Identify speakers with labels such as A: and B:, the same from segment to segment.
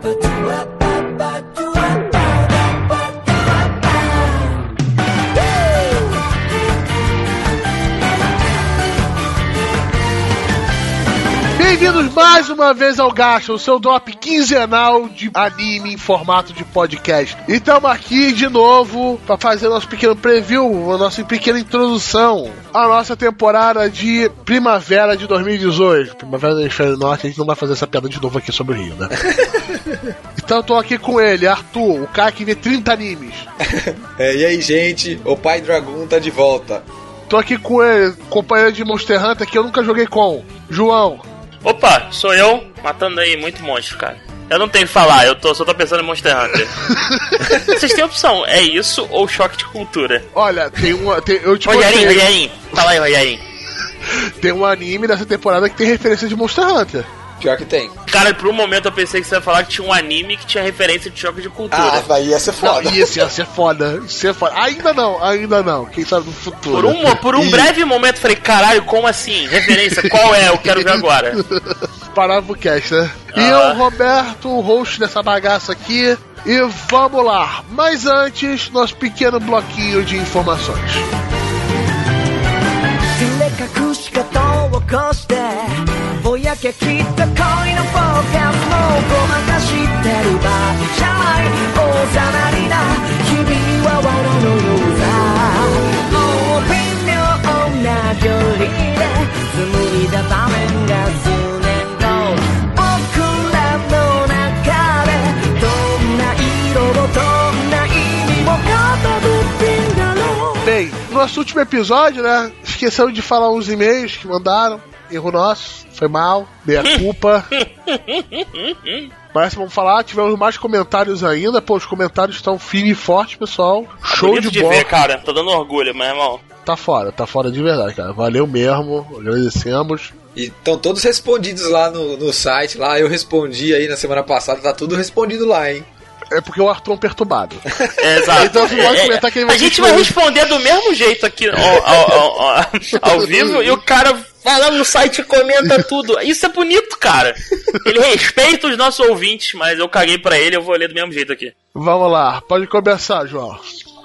A: but do up. Bem-vindos mais uma vez ao Gacha, o seu drop quinzenal de anime em formato de podcast. E estamos aqui de novo para fazer nosso pequeno preview, a nossa pequena introdução à nossa temporada de primavera de 2018. Primavera do Hemisfério Norte, a gente não vai fazer essa piada de novo aqui sobre o Rio, né? então eu tô aqui com ele, Arthur, o cara que vê 30 animes.
B: É, e aí, gente, o Pai Dragon tá de volta.
A: Tô aqui com ele, companheiro de Monster Hunter que eu nunca joguei com, João.
C: Opa, sou eu matando aí muito monstro, cara. Eu não tenho que falar, eu tô, só tô pensando em Monster Hunter. Vocês têm opção, é isso ou choque de cultura?
A: Olha, tem uma. Tem, eu te
C: Rogerinho,
A: botei-
C: Rogerinho, fala aí, Rogerinho.
A: Tem um anime dessa temporada que tem referência de Monster Hunter.
B: Pior que tem.
C: Cara, por um momento eu pensei que você ia falar que tinha um anime que tinha referência de choque de cultura.
B: Ah, daí ia ser
A: Não,
B: foda.
A: isso ia ser foda. Isso ia ser foda. Ainda não, ainda não. Quem sabe no futuro.
C: Por um, por um
A: Ih,
C: breve momento eu falei, caralho, como assim? Referência, qual é? Eu quero ver agora.
A: Parava o cast, né? E
C: Ah.
A: eu, Roberto, o host dessa bagaça aqui. E vamos lá. Mas antes, nosso pequeno bloquinho de informações.
D: 照れ隠し方を起こしてぼやけきった恋のフォーカスもごまかしてる場合じゃない。大ざなりな日々は罠のようだ。もう微妙な距離で紡いだ場面がずっ
A: と nosso último episódio, né? Esquecemos de falar uns e-mails que mandaram. Erro nosso, foi mal, meia culpa. Mas vamos falar, tivemos mais comentários ainda. Pô, os comentários estão firmes e fortes, pessoal. Show
C: Bonito
A: de
C: de
A: bola.
C: ver, cara. Tô dando orgulho, meu irmão.
A: Tá fora, tá fora de verdade, cara. Valeu mesmo, agradecemos.
B: E estão todos respondidos lá no, no site. Lá eu respondi aí na semana passada, tá tudo respondido lá, hein?
A: É porque o Arthur é um perturbado.
C: É, exato.
A: Então você pode comentar que ele vai
C: A gente vai responder do mesmo jeito aqui ao, ao- ao- ao- vivo e o cara vai lá no site e comenta tudo. Isso é bonito, cara. Ele respeita os nossos ouvintes, mas eu caguei pra ele, eu vou ler do mesmo jeito aqui.
A: Vamos lá, pode começar, João.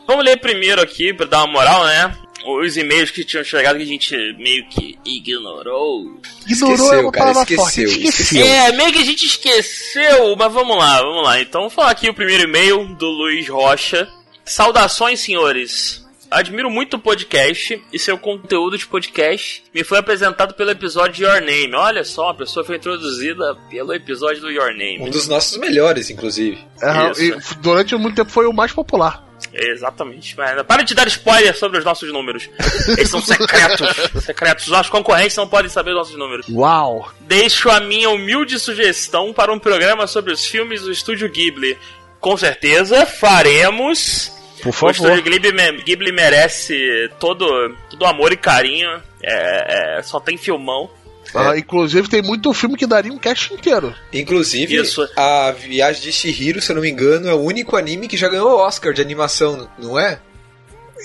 C: Vamos ler primeiro aqui, pra dar uma moral, né? Os e-mails que tinham chegado que a gente meio que ignorou.
A: Ignorou
B: Esqueceu,
A: é uma
B: cara,
A: palavra
B: esqueceu,
A: forte.
B: esqueceu.
C: É, meio que a gente esqueceu, mas vamos lá, vamos lá. Então, vou falar aqui o primeiro e-mail do Luiz Rocha. Saudações, senhores. Admiro muito o podcast e seu conteúdo de podcast me foi apresentado pelo episódio de Your Name. Olha só, uma pessoa foi introduzida pelo episódio do Your
B: Um
C: Name.
B: dos nossos melhores, inclusive.
A: É, e durante muito tempo foi o mais popular.
C: Exatamente. Mas para de dar spoiler sobre os nossos números. Eles são secretos. secretos. Os nossos concorrentes não podem saber os nossos números.
A: Uau!
C: Deixo a minha humilde sugestão para um programa sobre os filmes do Estúdio Ghibli. Com certeza faremos.
A: Por
C: O
A: favor.
C: Estúdio Ghibli, Ghibli merece todo, todo amor e carinho. É, é, só tem filmão.
A: Ah, inclusive tem muito filme que daria um cast inteiro.
B: Inclusive,
C: Isso.
B: a Viagem de Shihiro, se eu não me engano, é o único anime que já ganhou o Oscar de animação, não é?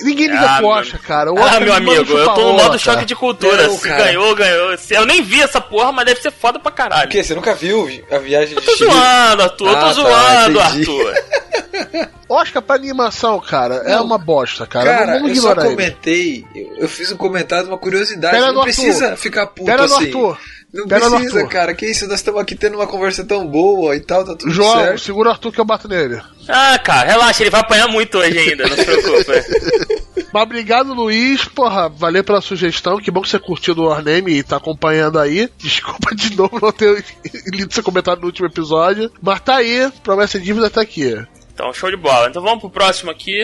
A: Ninguém liga
C: Ah,
A: pro Oscar, cara. O
C: ah, meu amigo, eu tô no modo choque de cultura.
B: Não,
C: Se ganhou, ganhou. Se- Eu nem vi essa porra, mas deve ser foda pra caralho.
B: Por quê? Você nunca viu a Viagem
C: Eu
B: de
C: tô
B: Shihiro?
C: zoando, Arthur. eu
B: Ah,
C: tô
B: tá,
C: zoando,
B: entendi.
C: Arthur.
A: Oscar pra animação, cara, é uma bosta, cara.
B: Cara,
A: Vamos
B: eu só comentei, eu, eu fiz um comentário de uma curiosidade.
A: Pera
B: não precisa
A: Arthur.
B: ficar puto
A: Pera no
B: assim.
A: Arthur.
B: Não
A: Pera
B: precisa, cara. Que isso? Nós estamos aqui tendo uma conversa tão boa e tal, tá tudo
A: João,
B: certo.
A: segura o Arthur que eu bato nele.
C: Ah, cara, relaxa, ele vai apanhar muito hoje ainda, não se preocupe.
A: Mas obrigado, Luiz. Porra, valeu pela sugestão. Que bom que você curtiu do War Name e tá acompanhando aí. Desculpa de novo não ter lido seu comentário no último episódio. Mas tá aí, promessa e dívida tá aqui.
C: Então, show de bola. Então vamos pro próximo aqui.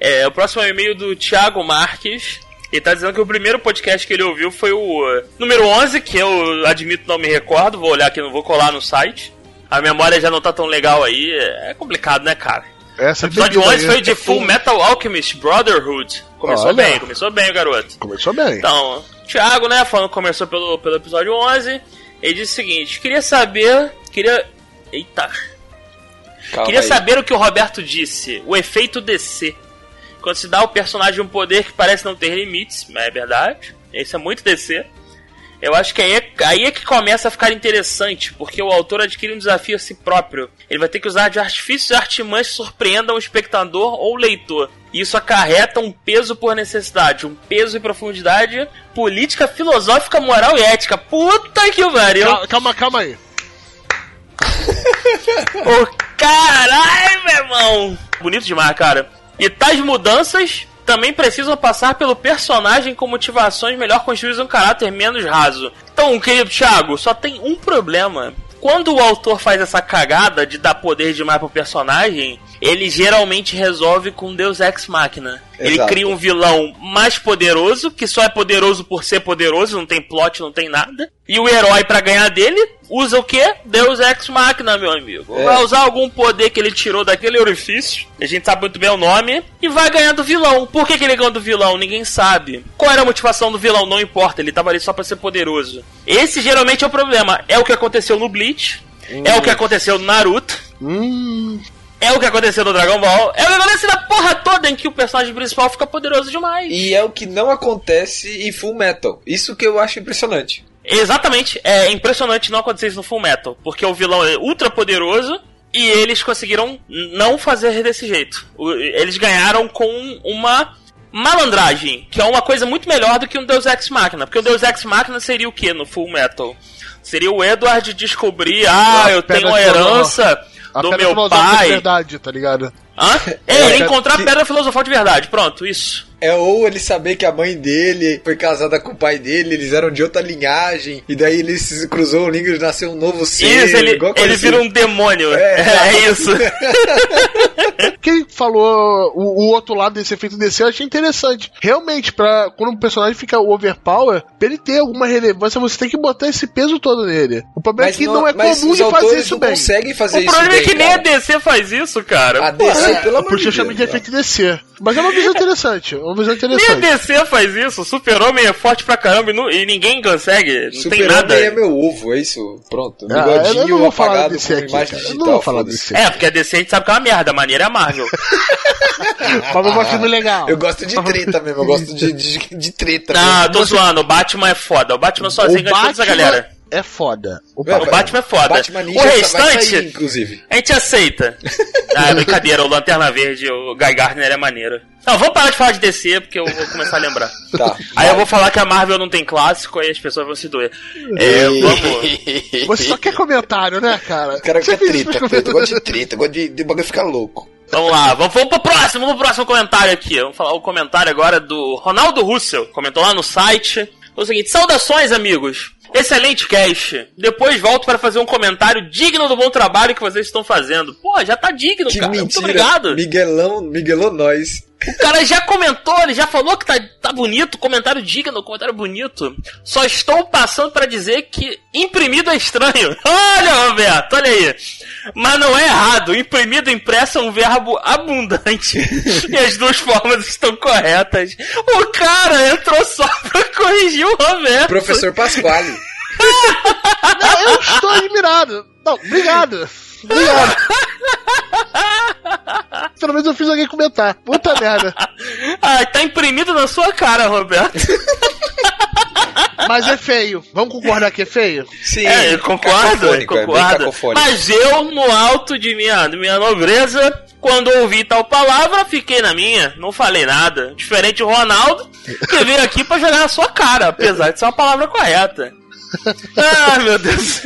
C: É, o próximo é o e-mail do Thiago Marques. Ele tá dizendo que o primeiro podcast que ele ouviu foi o uh, número 11, que eu admito não me recordo. Vou olhar aqui, não vou colar no site. A memória já não tá tão legal aí. É complicado, né, cara?
A: Essa
C: O episódio
A: bebida
C: 11
A: aí.
C: foi de Full Metal Alchemist Brotherhood. Começou
A: Olha.
C: bem, começou bem o garoto.
A: Começou bem.
C: Então, Thiago, né, falando que começou pelo, pelo episódio 11, ele disse o seguinte: queria saber. Queria. Eita.
B: Calma
C: Queria
B: aí.
C: saber o que o Roberto disse, o efeito DC. Quando se dá ao personagem um poder que parece não ter limites, mas é verdade, isso é muito DC. Eu acho que aí é, aí é que começa a ficar interessante, porque o autor adquire um desafio a si próprio. Ele vai ter que usar de artifícios e artimanhas que surpreendam o espectador ou o leitor. Isso acarreta um peso por necessidade, um peso e profundidade política, filosófica, moral e ética. Puta que pariu!
A: Calma, calma, calma aí.
C: Ô caralho, meu irmão! Bonito demais, cara. E tais mudanças também precisam passar pelo personagem com motivações melhor construídas um caráter menos raso. Então, querido Thiago, só tem um problema. Quando o autor faz essa cagada de dar poder demais pro personagem, ele geralmente resolve com Deus Ex Machina. Ele
B: Exato.
C: cria um vilão mais poderoso, que só é poderoso por ser poderoso, não tem plot, não tem nada. E o herói, pra ganhar dele, usa o quê? Deus Ex Machina, meu amigo.
B: É.
C: Vai usar algum poder que ele tirou daquele orifício, a gente sabe muito bem o nome, e vai ganhar do vilão. Por que, que ele ganhou do vilão? Ninguém sabe. Qual era a motivação do vilão? Não importa, ele tava ali só pra ser poderoso. Esse geralmente é o problema. É o que aconteceu no Bleach, é o que aconteceu no Naruto,
A: Hum,
C: é o que aconteceu no Dragon Ball. É o que acontece na porra toda em que o personagem principal fica poderoso demais.
B: E é o que não acontece em Full Metal. Isso que eu acho impressionante.
C: Exatamente. É impressionante não acontecer isso no Full Metal. Porque o vilão é ultra poderoso e eles conseguiram não fazer desse jeito. Eles ganharam com uma malandragem, que é uma coisa muito melhor do que um Deus Ex Machina. Porque o Deus Ex Machina seria o que no Full Metal? Seria o Edward descobrir, ah, eu tenho a
A: filosofal.
C: herança do
A: pedra
C: meu
A: filosófica de
C: pai.
A: verdade, tá ligado?
C: Hã? É,
A: É,
C: encontrar a pedra filosofal de verdade. Pronto, isso.
B: É ou ele saber que a mãe dele foi casada com o pai dele, eles eram de outra linhagem, e daí ele se cruzou o língua e nasceu um novo ser.
C: Isso, ele, ele
B: assim.
C: vira um demônio.
B: É.
C: É, isso.
A: Quem falou o, o outro lado desse efeito DC, eu achei interessante. Realmente, pra, quando um personagem fica overpower, pra ele ter alguma relevância, você tem que botar esse peso todo nele. O problema é que não, é
B: mas
A: comum de fazer isso
B: não
A: bem.
B: conseguem fazer
C: O
B: isso
C: problema é
B: bem,
C: que nem a. DC faz isso, cara.
B: A DC,
A: É,
B: pelo amor
A: por isso
B: de
A: eu chamo
B: Deus,
A: de efeito DC. Mas é uma visão interessante. É Uma visão
C: Nem a
A: interessante.
C: DC faz isso. Super-Homem é forte pra caramba e, nu- e ninguém consegue. Não tem
B: Super-Homem
C: nada.
B: é meu ovo, é isso. Pronto.
A: Ah,
B: Bigodinho
A: eu não vou falar
B: apagado com
A: aqui,
B: imagem
A: cara. Eu
B: digital.
A: não vou falar desse
C: É, porque a DC a gente sabe que é uma merda. A maneira é a Marvel.
A: Mas é um filme legal.
B: Eu gosto de treta mesmo, eu gosto de, de, de treta.
C: Não,
B: mesmo.
C: tô zoando. O Batman é foda. O Batman sozinho ganha toda essa galera.
A: É foda. O
B: Ué,
C: o Batman é foda.
B: Batman
C: O
B: Ninja vai
C: restante-
B: sair, inclusive.
C: A gente aceita. Ah, é brincadeira. O Lanterna Verde, o Guy Gardner é maneiro. Não, vamos parar de falar de DC, porque eu vou começar a lembrar.
B: Tá.
C: Aí eu vou falar que a Marvel não tem clássico, aí as pessoas vão se doer. É, vamos.
A: Você só quer comentário, né, cara?
B: O cara quer treta, eu gosto de treta, eu gosto de, de bagulho ficar louco.
C: Vamos lá, vamos, vamos pro próximo, vamos pro próximo comentário aqui. Vamos falar o comentário agora do Ronaldo Russell. Comentou lá no site. Foi o seguinte: saudações, amigos. Excelente cast. Depois volto para fazer um comentário digno do bom trabalho que vocês estão fazendo. Pô, já tá digno,
B: Que
C: cara. Muito
B: mentira.
C: obrigado.
B: Miguelão, Miguelou nós.
C: O cara já comentou, ele já falou que tá, tá bonito, comentário digno, comentário bonito. Só estou passando pra dizer que imprimido é estranho. Olha, Roberto, olha aí. Mas não é errado. Imprimido e impresso é um verbo abundante. e as duas formas estão corretas. O cara entrou só pra corrigir o Roberto.
B: Professor Pasquale.
A: Não, eu estou admirado. Não, obrigado. Obrigado. Pelo menos eu fiz alguém comentar. Puta merda.
C: Ah, tá imprimido na sua cara, Roberto.
A: Mas é feio. Vamos concordar que é feio?
B: Sim,
C: É, eu concordo,
B: é
C: concordo.
B: cacofônico.
C: Mas eu, no alto de minha, de minha nobreza, quando ouvi tal palavra, fiquei na minha, não falei nada. Diferente do Ronaldo, que veio aqui pra jogar na sua cara, apesar de ser uma palavra correta. Ah, meu Deus.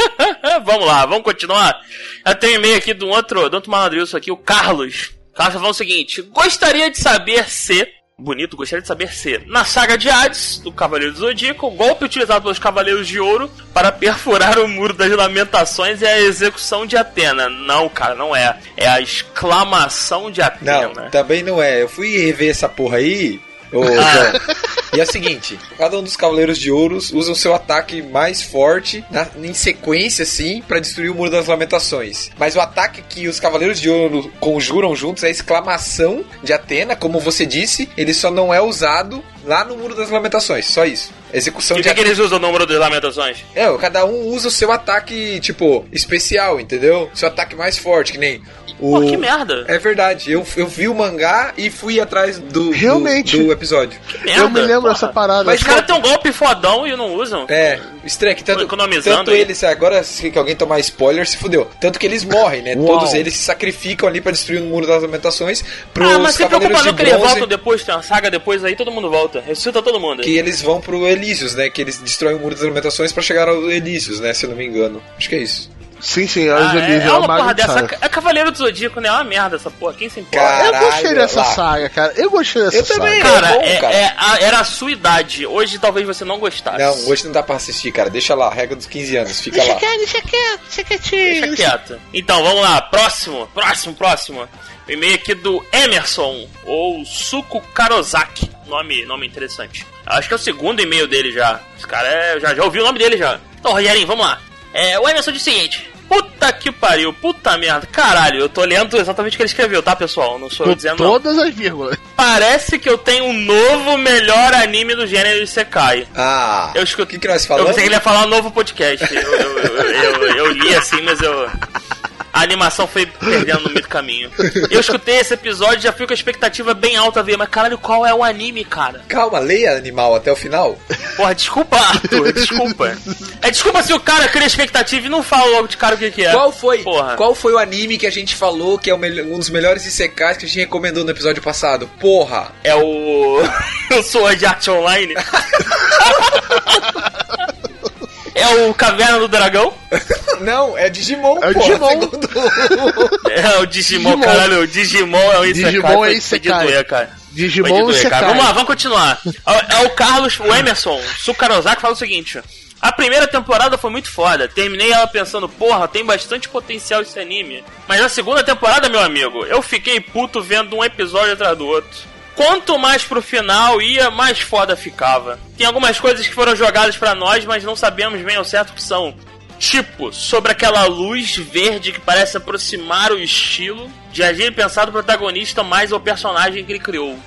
C: vamos lá, vamos continuar. Eu tenho e-mail aqui de um outro, de outro malandrilson aqui, o Carlos. Carlos falou o seguinte: Gostaria de saber se. Bonito, gostaria de saber se. Na saga de Hades, do Cavaleiro do Zodíaco, o golpe utilizado pelos Cavaleiros de Ouro para perfurar o muro das lamentações é a execução de Atena. Não, cara, não é. É a exclamação de Atena.
B: Não, também não é. Eu fui rever essa porra aí, ô
C: Ah.
B: E é o seguinte, cada um dos Cavaleiros de Ouros usa o seu ataque mais forte na- em sequência, assim, pra destruir o Muro das Lamentações. Mas o ataque que os Cavaleiros de Ouro conjuram juntos é a exclamação de Atena, como você disse, ele só não é usado lá no Muro das Lamentações, só isso. Execução
C: E o
B: de
C: que, que eles usam no número das lamentações?
B: É, cada um usa o seu ataque, tipo, especial, entendeu? Seu ataque mais forte, que nem o...
C: Pô, que merda.
B: É verdade, eu, eu vi o mangá e fui atrás do, do-
A: Realmente.
B: do, episódio.
C: Merda.
A: Eu me lembro
C: porra.
A: dessa parada.
B: Mas
C: Os caras têm um golpe fodão e não usam.
B: É, estranho que tanto,
C: Economizando
B: tanto
C: aí.
B: eles, agora se que alguém tomar spoiler, se fudeu. Tanto que eles morrem, né?
A: Uau.
B: Todos eles se sacrificam ali pra destruir o Muro das Lamentações pros
C: ah, mas se preocupa
B: de
C: não que eles voltam depois, tem uma saga depois aí, todo mundo volta. Ressuscita todo mundo.
B: que eles vão pro Elísios, né? Que eles destroem o Muro das Lamentações pra chegar ao Elísios, né? Se eu não me engano. Acho que é isso.
A: Sim, sim, a
C: Ah, é, é
A: é
C: uma
A: uma
C: porra dessa. É Cavaleiro do Zodíaco, né? É uma merda essa porra. Quem se importa?
B: Cara,
A: Eu gostei dessa
B: lá.
A: saga, cara. Eu gostei dessa
B: Eu
A: saga.
B: também.
C: Cara,
B: é bom,
C: é-
B: cara.
C: é a- era a sua idade. Hoje talvez você não gostasse.
B: Não, hoje não dá pra assistir, cara. Deixa lá, regra dos 15 anos, fica lá.
A: deixa quieto, deixa quietinho.
C: Deixa quieto. Então, vamos lá. Próximo, próximo, próximo. O e-mail aqui do Emerson, ou Suko Karozaki. Nome, nome interessante. Acho que é o segundo e-mail dele já. Esse cara é, já, já ouvi o nome dele já. Então, Rogerinho, vamos lá. É, o Emerson diz o seguinte. Puta que pariu, puta merda. Caralho, eu tô lendo exatamente o que ele escreveu, tá, pessoal? Não sou eu dizendo não.
A: todas as vírgulas.
C: Parece que eu tenho um novo melhor anime do gênero Isekai.
B: Ah,
C: Eu escuto.
B: o que, que nós
C: Eu
B: falamos?
C: pensei que ele ia falar um novo podcast. Eu, eu, eu, eu- eu li assim, mas eu. A animação foi perdendo no meio do caminho. Eu escutei esse episódio e já fui com a expectativa bem alta ver, mas caralho, qual é o anime, cara?
B: Calma, leia animal até o final.
C: Porra, desculpa, Arthur, desculpa. É desculpa se o cara cria expectativa e não fala logo de cara o que, que é.
B: Qual foi?
C: Porra.
B: Qual foi o anime que a gente falou que é um dos melhores ICKs que a gente recomendou no episódio passado? Porra!
C: É o. Eu sou de Arte Online. É o Caverna do Dragão?
B: Não, é Digimon,
A: É o
B: porra,
A: Digimon.
B: segundo-
C: É o Digimon,
A: Digimon.
C: caralho. O Digimon é o Isekai.
A: Digimon
C: foi-
A: é
C: foi
A: Isekai.
C: de doer, cara.
A: Digimon
C: Foi de doer, cara.
A: Sekai.
C: Vamos lá, vamos continuar. É, é o Carlos, o Emerson, Sukarozaki fala o seguinte. A primeira temporada foi muito foda. Terminei ela pensando, porra, tem bastante potencial esse anime. Mas na segunda temporada, meu amigo, eu fiquei puto vendo um episódio atrás do outro. Quanto mais pro final ia, mais foda ficava. Tem algumas coisas que foram jogadas pra nós, mas não sabemos bem ao certo o que são. Tipo, sobre aquela luz verde que parece aproximar o estilo de agir pensado o protagonista mais ao personagem que ele criou.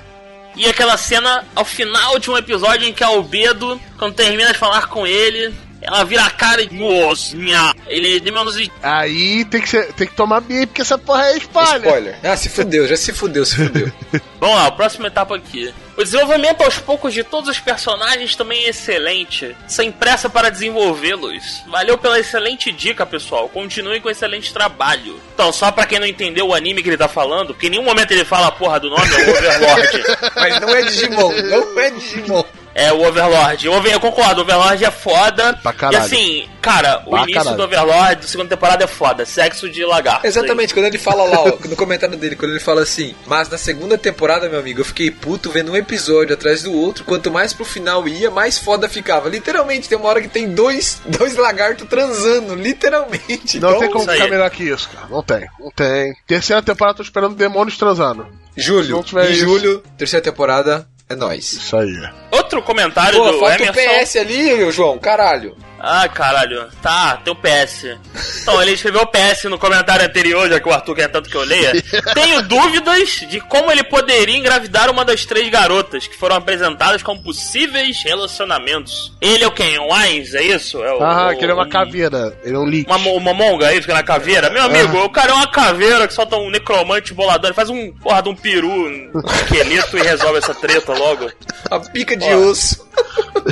C: E aquela cena ao final de um episódio em que Albedo, quando termina de falar com ele, ela vira a cara e. Nossa, minha. Ele diminui.
A: Aí tem que, ser, tem que tomar bem, porque essa porra é espalha.
B: Spoiler. Ah, se fudeu, já se fudeu, se fudeu.
C: Vamos lá, próxima etapa aqui. O desenvolvimento aos poucos de todos os personagens também é excelente, sem pressa para desenvolvê-los. Valeu pela excelente dica, pessoal. Continue com excelente trabalho. Então, só pra quem não entendeu o anime que ele tá falando, porque em nenhum momento ele fala a porra do nome, é o Overlord.
B: Mas não é Digimon, não é Digimon.
C: É o Overlord. Eu concordo, o Overlord é foda.
A: Pra caralho.
C: E assim, cara, o
A: Pra
C: início
A: caralho.
C: do Overlord da segunda temporada é foda. Sexo de lagarto.
B: Exatamente, quando ele fala lá, ó, no comentário dele, quando ele fala assim, mas na segunda temporada, meu amigo, eu fiquei puto vendo um episódio atrás do outro, quanto mais pro final ia, mais foda ficava. Literalmente, tem uma hora que tem dois, dois lagartos transando, literalmente.
A: Não
B: Então,
A: tem como
C: isso aí.
A: ficar melhor que isso, cara. Não tem, não tem. Terceira temporada, tô esperando demônios transando.
B: Julho, em
A: isso-
B: julho, terceira temporada, é nóis.
A: Isso aí.
C: Outro comentário
B: Pô,
C: do
B: falta o
C: Emerson.
B: PS ali, João, caralho.
C: Ah, caralho. Tá, tem o PS. Então, ele escreveu PS no comentário anterior, já que o Arthur quer tanto que eu leia. Tenho dúvidas de como ele poderia engravidar uma das três garotas que foram apresentadas como possíveis relacionamentos. Ele é o quem? O Ainz, é isso? É o,
A: Ah,
C: o-
A: que ele é uma
C: um-
A: caveira. Ele é um leak.
C: Uma, uma monga, é isso que é na caveira? Meu amigo, o cara é uma caveira que solta um necromante bolador, ele faz um porra de um peru, um esqueleto e resolve essa treta logo.
B: A pica de
C: Ó.
B: osso.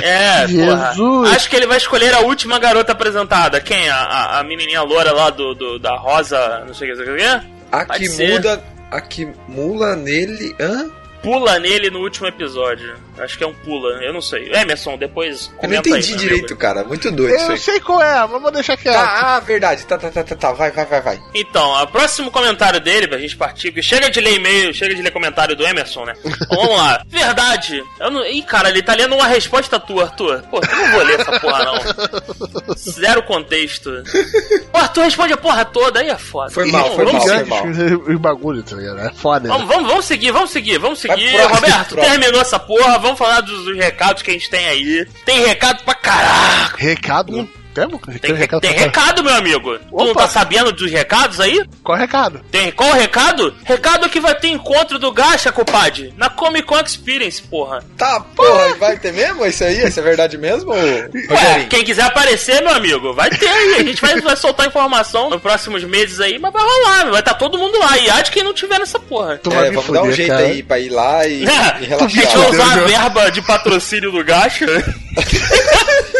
C: É,
A: Jesus.
C: porra. Acho que ele vai escolher a última garota apresentada. Quem? A, a, a menininha loura lá do, do- da rosa, não sei o que, não sei o que.
B: A
C: Pode
B: que
C: ser.
B: muda. A que mula nele. Hã?
C: Pula nele no último episódio. Acho que é um pula, eu não sei. Emerson, depois
B: Eu não entendi
C: aí,
B: direito, cara. Muito doido isso
A: Eu
B: aí.
A: sei qual é, mas vou deixar quieto.
B: Tá, ah, verdade. Tá, tá, tá, tá, tá. Vai, vai, vai, vai.
C: Então, o próximo comentário dele, pra gente partir, chega de ler e-mail, chega de ler comentário do Emerson, né? Vamos lá. Verdade. Eu não... Ih, cara, ele tá lendo uma resposta tua, Arthur. Pô, eu não vou ler essa porra, não. Zero contexto. O Arthur responde a porra toda, aí é foda.
B: Foi mal,
C: Vamos-
B: foi
C: vamos
B: mal,
C: seguir.
B: foi mal.
A: Os bagulho, tá ligado? É foda.
C: Vamos, vamos, vamos seguir, vamos seguir, vamos seguir. Roberto,
B: próximo.
C: terminou essa porra, vamos falar dos, dos recados que a gente tem aí. Tem recado pra caralho.
A: Recado?
C: Um
A: Temos?
C: Tem,
A: recado
C: tem recado, meu amigo. Tu não
A: Opa.
C: tá sabendo dos recados aí?
A: Qual é o recado?
C: Tem qual recado? Recado é que vai ter encontro do Gacha, compadre. Na Comic Con Experience, porra.
B: Tá, porra, vai ter mesmo isso aí? Isso é verdade mesmo,
C: Ué, quem quiser aparecer, meu amigo, vai ter aí. A gente vai, vai soltar informação nos próximos meses aí, mas vai rolar, vai estar todo mundo lá. E há de quem não tiver nessa porra.
A: Tu
B: É, vamos dar um
A: fuder,
B: jeito
A: cara.
B: aí pra ir lá e, e
C: a gente
B: relaxar.
C: vai usar a verba de patrocínio do Gacha.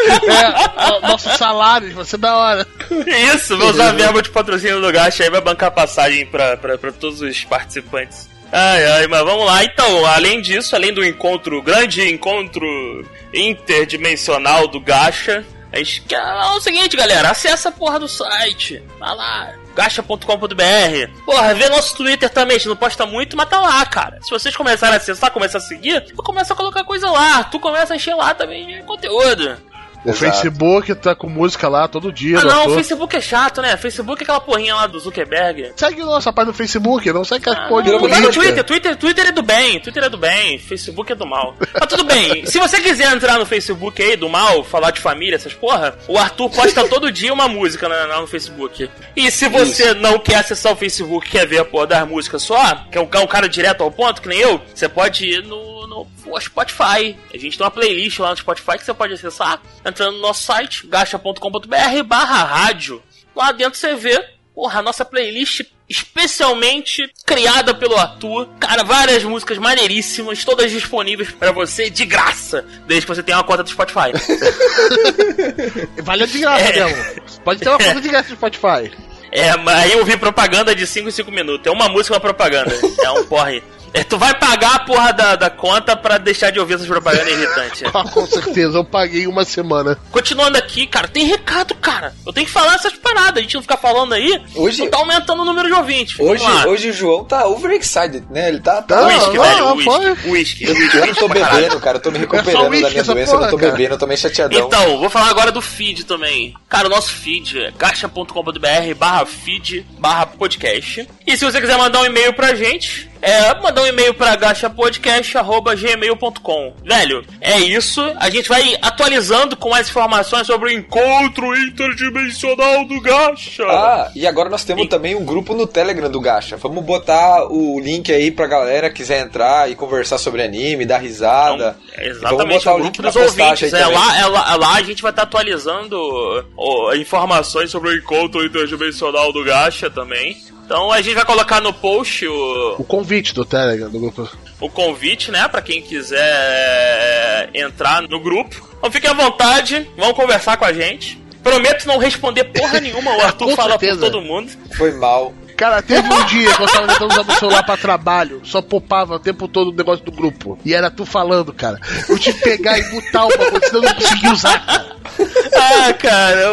A: É, nossos salários, vai ser da hora.
C: Isso, vai usar a verba de patrocínio do Gacha aí, vai bancar passagem pra, pra, pra todos os participantes. Ai, ai, mas vamos lá. Então, além disso, além do encontro, grande encontro interdimensional do Gacha, a gente quer é o seguinte, galera, acessa a porra do site. Vai lá, gacha.com.br. Porra, vê nosso Twitter também, a gente não posta muito, mas tá lá, cara. Se vocês começarem a acessar, começar a seguir, tu começa a colocar coisa lá. Tu começa a encher lá também de conteúdo.
A: O
B: Exato.
A: Facebook tá com música lá todo dia.
C: Ah não, o. Facebook é chato, né? Facebook é aquela porrinha lá do Zuckerberg.
A: Segue nossa página no Facebook, não segue aquela
C: Ah,
A: porra de
C: não, vai no
A: política.
C: Twitter, Twitter, Twitter é do bem, Twitter é do bem, Facebook é do mal. Mas tudo bem, se você quiser entrar no Facebook aí do mal, falar de família, essas porra, o Arthur posta todo dia uma música lá, no Facebook. E se você não quer acessar o Facebook, quer ver a porra das músicas só, quer um, quer um cara direto ao ponto, que nem eu, você pode ir no, no Spotify. A gente tem uma playlist lá no Spotify que você pode acessar, entrando no nosso site, gacha.com.br barra rádio. Lá dentro você vê Porra, a nossa playlist especialmente criada pelo Arthur. Cara, várias músicas maneiríssimas, todas disponíveis pra você de graça, desde que você tenha uma conta do Spotify.
A: Vale de graça
C: É.
A: Pode ter uma conta de graça no Spotify.
C: é, mas aí eu vi propaganda de 5 em 5 minutos. É uma música uma propaganda. É um porre. É, tu vai pagar a porra da, da conta pra deixar de ouvir essas propagandas irritantes.
A: Ah, com certeza, eu paguei uma semana.
C: Continuando aqui, cara, tem recado, cara. Eu tenho que falar essas paradas. A gente não ficar falando aí.
B: Hoje-
C: tá aumentando o número de ouvintes.
B: Hoje,
C: lá.
B: hoje o João tá overexcited, né? Ele tá. tá...
C: Whisky,
A: não,
C: velho.
A: não,
C: Whisky. Whisky.
B: Eu, eu não tô bebendo, cara. Eu tô me
A: É
B: recuperando da
A: whisky
B: minha doença. eu não tô
A: porra, cara.
B: bebendo, eu tô meio chateadão.
C: Então, vou falar agora do feed também. Cara, o nosso feed é gacha.com.br barra feed barra podcast. E se você quiser mandar um e-mail pra gente, é mandar um e-mail pra gachapodcast.gmail.com. Velho, é isso. A gente vai atualizando com mais informações sobre o encontro interdimensional do Gacha.
B: Ah, e agora nós temos também um grupo no Telegram do Gacha. Vamos botar o link aí pra galera que quiser entrar e conversar sobre anime, dar risada.
C: Então, é
B: E vamos
C: exatamente,
B: botar
C: o
B: o
C: grupo
B: link
C: dos ouvintes. É lá, é, lá, é lá a gente vai estar atualizando ó, informações sobre o encontro interdimensional do Gacha também. Então a gente vai colocar no post o,
A: O convite do Telegram, do grupo.
C: o convite, né, Pra quem quiser é, entrar no grupo. Então fiquem à vontade, vão conversar com a gente. Prometo não responder porra nenhuma, o Arthur fala por todo mundo.
B: Foi mal.
A: Cara, teve um dia que eu tava tentando usar meu celular pra trabalho, só popava o tempo todo o negócio do grupo. E era tu falando, cara. Eu que pegar e mutar o bagulho, senão eu não consegui usar, cara.
C: Ah, cara.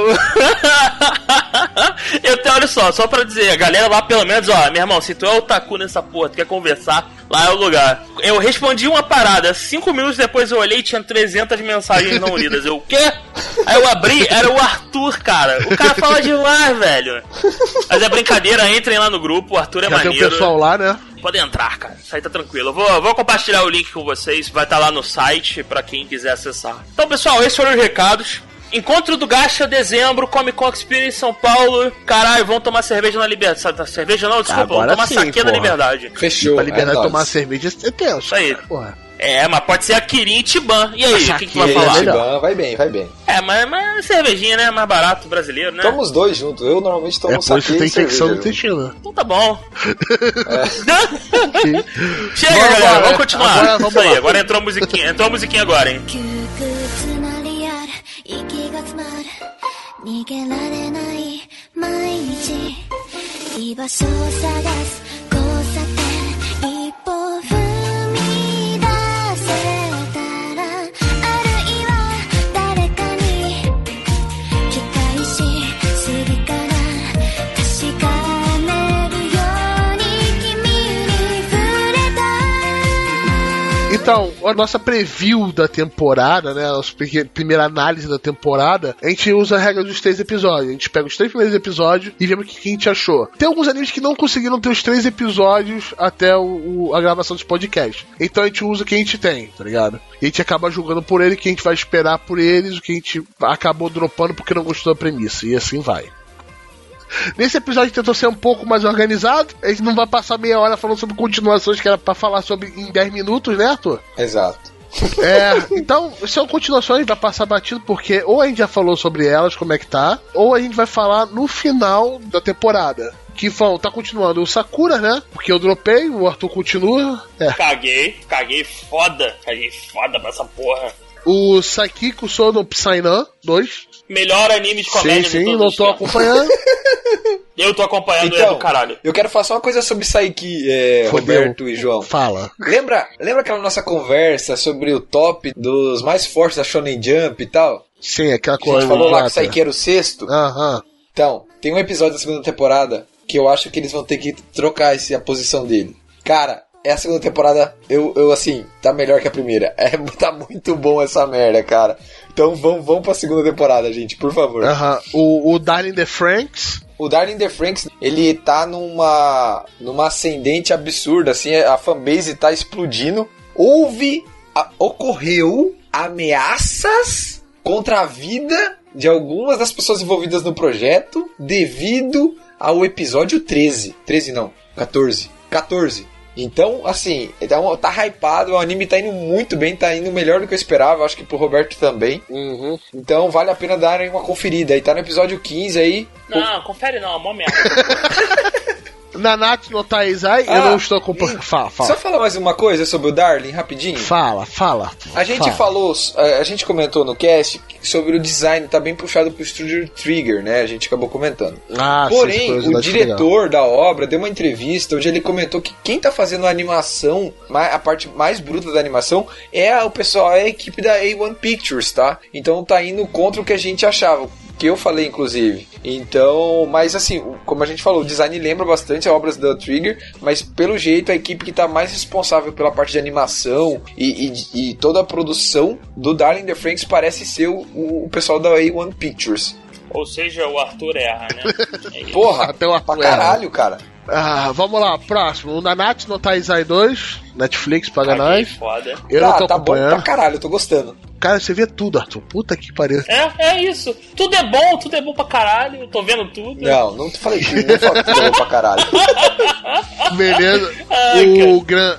C: Eu... tenho, olha só, só pra dizer, a galera lá pelo menos, ó, meu irmão, se tu é otaku nessa porra, tu quer conversar, lá é o lugar. Eu respondi uma parada, cinco minutos depois eu olhei e tinha 300 mensagens não lidas. Eu, o quê? Aí eu abri, era o Arthur, cara. O cara fala demais, velho. Mas é brincadeira, lá no grupo, o Arthur é
A: Já tem o
C: maneiro.
A: pessoal lá, né?
C: Pode entrar, cara. Isso aí tá tranquilo. Eu vou, vou compartilhar o link com vocês. Vai estar lá no site pra quem quiser acessar. Então, pessoal, esses foram os recados. Encontro do Gacha, dezembro, Comic Con Experience São Paulo. Caralho, vão tomar cerveja na liberdade. Cerveja não, desculpa,
A: Agora
C: vão tomar
A: sim,
C: saque na liberdade.
B: Fechou.
A: Pra liberdade
B: é
A: tomar cerveja é tenso.
C: Isso aí.
A: Porra.
C: É, mas pode ser a Kirin e Tiban. E aí, o que, que tu vai
A: Saque,
C: falar?
A: é melhor.
B: Chiban, vai bem, vai bem.
C: É, mas, mas cervejinha, né? Mais barato, brasileiro, né?
B: Toma os dois juntos. Eu normalmente tomo
A: É por isso
B: saque
A: que tem
B: e cerveja
A: infecção no
B: junto.
A: intestino.
C: Então tá bom. Chega,
A: Vamos
C: galera,
A: lá,
C: vamos
A: né?
C: continuar.
A: Agora vamos
C: Isso aí,
A: lá.
C: agora entrou a musiquinha. Entrou a musiquinha agora, hein?
E: 窮屈なリアル息が詰まる逃げられない毎日居場所を探す
A: Então, a nossa preview da temporada, né? A nossa primeira análise da temporada, a gente usa a regra dos três episódios. A gente pega os três primeiros episódios e vemos o que que a gente achou. Tem alguns animes que não conseguiram ter os três episódios até o, o- a gravação dos podcasts. Então a gente usa o que a gente tem, tá ligado? E a gente acaba julgando por ele o que a gente vai esperar por eles, o que a gente acabou dropando porque não gostou da premissa. E assim vai. Nesse episódio a gente tentou ser um pouco mais organizado. A gente não vai passar meia hora falando sobre continuações que era pra falar sobre em 10 minutos, né, Arthur?
B: Exato.
A: É, então, são continuações, vai passar batido, porque ou a gente já falou sobre elas, como é que tá, ou a gente vai falar no final da temporada. Que vão, tá continuando o Sakura, né? Porque eu dropei, o Arthur continua. É.
C: Caguei, caguei foda. Caguei foda pra essa porra.
A: O Saikiko Sono Psynan 2.
C: Melhor anime de
A: Sim,
C: comédia
A: sim,
C: todos
A: não tô acompanhando.
C: Eu tô acompanhando e é do caralho.
B: eu quero falar só uma coisa sobre Saiki, é. Roberto e João.
A: Fala.
B: Lembra, lembra aquela nossa conversa sobre o top dos mais fortes da Shonen Jump e tal?
A: Sim, aquela
B: A gente
A: coisa.
B: falou lá que. Saiki era o sexto.
A: Aham.
B: Então, tem um episódio da segunda temporada que eu acho que eles vão ter que trocar esse, a posição dele. Cara, é a segunda temporada, eu, eu assim, tá melhor que a primeira. É, tá muito bom essa merda, cara. Então vamos, vamos pra segunda temporada, gente, por favor.
A: O, o Darling the Franks.
B: O Darling the Franks, ele tá numa, numa ascendente absurda, assim, a fanbase tá explodindo. Houve, a- ocorreu ameaças contra a vida de algumas das pessoas envolvidas no projeto devido ao episódio 13. 13 não, 14. 14. Então, assim, tá, um- tá hypado, o anime tá indo muito bem, tá indo melhor do que eu esperava, acho que pro Roberto também.
A: Uhum.
B: Então vale a pena darem uma conferida. Aí tá no episódio 15 aí.
C: Não, confere não, é mó merda.
A: Nanatsu no Taizai, eu
B: Ah,
A: não estou acompanhando. Fala,
B: Só
A: fala.
B: falar mais uma coisa sobre o Darling, rapidinho.
A: Fala, fala.
B: A gente
A: fala.
B: falou, eh, a gente comentou no cast sobre o design, tá bem puxado pro Studio Trigger, né? A gente acabou comentando.
A: Ah,
B: Porém, o
A: legal.
B: diretor da obra deu uma entrevista onde ele comentou que quem tá fazendo a animação, ma- a parte mais bruta da animação, é o pessoal, é a equipe da A1 Pictures, tá? Então tá indo contra o que a gente achava. Que eu falei, inclusive. Então, mas assim, como a gente falou, o design lembra bastante a obras da Trigger, mas pelo jeito a equipe que tá mais responsável pela parte de animação e, e- e toda a produção do Darling the Franks parece ser o, o pessoal da A1 Pictures.
C: Ou seja, o Arthur erra, né? É.
B: Porra,
A: Até o
B: pra
A: Arthur
B: caralho, cara.
A: Ah, vamos lá, próximo. O Nanatsu no Taizai 2, Netflix, paga
C: Caguei
A: nós.
C: foda.
A: Eu não tô
B: tá bom
A: acompanhando.
B: pra caralho, eu tô gostando.
A: Cara, você vê tudo, Arthur. Puta que pariu.
C: É, é isso. Tudo é bom, tudo é bom pra caralho. Eu tô vendo tudo.
B: Não, não te falei tudo, não falei tudo é bom pra caralho.
A: Beleza.
C: Ai,
A: o Gran.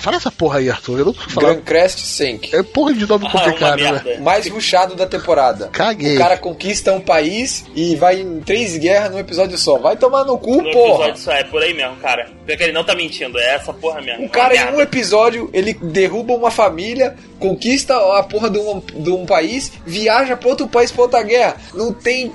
A: Fala essa porra aí, Arthur. Eu não tô falando.
B: Grand Crest Sync.
A: É porra de nome
C: Ah,
A: complicado, né?
B: Mais ruxado da temporada.
A: Caguei.
B: O cara conquista um país e vai em três guerras num episódio só. Vai tomar no cu,
C: No
B: porra.
C: episódio só é por aí mesmo, cara. Pior que ele não tá mentindo, é essa porra mesmo.
B: O cara em um episódio, ele derruba uma família, conquista a porra de um, de um país, viaja pra outro país pra outra guerra. Não tem.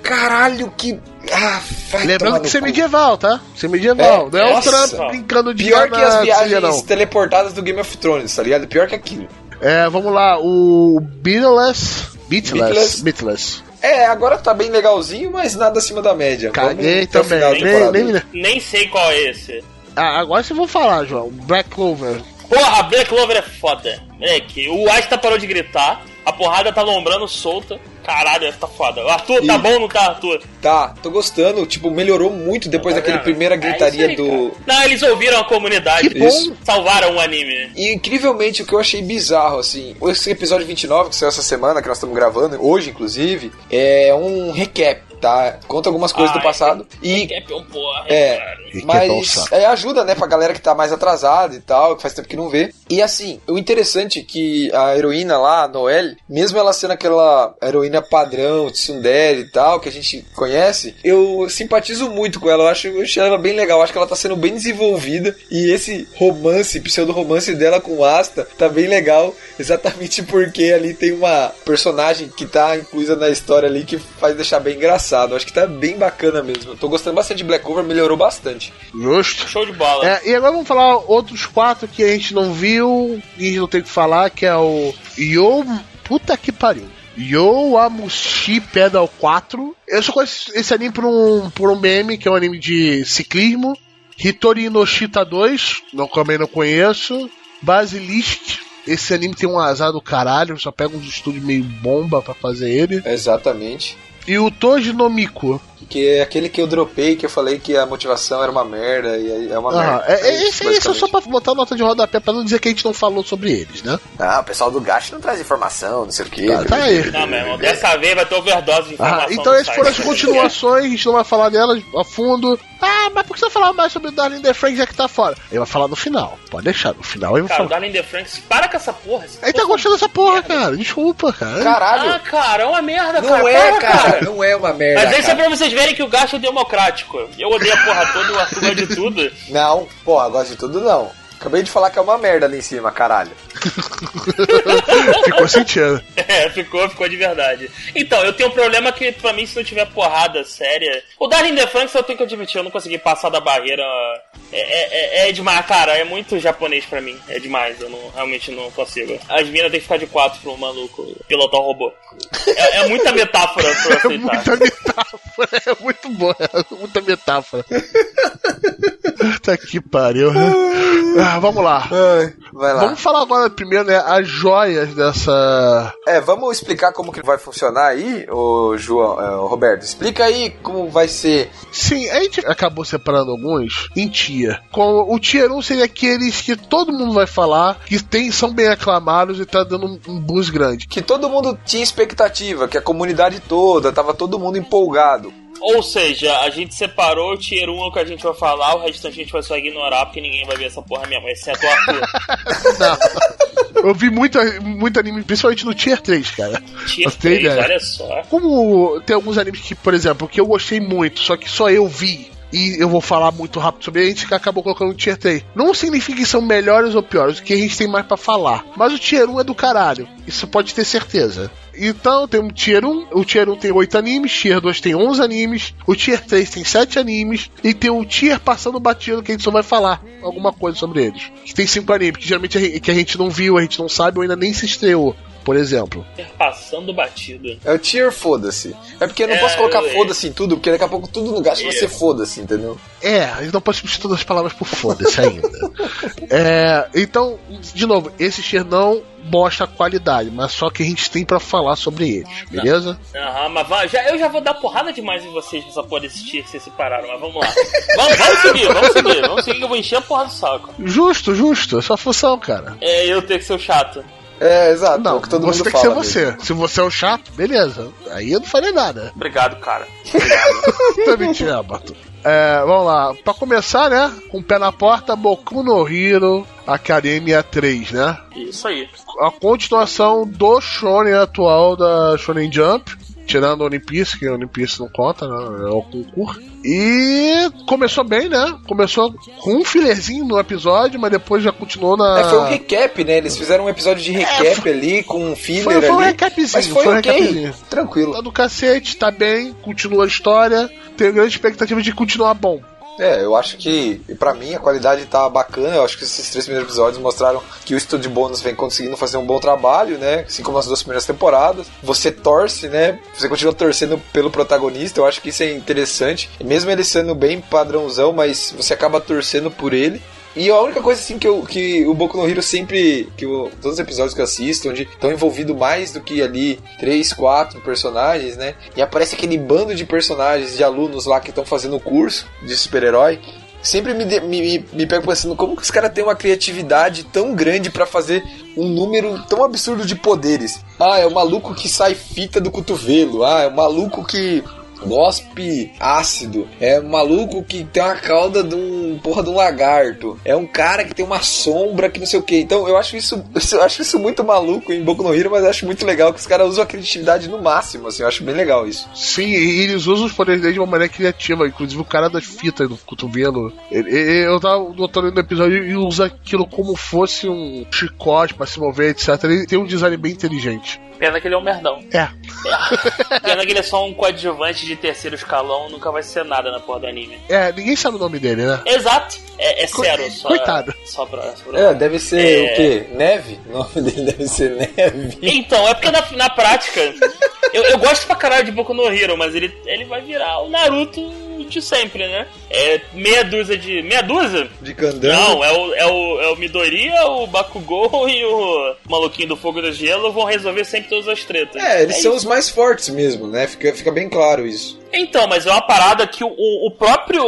B: Caralho, que. Ah, vai
A: Lembrando que
B: no
A: isso é
B: cu.
A: medieval, tá? Isso é medieval.
B: É,
A: não é o
B: nossa.
A: Trump brincando de
B: Pior que as viagens
A: não.
B: teleportadas do Game of Thrones, tá ligado? Pior que aquilo.
A: É, vamos lá. O Beatless. Beatless.
B: Beatless.
A: Beatless.
B: É, agora tá bem legalzinho, mas nada acima da média.
A: Caguei
B: Vamos
A: também. Nem, nem,
C: Nem sei qual é esse.
A: Ah, agora vocês vão falar, João. Black Clover.
C: Porra, a Black Clover é foda. Moleque, o Asta parou de gritar, a porrada tá lombrando solta. Caralho, essa tá foda. O Arthur, tá
B: E-
C: bom ou não tá, Arthur?
B: Tá, tô gostando. Tipo, melhorou muito depois
C: Tá
B: daquele
C: vendo?
B: primeira
C: É
B: gritaria
C: aí,
B: do.
C: cara. Não, eles ouviram a comunidade.
A: Que bom.
B: Isso.
C: Salvaram o anime.
B: E incrivelmente o que eu achei bizarro, assim, esse episódio 29 que saiu essa semana, que nós estamos gravando, hoje inclusive, é um recap, tá? Conta algumas coisas
C: Ah,
B: do passado. E
C: Recap é um porra,
B: É,
C: cara.
A: E é
B: mas é, ajuda, né, pra galera que tá mais atrasada e tal, que faz tempo que não vê. E assim, o interessante é que a heroína lá, a Noelle, mesmo ela sendo aquela heroína padrão, tsundere e tal, que a gente conhece, eu simpatizo muito com ela, eu acho, eu achei ela bem legal, eu acho que ela tá sendo bem desenvolvida e esse romance, pseudo-romance dela com o Asta, tá bem legal, exatamente porque ali tem uma personagem que tá inclusa na história ali que faz deixar bem engraçado. Eu acho que tá bem bacana mesmo. Eu tô gostando bastante de Black Cover, melhorou bastante.
A: Justo.
C: Show de bola.
A: É, e agora vamos falar outros quatro que a gente não viu e a gente não tem o que falar, que é o Yo. Puta que pariu. Yo Amushi Pedal 4. Eu só conheço esse anime por um, por um meme, que é um anime de ciclismo. Hitori Inoshita 2, não, também não conheço. Basilisk. Esse anime tem um azar do caralho, só pega uns estúdios meio bomba pra fazer ele.
B: Exatamente.
A: E o Toji no Miku.
B: Que é aquele que eu dropei, que eu falei que a motivação era uma merda, e aí é uma
A: Ah,
B: merda.
A: é, é,
B: isso,
A: esse, esse é só pra botar nota de rodapé pra não dizer que a gente não falou sobre eles, né?
B: Ah, o pessoal do Gacha não traz informação, não sei o que.
A: Tá, tá aí.
C: Não, meu irmão, dessa vez vai ter overdose de informação.
A: Ah, então essas foram as continuações, a gente não vai falar delas a fundo. Ah, mas por que você vai falar mais sobre o Darling the Frank já que tá fora? Ele vai falar no final, pode deixar, no final ele vai
C: Cara, o
A: falar.
C: Darling the Franks, para com essa porra. essa
A: Ele tá gostando dessa porra, cara, desculpa, cara.
B: Caralho!
C: Ah, cara, é uma merda,
B: não
C: cara.
B: é,
C: para,
B: cara, não é uma merda.
C: Mas isso é pra vocês verem que o gasto é democrático. Eu odeio a porra toda, o Arthur gosta de tudo.
B: Não, porra, gosto de tudo não. Acabei de falar que é uma merda ali em cima, caralho.
A: Ficou sentindo.
C: É, ficou, ficou de verdade. Então, eu tenho um problema que, pra mim, se não tiver porrada séria. O Darling the Franks, eu tenho que admitir, eu não consegui passar da barreira. É, é, é- é demais, cara, é muito japonês pra mim. É demais, eu não, realmente não consigo. As minas têm que ficar de quatro pro maluco pilotar o robô. É, é muita metáfora pra eu
A: É
C: aceitar.
A: muita metáfora, é muito boa, é muita metáfora. tá que pariu. Ah, vamos lá.
B: Vai lá.
A: Vamos falar agora primeiro, né, as joias dessa.
B: É, vamos explicar como que vai funcionar aí, ô João, é, ô Roberto. Explica aí como vai ser.
A: Sim, a gente acabou separando alguns em tier. Com o tier 1 seria aqueles que todo mundo vai falar, que tem, são bem aclamados e tá dando um, um boost grande.
B: Que todo mundo tinha expectativa, que a comunidade toda, tava todo mundo empolgado.
C: Ou seja, a gente separou o tier 1 é o que a gente vai falar, o restante a gente vai só ignorar, porque ninguém vai ver essa porra mesmo, exceto o Arthur.
A: Eu vi muito, muito anime, principalmente no tier 3, cara.
C: Tier
A: Você tem
C: 3,
A: ideia?
C: olha só.
A: Como tem alguns animes que, por exemplo, que eu gostei muito, só que só eu vi. E eu vou falar muito rápido sobre a gente acabou colocando no tier 3. Não significa que são melhores ou piores, o que a gente tem mais pra falar. Mas o tier 1 é do caralho. Isso pode ter certeza. Então tem um tier 1, o tier 1 tem 8 animes, tier 2 tem 11 animes, o tier 3 tem 7 animes, e tem o tier passando batido que a gente só vai falar alguma coisa sobre eles. Que tem 5 animes, que geralmente a gente- que a gente não viu, a gente não sabe ou ainda nem se estreou, por exemplo.
C: Passando batido.
B: É o tier foda-se. É porque eu não
C: É,
B: posso colocar
C: é.
B: foda-se em tudo, porque daqui a pouco tudo no gasto vai ser foda-se, entendeu?
A: É, a gente não pode substituir todas as palavras por foda-se ainda. É, então, de novo, esse tier não mostra a qualidade, mas só que a gente tem pra falar sobre eles, beleza?
C: Aham, mas va- já, eu já vou dar porrada demais em vocês nessa porra desse tier que vocês separaram, mas vamos lá. vamos, vamos seguir, vamos seguir, vamos seguir que eu vou encher a porra do saco.
A: Justo, justo, é sua função, cara.
C: É, eu tenho que ser o chato.
B: É, exato. é
A: Não,
B: o que todo
A: você
B: mundo
A: tem que
B: fala
A: ser você.
B: mesmo.
A: Se você é o chato, beleza. Aí eu não falei nada.
C: Obrigado, cara.
A: Também te amo, Arthur. É, vamos lá. Pra começar, né? Com o pé na porta, Boku no Hero Academia 3, né?
C: Isso aí.
A: a continuação do Shonen atual da Shonen Jump. Tirando o One Piece, que o One Piece não conta, né? É o concurso. E começou bem, né? Começou com um filerzinho no episódio, mas depois já continuou na.
B: É, foi um recap, né? Eles fizeram um episódio de recap ali, com um filler
A: Foi- foi um
B: ali.
A: recapzinho,
B: mas foi,
A: foi um
B: ok.
A: recapzinho.
B: Tranquilo.
A: Tá do cacete, tá bem, continua a história. Tenho grande expectativa de continuar bom.
B: É, eu acho que, pra mim, a qualidade tá bacana. Eu acho que esses três primeiros episódios mostraram que o estúdio bônus vem conseguindo fazer um bom trabalho, né? Assim como as duas primeiras temporadas. Você torce, né? Você continua torcendo pelo protagonista. Eu acho que isso é interessante. Mesmo ele sendo bem padrãozão, mas você acaba torcendo por ele. E a única coisa assim que, eu, que o Boku no Hero sempre. que eu- todos os episódios que eu assisto, onde estão envolvidos mais do que ali três, quatro personagens, né? E aparece aquele bando de personagens, de alunos lá que estão fazendo o curso de super-herói. Sempre me, me, me, pego pensando como que os caras têm uma criatividade tão grande pra fazer um número tão absurdo de poderes. Ah, é o maluco que sai fita do cotovelo. Ah, é o maluco que gospe ácido. É maluco que tem uma cauda de um porra de um lagarto. É um cara que tem uma sombra que não sei o que. Então eu acho isso, eu acho isso muito maluco em Boku no Hero, mas eu acho muito legal que os caras usam a criatividade no máximo, assim, eu acho bem legal isso.
A: Sim, e eles usam os poderes deles de uma maneira criativa. Inclusive o cara das fitas do cotovelo. Ele, ele- eu tava notando no episódio e usa aquilo como fosse um chicote pra se mover, etc. Ele tem um design bem inteligente.
C: Pena que ele é um merdão.
A: É.
C: Pena que ele é só um coadjuvante de terceiro escalão, nunca vai ser nada na porra do anime.
A: É, ninguém sabe o nome dele, né?
C: Exato, é, é
A: Co-
C: zero. Só,
A: coitado.
C: Só pra, só pra-
B: É, deve ser
C: É.
B: o quê? Neve? O nome dele deve ser Neve.
C: Então, é porque na, na prática, eu, eu gosto pra caralho de Boku no Hero, mas ele, ele vai virar o Naruto de sempre, né? É meia dúzia de. Meia dúzia?
B: De Gundam.
C: Não, é o, é o, é o Midoriya, o Bakugou e o maluquinho do Fogo do Gelo vão resolver sempre todas as tretas.
B: É, eles são
C: isso.
B: os mais fortes mesmo, né? Fica, fica bem claro isso.
C: Então, mas é uma parada que o, o próprio.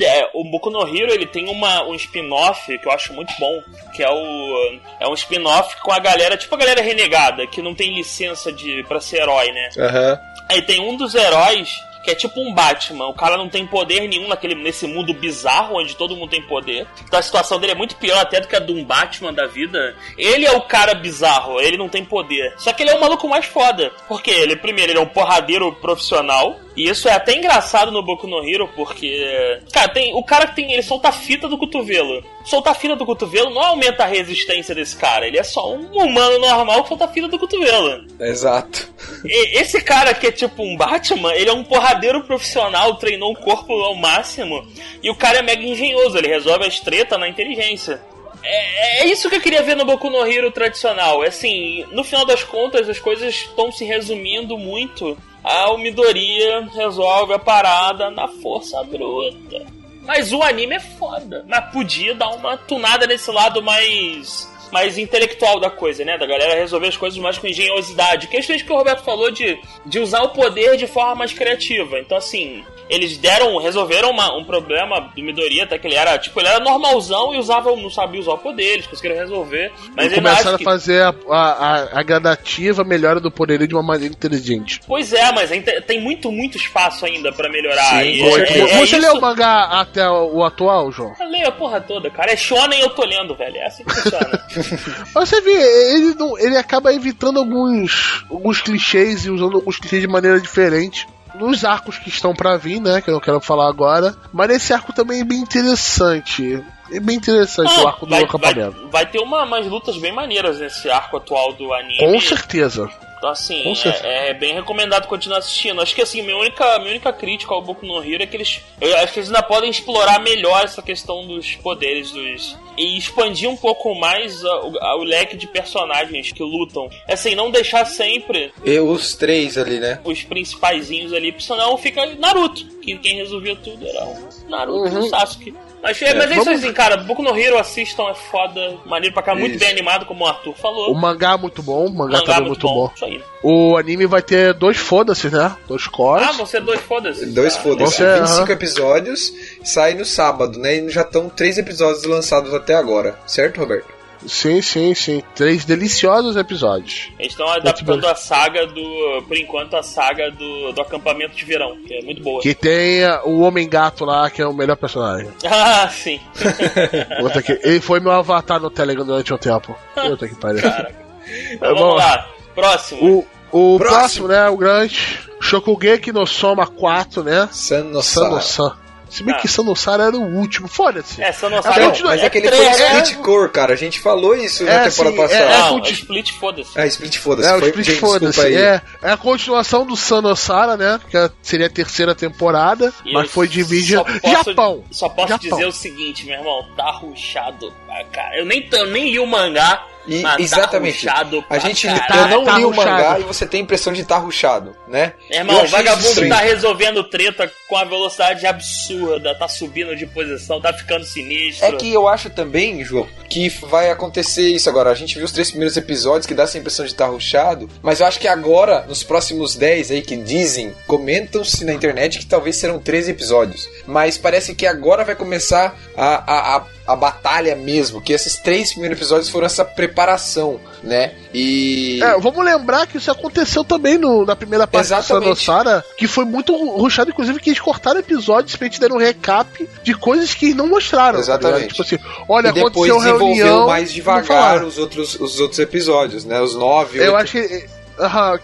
C: É, o Boku no Hero ele tem uma, um spin-off que eu acho muito bom. Que é o. É um spin-off com a galera, tipo a galera renegada, que não tem licença de pra ser herói, né?
B: Aham.
C: Aí tem um dos heróis que é tipo um Batman. O cara não tem poder nenhum naquele, nesse mundo bizarro onde todo mundo tem poder. Então a situação dele é muito pior até do que a de um Batman da vida. Ele é o cara bizarro, ele não tem poder. Só que ele é o maluco mais foda. Porque ele, primeiro, ele é um porradeiro profissional. E isso é até engraçado no Boku no Hero, porque. Cara, tem. O cara que tem. Ele solta a fita do cotovelo. Soltar a fita do cotovelo não aumenta a resistência desse cara. Ele é só um humano normal que solta a fita do cotovelo.
B: Exato.
C: E- Esse cara que é tipo um Batman, ele é um porradeiro profissional, treinou o corpo ao máximo. E o cara é mega engenhoso, ele resolve as tretas na inteligência. É, é isso que eu queria ver no Boku no Hero tradicional. É assim, no final das contas, as coisas estão se resumindo muito. A Midoriya resolve a parada na força bruta. Mas o anime é foda. Mas podia dar uma tunada nesse lado mais. Mais intelectual da coisa, né? Da galera resolver as coisas mais com engenhosidade. Que é que o Roberto falou de, de usar o poder de forma mais criativa. Então, assim, eles deram, resolveram uma- um problema do Midoriya, até que ele era, tipo, ele era normalzão e usava, não sabia usar o poder, eles conseguiram resolver. Mas
A: e começaram a
C: que,
A: fazer a, a, a- gradativa melhora do poder de uma maneira inteligente.
C: Pois é, mas ainda tem muito, muito espaço ainda pra melhorar.
B: Sim,
C: E é- é- é
A: Você
C: isso-
A: leu o mangá até o, o atual, João?
C: Eu leio a porra toda, cara. É shonen eu tô lendo, velho. É assim que funciona.
A: Você vê, ele, não, ele acaba evitando alguns, alguns clichês e usando alguns clichês de maneira diferente. Nos arcos que estão pra vir, né? Que eu não quero falar agora. Mas esse arco também é bem interessante. É bem interessante o
C: Ah,
A: arco do
C: vai,
A: acampamento.
C: vai, vai ter uma, umas lutas bem maneiras nesse arco atual do anime.
A: Com certeza.
C: Então, assim, é, é bem recomendado continuar assistindo. Acho que, assim, minha única, minha única crítica ao Boku no Hero é que eles... Eu acho que eles ainda podem explorar melhor essa questão dos poderes dos... E expandir um pouco mais a- o, a- o leque de personagens que lutam. Assim, não deixar sempre
B: E os três ali, né?
C: os principaizinhos ali, porque senão fica Naruto. Que quem resolvia tudo era o Naruto e
A: Uhum.
C: o Sasuke. Mas é, mas é isso assim, cara. Boku no Hero assistam, é foda. Maneiro pra cá, muito
B: Isso.
C: bem animado, como o Arthur falou.
A: O mangá é muito bom, o mangá,
C: Mangá
A: também é muito bom.
C: Isso aí.
A: O anime vai ter dois foda-se, né? Dois cores.
C: Ah, você é dois foda-se.
B: Dois
C: Ah,
B: foda-se.
A: Você,
B: 25
A: aham.
B: episódios, sai no sábado, né? E já estão três episódios lançados até agora. Certo, Roberto?
A: Sim, sim, sim. Três deliciosos episódios.
C: Eles estão adaptando a saga do. Por enquanto, a saga do, do acampamento de verão, que é muito boa.
A: Que tem o Homem Gato lá, que é o melhor personagem.
C: Ah, sim.
A: Puta que... Ele foi meu avatar no Telegram durante um tempo. Puta que pariu.
C: Então, vamos lá. Próximo.
A: O, o
B: Próximo.
A: próximo. né? O grande. Shokugeki no Soma 4, né?
B: San no Sara.
A: Se bem
C: Ah.
A: que Sanosan era o último. Foda-se.
C: É,
A: É,
C: sabe.
A: não,
B: Mas é que ele
C: três,
B: foi split core, cara. A gente falou isso
A: É,
B: na temporada
A: sim,
B: passada.
A: é, conti-
C: é split, foda-se.
B: Ah, split foda-se.
A: É, o Split foda-se. É, é a continuação do Sanosara, né? Que seria a terceira temporada,
C: E
A: mas foi dividida.
C: só posso-
A: Japão!
C: Só posso
A: Japão.
C: dizer o seguinte, meu irmão, tá ruchado pra cara. Eu nem, eu nem li o mangá,
B: E-
C: mas
B: exatamente.
C: tá ruchado
B: A
C: pra
B: gente,
C: caralho.
B: eu não
A: Tá
B: li o
A: ruchado.
B: mangá e você tem a impressão de estar tá ruchado, né?
C: Meu irmão, o vagabundo tá resolvendo treta com a velocidade absurda, tá subindo de posição, tá ficando sinistro.
B: É que eu acho também, João, que vai acontecer isso agora. A gente viu os três primeiros episódios que dá essa impressão de estar ruchado, mas eu acho que agora, nos próximos 10 aí que dizem, comentam-se na internet que talvez serão 13 episódios. Mas parece que agora vai começar a, a, a, a batalha mesmo, que esses três primeiros episódios foram essa preparação, né? E.
A: É, vamos lembrar que isso aconteceu também no- na primeira parte
B: Exatamente.
A: do Sanosara, que foi muito ruxado, inclusive, que eles cortaram episódios pra gente dar um recap de coisas que não mostraram. tá
B: Exatamente.
A: ligado? tipo assim, olha,
B: e depois
A: aconteceu
B: desenvolveu
A: reunião.
B: mais devagar os outros, os outros episódios, né? Os nove,
A: Eu
B: oito.
A: acho que.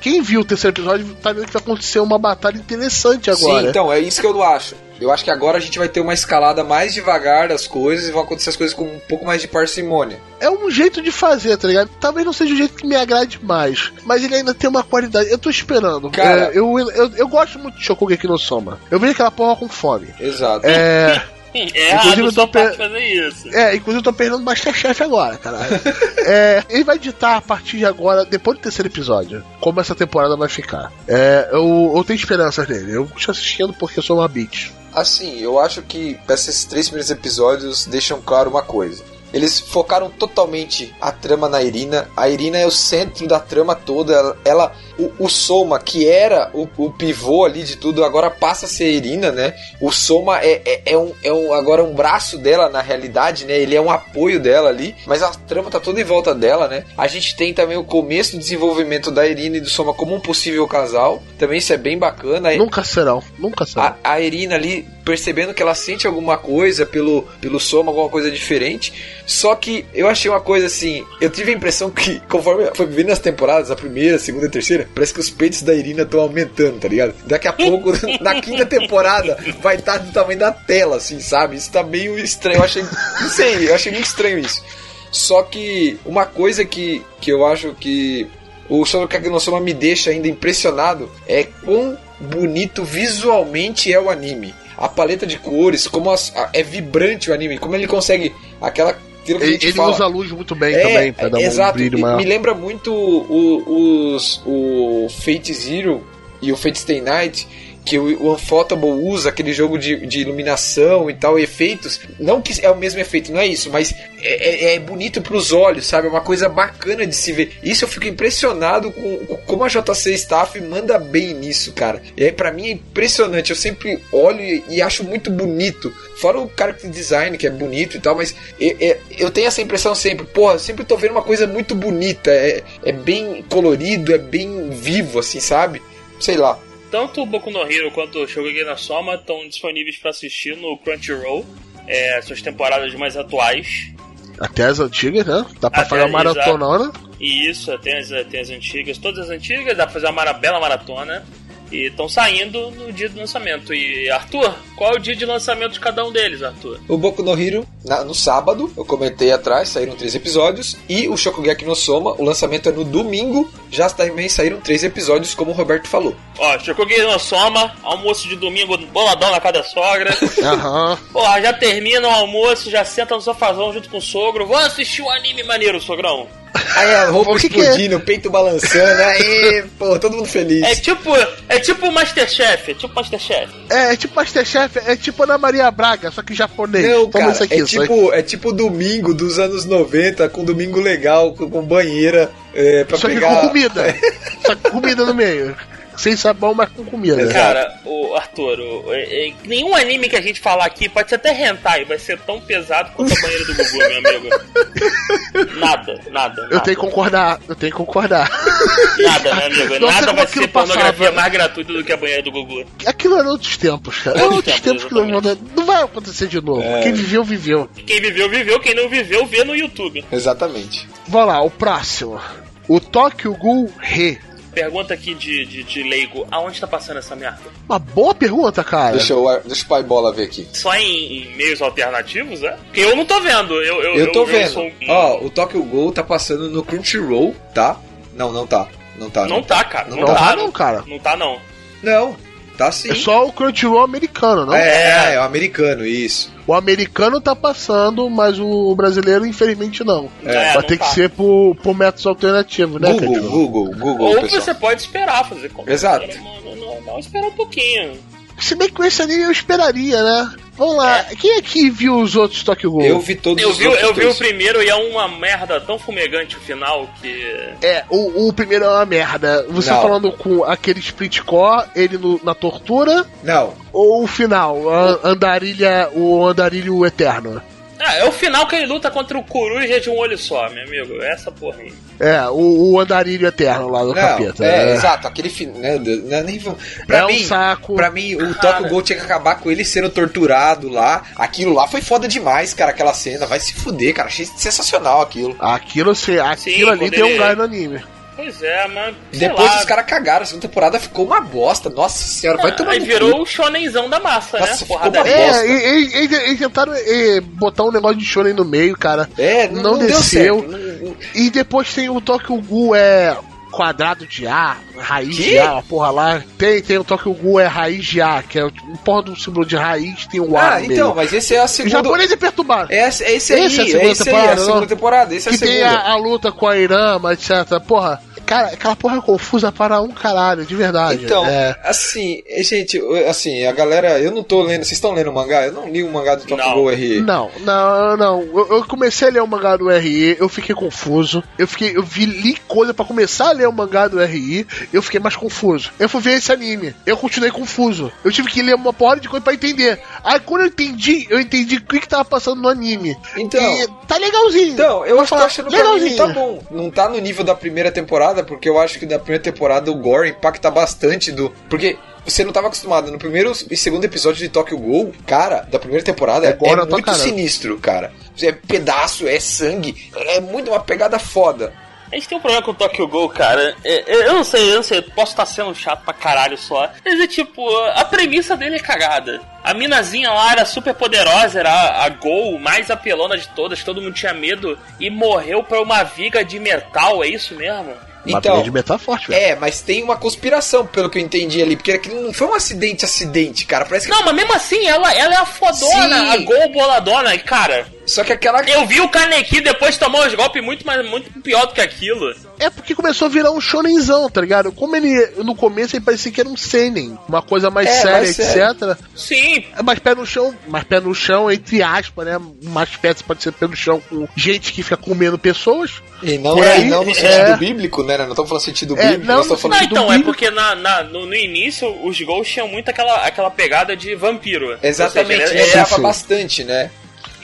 A: Quem viu o terceiro episódio tá vendo que vai acontecer uma batalha interessante agora.
B: Sim, então, é isso que eu não acho. Eu acho que agora a gente vai ter uma escalada mais devagar das coisas e vão acontecer as coisas com um pouco mais de parcimônia.
A: É um jeito de fazer, tá ligado? Talvez não seja o jeito que me agrade mais, mas ele ainda tem uma qualidade. Eu tô esperando.
B: Cara-
A: É, eu, eu, eu gosto muito de Shokugeki no Soma. Eu vi aquela porra com fome.
B: Exato.
A: É.
C: É
A: Inclusive, eu
C: sua
A: tô pe-
C: parte fazer isso.
A: É, inclusive eu tô perdendo Masterchef agora, caralho. é, ele vai editar a partir de agora, depois do terceiro episódio, como essa temporada vai ficar. É, eu, eu tenho esperanças nele. Eu estou assistindo porque eu sou uma bitch.
B: Assim, eu acho que esses três primeiros episódios deixam claro uma coisa. Eles focaram totalmente a trama na Irina. A Irina é o centro da trama toda. Ela, ela o, o Soma, que era o, o, pivô ali de tudo, agora passa a ser a Irina, né? O Soma é, é, é, um, é um, agora um braço dela na realidade, né? Ele é um apoio dela ali, mas a trama tá toda em volta dela, né? A gente tem também o começo do desenvolvimento da Irina e do Soma como um possível casal. Também isso é bem bacana.
A: Nunca serão, nunca serão.
B: A, a Irina ali percebendo que ela sente alguma coisa pelo, pelo Soma, alguma coisa diferente. Só que eu achei uma coisa assim, eu tive a impressão que conforme foi vivendo as temporadas, a primeira, a segunda e a terceira, parece que os peitos da Irina estão aumentando, tá ligado? Daqui a pouco, na quinta temporada, vai estar do tamanho da tela, assim, sabe? Isso tá meio estranho. Eu achei. Não sei, eu achei muito estranho isso. Só que uma coisa que, que eu acho que o Shadowcast no Soma me deixa ainda impressionado é quão bonito visualmente é o anime. A paleta de cores, como as, a, é vibrante o anime, como ele consegue aquela
A: ele, ele usa a luz muito bem
B: é,
A: também, pra dar
B: exato,
A: um brilho maior.
B: Me lembra muito o, os, o Fate Zero e o Fate Stay Night, que o Unfotable usa aquele jogo de, de iluminação e tal, efeitos. Não que é o mesmo efeito, não é isso, mas é, é, é bonito pros olhos, sabe? É uma coisa bacana de se ver. Isso eu fico impressionado com, com como a JC Staff manda bem nisso, cara. Aí, pra mim é impressionante. Eu sempre olho e, e acho muito bonito. Fora o character design, que é bonito e tal, mas eu, eu tenho essa impressão sempre. Porra, sempre tô vendo uma coisa muito bonita. É, é bem colorido, é bem vivo, assim, sabe? Sei lá
C: tanto o Boku no Hero quanto o Shogeki no Soma estão disponíveis para assistir no Crunchyroll, é, suas temporadas mais atuais.
A: Até as antigas, né? Dá pra Até, fazer uma maratona.
C: Isso, tem as, tem as antigas, todas as antigas, dá pra fazer uma bela maratona. E estão saindo no dia do lançamento. E Arthur, qual é o dia de lançamento de cada um deles, Arthur?
B: O Boku no Hero, na, no sábado, eu comentei atrás, saíram três episódios. E o Shokugeki no Soma, o lançamento é no domingo, já também saíram três episódios, como o Roberto falou.
C: Ó, Shokugeki no Soma, almoço de domingo, boladão na casa da sogra.
A: Aham. uhum.
C: Porra, já termina o almoço, já senta no sofazão junto com o sogro. Vou assistir o um anime maneiro, sogrão.
B: Aí a roupa que explodindo, que é? o peito balançando, aí, pô, todo mundo feliz.
C: É tipo, é tipo Masterchef, é tipo Masterchef.
A: É, é tipo Masterchef, é tipo Ana Maria Braga, só que japonês.
B: Não, cara, aqui, é, tipo, é tipo domingo dos anos 90, com domingo legal, com, com banheira, é, pra
A: só
B: pegar...
A: que com comida. só que comida no meio sem sabão, mas com comida.
C: Cara, o Arthur, o, é, é, nenhum anime que a gente falar aqui pode ser até hentai, vai ser tão pesado quanto a banheira do Gugu, meu amigo. Nada, nada, nada.
A: Eu tenho que concordar, eu tenho que concordar.
C: Nada, né, amigo? Não nada vai ser pornografia passava. mais gratuita do que a banheira do Gugu.
A: Aquilo era outros tempos, cara. Era outros tempos, tempos que não, não vai acontecer de novo. É. Quem viveu, viveu.
C: Quem viveu, viveu. Quem não viveu, vê no YouTube.
B: Exatamente.
A: Vamos lá, o próximo. O Tokyo Ghoul Re
C: Pergunta aqui de, de, de, leigo: aonde tá passando essa merda?
A: Uma boa pergunta, cara.
B: Deixa, eu, deixa o pai bola ver aqui.
C: Só em, em meios alternativos, é? Porque eu não tô vendo. Eu, eu,
B: eu tô eu, vendo. Um... Ó, o Tokyo Ghoul tá passando no Crunchyroll, tá? Não, não tá. Não tá.
C: Não, não tá, cara.
A: Não, não tá, tá, não, cara.
C: Não tá, não.
B: Não. Tá sim.
A: É só o Crunchyroll americano, não?
B: É, é, é o americano, isso.
A: O americano tá passando, mas o brasileiro, infelizmente, não.
C: É,
A: Vai ter
C: tá.
A: que ser por, por métodos alternativos, né,
B: Google, Google, Google.
C: Ou
B: pessoal.
C: você pode esperar fazer
B: como. Exato.
C: Não, esperar um pouquinho.
A: Se bem que com esse anime eu esperaria, né? Vamos lá, é. quem aqui viu os outros Tokyo Ghoul?
B: Eu vi todos
C: eu
B: os
C: vi,
B: outros.
C: Eu vi o primeiro e é uma merda tão fumegante o final que.
A: É, o, o primeiro é uma merda. Você Não. falando com aquele split core, ele no, na tortura?
B: Não.
A: Ou o final, a andarilha, o andarilho eterno?
C: Ah, é o final que ele luta contra o coruja de um olho só, meu amigo. É essa porra aí.
A: É, o, o andarilho eterno lá do não, capeta.
B: É, é, exato, aquele final. Né, né, nem pra
A: é
B: mim,
A: um saco.
B: Pra mim, o Tokyo Gol tinha que acabar com ele sendo torturado lá. Aquilo lá foi foda demais, cara, aquela cena. Vai se fuder, cara. Achei sensacional aquilo.
A: Aquilo, aquilo Sim, ali deu ele... um gás no anime.
C: Pois é, mas.
B: Depois
C: lá.
B: os caras cagaram, a segunda temporada ficou uma bosta. Nossa senhora, vai tomar
C: Aí virou o shonenzão da massa,
B: Nossa,
C: né?
B: Ficou uma
A: é, eles, eles tentaram é, botar um negócio de shonen no meio, cara.
B: É, não, não, não desceu.
A: Não... E depois tem o Tokyo Ghoul, é quadrado de A, raiz que? de A, uma porra lá. Tem, tem o Tokyo Ghoul é raiz de A, que é um porra do símbolo de raiz, tem um A
B: Ah, então,
A: meio.
B: mas esse é a segunda...
A: O japonês é perturbado.
B: É, é esse aí, esse é, a segunda, é, temporada, aí, é a segunda temporada, esse é
A: Que
B: a segunda.
A: tem a, a, luta com a Irama, etc. Porra, Cara, aquela porra é confusa para um caralho, de verdade.
B: Então,
A: É,
B: assim, gente, assim, a galera, eu não tô lendo, vocês estão lendo o mangá? Eu não li o mangá do Top
C: Não.
B: Go RE.
A: Não, não, não. Eu, eu comecei a ler o mangá do RI, eu fiquei confuso. Eu fiquei, eu vi li coisa pra começar a ler o mangá do RI, eu fiquei mais confuso. Eu fui ver esse anime, eu continuei confuso. Eu tive que ler uma porra de coisa pra entender. Aí quando eu entendi, eu entendi o que, que tava passando no anime.
B: Então.
A: E tá legalzinho.
B: Então, eu acho que tô achando
A: legalzinho.
B: tá bom. Não tá no nível da primeira temporada, porque eu acho que na primeira temporada o Gore impacta bastante do. Porque você não tava acostumado. No primeiro e segundo episódio de Tokyo Ghoul, cara, da primeira temporada,
A: É
B: é, muito
A: cara.
B: sinistro, cara. É pedaço, é sangue, é muito uma pegada foda.
C: A gente tem um problema com o Tokyo Ghoul, cara. É, é, Eu não sei, eu não sei, posso estar sendo chato pra caralho só. Mas é tipo, a premissa dele é cagada. A minazinha lá era super poderosa, era a, a Gol mais apelona de todas, todo mundo tinha medo e morreu pra uma viga de metal, é isso mesmo?
A: Uma
B: Então,
A: de metal é forte, velho.
B: é, mas tem uma conspiração, pelo que eu entendi ali, porque aquilo não foi um acidente, acidente, cara. Parece que.
C: Não, mas mesmo assim, ela, ela é a fodona,
B: Sim.
C: a Gol boladona, e cara.
B: Só que aquela.
C: Eu vi o Kaneki depois tomar os golpes muito, mais, muito pior do que aquilo.
A: É porque começou a virar um shonenzão, tá ligado? Como ele, no começo, ele parecia que era um seinen, uma coisa mais
B: É,
A: séria,
B: mais sério.
A: etc.
C: Sim,
A: É mais pé no chão, mais pé no chão, entre aspas, né? Mais pé pode ser pé no chão com gente que fica comendo pessoas.
B: E não, é,
A: aí,
B: não no
A: é.
B: sentido bíblico, né? Não estamos falando sentido
A: É,
B: bíblico,
A: não
B: nós estamos falando
C: Não, então, é
A: Billy.
C: porque na, na- no, no início os gols tinham muito aquela, aquela pegada de vampiro.
B: Exatamente, ele
C: ele-
B: lembrava
A: sim.
B: bastante, né?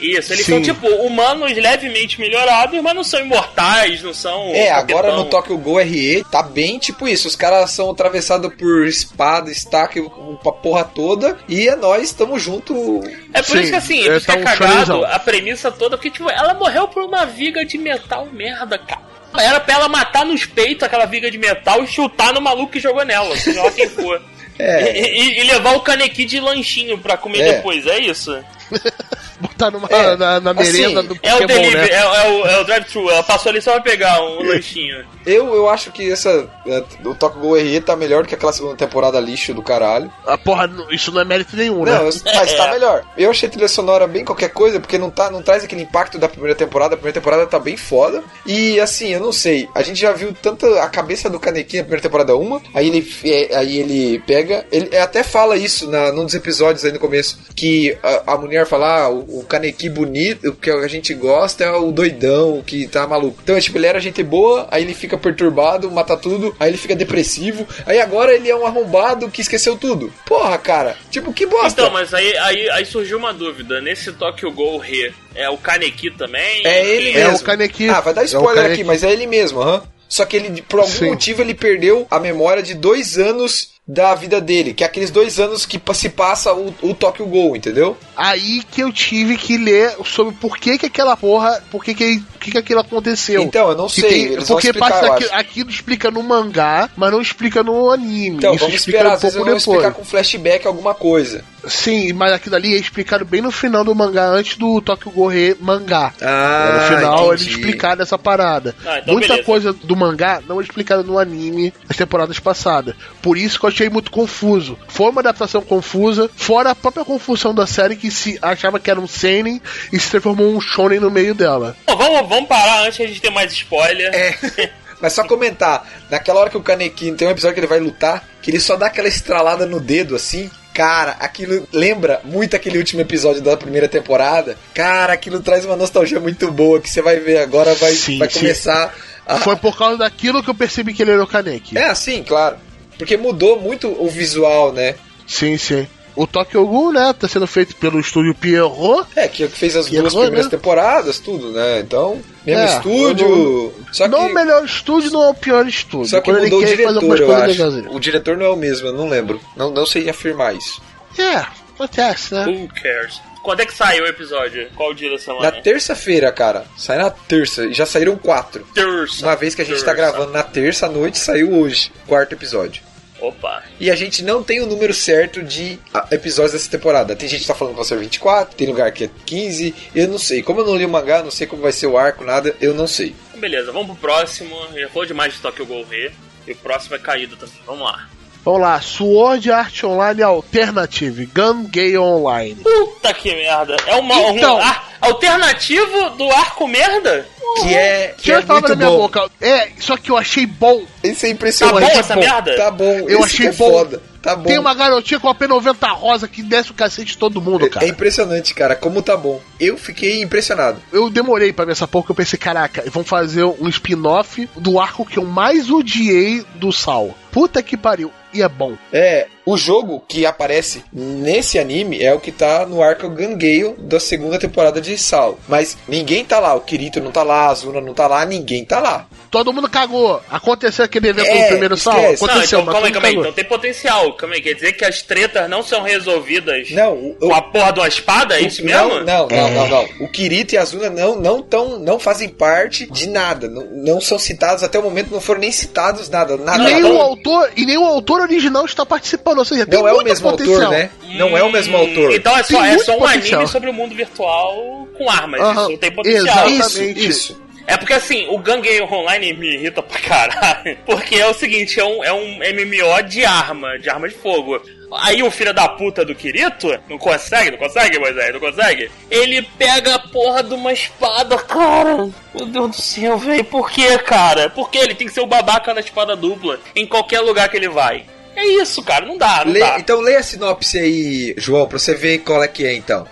C: Isso, eles
A: Sim.
C: são tipo humanos levemente melhorados, mas não são imortais, não são.
B: É, agora no Tokyo Go RE tá bem tipo isso. Os caras são atravessados por espada, estaca, pra porra toda. E é nós, estamos junto.
C: É por
A: Sim,
C: isso que assim,
A: é,
C: por isso que
A: tá um
C: cagado a premissa toda, porque tipo, ela morreu por uma viga de metal merda, cara. Era pra ela matar nos peitos aquela viga de metal e chutar no maluco que jogou nela, seja lá quem for.
B: É.
C: E, e- e levar o canequi de lanchinho pra comer
B: É.
C: depois, é isso?
A: Botar numa,
B: É,
A: na, na merenda
B: assim,
A: do
C: É o
A: Pokémon,
C: delivery,
A: né?
C: é, é o, é o drive-thru. Ela passou ali só pra pegar um lanchinho.
B: Eu, eu acho que essa. é, o Tokyo Go RE tá melhor do que aquela segunda temporada lixo do caralho.
A: A porra, não- isso não é mérito nenhum,
B: Não,
A: né?
B: eu- mas tá melhor. Eu achei a trilha sonora bem qualquer coisa, porque não, tá, não traz aquele impacto da primeira temporada. A primeira temporada tá bem foda. E assim, eu não sei. A gente já viu tanto a cabeça do Kaneki na primeira temporada uma. Aí ele, é, aí ele pega. Ele até fala isso na, num dos episódios aí no começo. Que a, a mulher fala: ah, o, o Kaneki bonito, o que a gente gosta é o doidão, o que tá maluco. Então, é, tipo, ele era gente boa, aí ele fica perturbado, mata tudo, aí ele fica depressivo. Aí agora ele é um arrombado que esqueceu tudo. Porra, cara. Tipo, que bosta.
C: Então, mas aí, aí, aí surgiu uma dúvida. Nesse Tokyo Ghoul Re, é o Kaneki também?
B: É ele
C: Quem
A: É
B: mesmo.
A: o Kaneki.
B: Ah, vai dar
A: É o
B: spoiler
A: Kaneki.
B: aqui, mas é ele mesmo, aham. Só que ele, por algum
A: Sim.
B: motivo, ele perdeu a memória de dois anos da vida dele, que é aqueles dois anos que se passa o, o Tokyo Gol, entendeu?
A: Aí que eu tive que ler sobre por que que aquela porra, por que que, por que, que aquilo aconteceu.
B: Então, eu não sei,
A: tem-
B: eles vão
A: porque
B: explicar,
A: passa
B: eu
A: aqui-
B: acho.
A: aquilo explica no mangá, mas não explica no anime.
B: Então,
A: Isso
B: vamos esperar,
A: um
B: às vezes
A: pouco
B: eu vou
A: depois.
B: explicar com flashback alguma coisa.
A: Sim, mas aquilo ali é explicado bem no final do mangá, antes do Tokyo Gorê mangá.
B: Ah,
A: no final
B: entendi.
A: ele explicar dessa parada.
C: Ah, então
A: Muita
C: beleza.
A: coisa do mangá não é explicada no anime nas temporadas passadas. Por isso que eu achei muito confuso. Foi uma adaptação confusa, fora a própria confusão da série que se achava que era um seinen e se transformou um shonen no meio dela.
C: Bom, vamos, vamos parar antes de a gente ter mais spoiler.
B: É. Mas só comentar, naquela hora que o Kaneki tem um episódio que ele vai lutar, que ele só dá aquela estralada no dedo assim. Cara, aquilo lembra muito aquele último episódio da primeira temporada. Cara, aquilo traz uma nostalgia muito boa que você vai ver agora, vai,
A: Sim,
B: vai
A: sim.
B: começar a.
A: Foi por causa daquilo que eu percebi que ele era o Kaneki.
B: É, assim, claro. Porque mudou muito o visual, né?
A: Sim, sim. O Tokyo Ghoul, né, tá sendo feito pelo estúdio Pierrot.
B: É, que fez as
A: Que
B: duas
A: errou,
B: primeiras
A: né?
B: temporadas, tudo, né? Então, mesmo
A: É,
B: estúdio. Só que,
A: Não o melhor estúdio, não é o pior estúdio.
B: só que
A: Quando
B: mudou o diretor, eu acho. O diretor não é o mesmo, eu não lembro. Não, não sei afirmar isso.
A: É, acontece, né?
C: Who cares? Quando é que saiu o episódio? Qual dia da
B: Na
C: semana?
B: terça-feira, cara. Sai na terça. E já saíram quatro.
C: terça.
B: Uma vez que a gente tá
C: Terça.
B: gravando na terça à noite, saiu hoje. Quarto episódio.
C: Opa.
B: E a gente não tem o número certo de ah, episódios dessa temporada. Tem gente que tá falando que vai ser 24, tem lugar que é 15. Eu não sei. Como eu não li o mangá, não sei como vai ser o arco, nada. Eu não sei.
C: Beleza, vamos pro próximo. Já falou demais de Tokyo Ghoul Re. E o próximo é caído também. Vamos lá.
A: Vamos lá, Sword Art Online Alternative, Gun Gay Online.
C: Puta que merda. É uma,
A: Então.
C: um ar- alternativo do arco merda?
B: Que é, que
A: Tira
B: é
A: as palavras
B: muito
A: da minha
B: bom.
A: boca. É, só que eu achei bom.
B: Isso é impressionante.
C: Tá bom essa
B: Bom,
C: merda?
B: Tá bom.
A: Eu achei
B: que é
A: bom.
B: foda. Tá bom.
A: Tem uma garotinha com a P90 rosa que desce o cacete de todo mundo,
B: É
A: cara.
B: impressionante, cara, como tá bom. Eu fiquei impressionado.
A: Eu demorei pra ver essa porra, que eu pensei, caraca, vão fazer um spin-off do arco que eu mais odiei do Sal. Puta que pariu. E é bom.
B: É, o jogo que aparece nesse anime é o que tá no arco Gangale da segunda temporada de Sal. Mas ninguém tá lá, o Kirito não tá lá, a Azuna não tá lá, ninguém tá lá.
A: Todo mundo cagou. Aconteceu aquele evento
B: É,
A: do primeiro Sal?
B: esquece.
C: Não,
A: Aconteceu,
C: então
A: mas
C: calma aí, calma aí. Então tem potencial. Calma aí, quer dizer que as tretas não são resolvidas
B: Não, o,
C: com a porra de uma espada? É isso mesmo?
B: Não, não, não, não, não. O Kirito e a Azuna não, não, tão, não fazem parte de nada. Não, não são citados até o momento, não foram nem citados nada.
A: E
B: nada.
A: nem,
B: Não-
A: o autor, e nem o autor original está participando, ou seja, tem
B: não é o mesmo
A: potencial.
B: autor, né? Não é o mesmo
C: Hum,
B: autor.
C: Então é só,
A: Tem
C: é só um
A: potencial.
C: anime sobre o mundo virtual com armas.
A: Aham,
C: Isso tem potencial.
A: exatamente.
B: Isso, isso.
C: É porque assim, o Gangue Online me irrita pra caralho. Porque é o seguinte, é um, é um MMO de arma, de arma de fogo. Aí o filho da puta do Kirito não consegue, não consegue, Moisés, não consegue. Ele pega a porra de uma espada, cara. Meu Deus do céu, velho. Por que, cara? Porque ele tem que ser o babaca da espada dupla em qualquer lugar que ele vai. É isso, cara, não dá, não
B: Lê-
C: dá.
B: então leia a sinopse aí, João, pra você ver qual é que é então.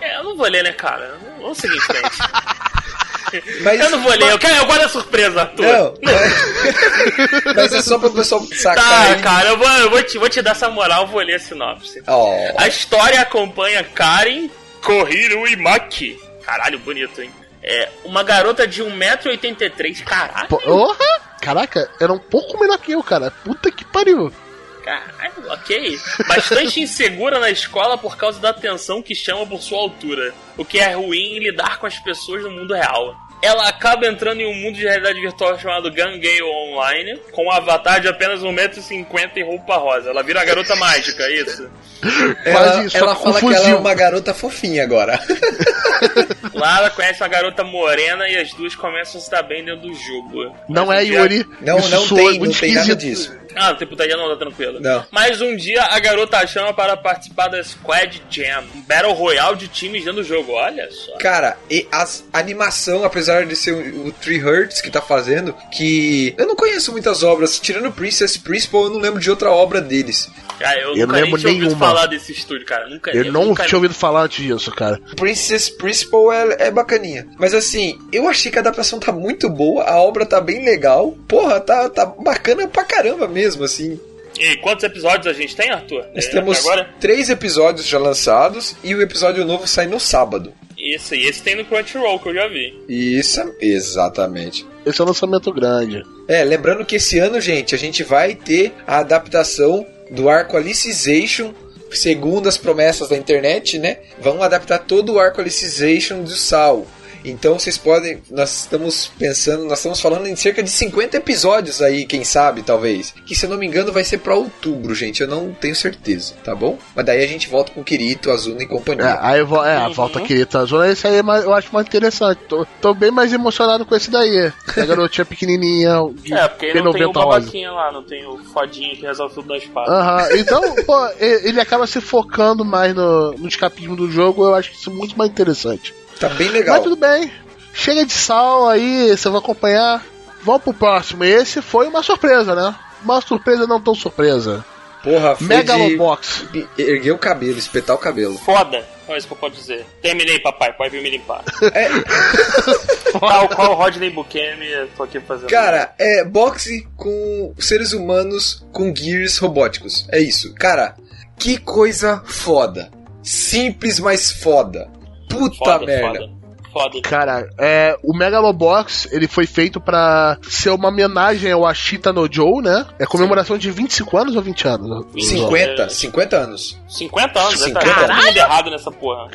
C: É, eu não vou ler, né, cara? Vamos seguir em frente.
B: Mas,
C: eu não vou ler, eu, quero, eu gosto da surpresa, Arthur.
B: Não, mas, mas é só pro pessoal sacar.
C: Tá,
B: aí.
C: cara, eu vou, eu vou, te, vou te dar essa moral, vou ler a sinopse.
B: Ó,
C: A história acompanha Karen Kohiro Imaki. Caralho, bonito, hein? É uma garota de 1,83m. Caralho,
A: Porra! Caraca, era um pouco menor que eu, cara. Puta que pariu.
C: Caralho, ok. Bastante insegura na escola por causa da atenção que chama por sua altura. O que é ruim em lidar com as pessoas no mundo real. Ela acaba entrando em um mundo de realidade virtual chamado Gangale Online, com um avatar de apenas 1,50m e roupa rosa. Ela vira a garota mágica, é isso?
B: ela,
A: Quase isso,
B: ela fala que ela é uma garota fofinha agora.
C: Ela conhece uma garota morena e as duas começam a se dar bem dentro do jogo.
A: Não
C: Mas
A: é
C: um dia-
A: Yuri.
B: Não,
A: Isso
B: não
A: soa
B: tem,
A: muito
B: não tem nada disso.
C: Ah, não tem putaria não, tá tranquilo.
B: Não.
C: Mas um dia a garota a chama para participar da Squad Jam, um Battle Royale de times dentro do jogo. Olha só.
B: Cara, e a animação, apesar de ser o, o Tree Hurts que tá fazendo, que eu não conheço muitas obras, tirando Princess Principal, eu não lembro de outra obra deles.
C: Cara, eu,
A: Eu
C: nunca nem
A: lembro
C: tinha ouvido
A: nenhuma.
C: falar desse estúdio, cara. Nunca
A: Eu não
C: nunca...
A: tinha ouvido falar antes disso, cara.
B: Princess Principal é, é bacaninha. Mas assim, eu achei que a adaptação tá muito boa, a obra tá bem legal. Porra, tá, tá bacana pra caramba mesmo, assim.
C: E quantos episódios a gente tem, Arthur?
B: Nós
C: É,
B: temos
C: até Agora?
B: três episódios já lançados e o episódio novo sai no sábado.
C: Isso, e esse tem no Crunchyroll que eu já vi.
B: Isso, exatamente.
A: Esse é um lançamento grande.
B: É, lembrando que esse ano, gente, a gente vai ter a adaptação do arco Alicization, segundo as promessas da internet, né? Vão adaptar todo o arco Alicization do Sal. Então vocês podem, nós estamos pensando, nós estamos falando em cerca de 50 episódios aí, quem sabe, talvez. Que se eu não me engano vai ser pra outubro, gente, eu não tenho certeza, tá bom? Mas daí a gente volta com o Kirito, Azuna e
A: É,
B: companhia.
A: aí eu vou, é, a
C: Uhum.
A: volta querida zona, esse aí é mais- eu acho mais interessante. Tô, tô bem mais emocionado com esse daí. A garotinha pequenininha. de
C: É, porque não tem o
A: P90 rosa.
C: babaquinha lá, não tem o fodinho que resolve tudo da espada.
A: Aham, então, pô, ele acaba se focando mais no, no escapismo do jogo, eu acho isso muito mais interessante.
B: Tá bem legal.
A: Mas tudo bem, chega de sal aí, você vai acompanhar. Vamos pro próximo. Esse foi uma surpresa, né? Uma surpresa não tão surpresa.
B: Porra, foi
A: Megalobox.
B: de erguer o cabelo, espetar o cabelo.
C: Foda, é isso que eu posso dizer. Terminei, papai, pode vir me limpar.
B: É,
C: Tal qual o Rodney Bukemi, tô aqui fazendo.
B: Cara, é boxe com seres humanos com gears robóticos. É isso. Cara, que coisa foda. Simples, mas foda. Puta
C: foda,
B: merda.
C: foda. Foda.
A: Cara, é, o Megalobox ele foi feito pra ser uma homenagem ao Ashita no Joe, né? É comemoração de 25 anos ou 20 anos?
B: 50, 50 anos.
C: 50 anos,
B: 50
C: tá todo
A: anos.
C: mundo errado nessa porra.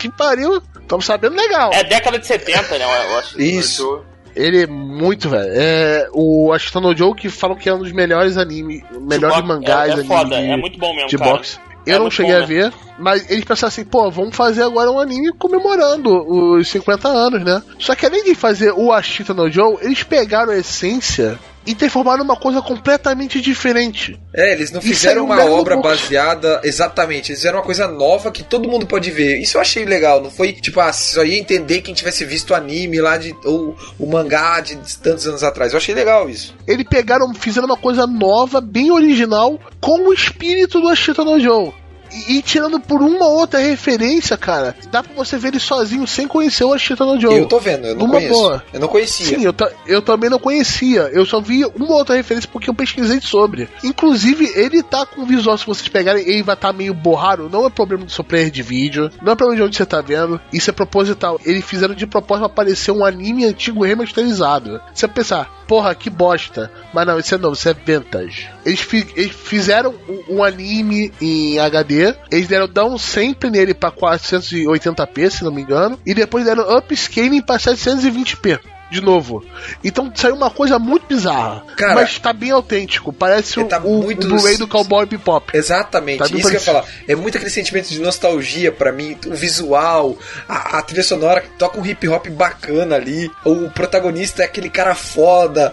A: Que pariu, estamos sabendo legal.
C: É década de 70, né? Eu acho.
B: Isso.
A: Ele é muito, velho. É o Ashita no Joe que falam que é um dos melhores animes, melhores mangás
C: é, é
A: anime
C: foda,
A: de,
C: é muito bom mesmo,
A: de
C: cara.
A: boxe. Eu
C: É
A: não cheguei
C: bom,
A: a ver, mas eles pensaram assim, pô, vamos fazer agora um anime comemorando os 50 anos, né? Só que além de fazer o Ashita no Joe, eles pegaram a essência e transformaram numa coisa completamente diferente.
B: É, eles não fizeram
A: o
B: uma obra baseada. Exatamente, eles fizeram uma coisa nova que todo mundo pode ver. Isso eu achei legal. Não foi tipo, ah, só ia entender quem tivesse visto o anime lá de. ou o mangá de tantos anos atrás. Eu achei legal isso.
A: Eles pegaram, fizeram uma coisa nova, bem original, com o espírito do Ashita no Joe. E, e tirando por uma outra referência, cara, dá pra você ver ele sozinho sem conhecer o Ashita no Joe.
B: Eu tô vendo, eu não
A: Numa
B: conheço.
A: boa.
B: Eu não conhecia.
A: Sim, eu, eu também não conhecia. Eu só vi uma outra referência porque eu pesquisei sobre. Inclusive, ele tá com visual, se vocês pegarem, ele vai estar meio borrado. Não é problema do seu player de vídeo, não é problema de onde você tá vendo. Isso é proposital. Eles fizeram de propósito pra parecer um anime antigo remasterizado. Você vai pensar, porra, que bosta. Mas não, isso é novo, isso é vintage. Eles, fi- eles fizeram um, um anime em HD, eles deram down sempre nele pra 480p, se não me engano, e depois deram upscaling pra 720p. De novo. Então saiu uma coisa muito bizarra.
B: Cara,
A: mas tá bem autêntico. Parece o,
B: tá
A: o,
B: muito-
A: o Blu-ray do Cowboy Bebop.
B: Exatamente,
A: Tá
B: isso que eu ia
A: parecido.
B: falar. É muito aquele sentimento de nostalgia pra mim, o visual, a, a trilha sonora que toca um hip hop bacana ali, o protagonista é aquele cara foda.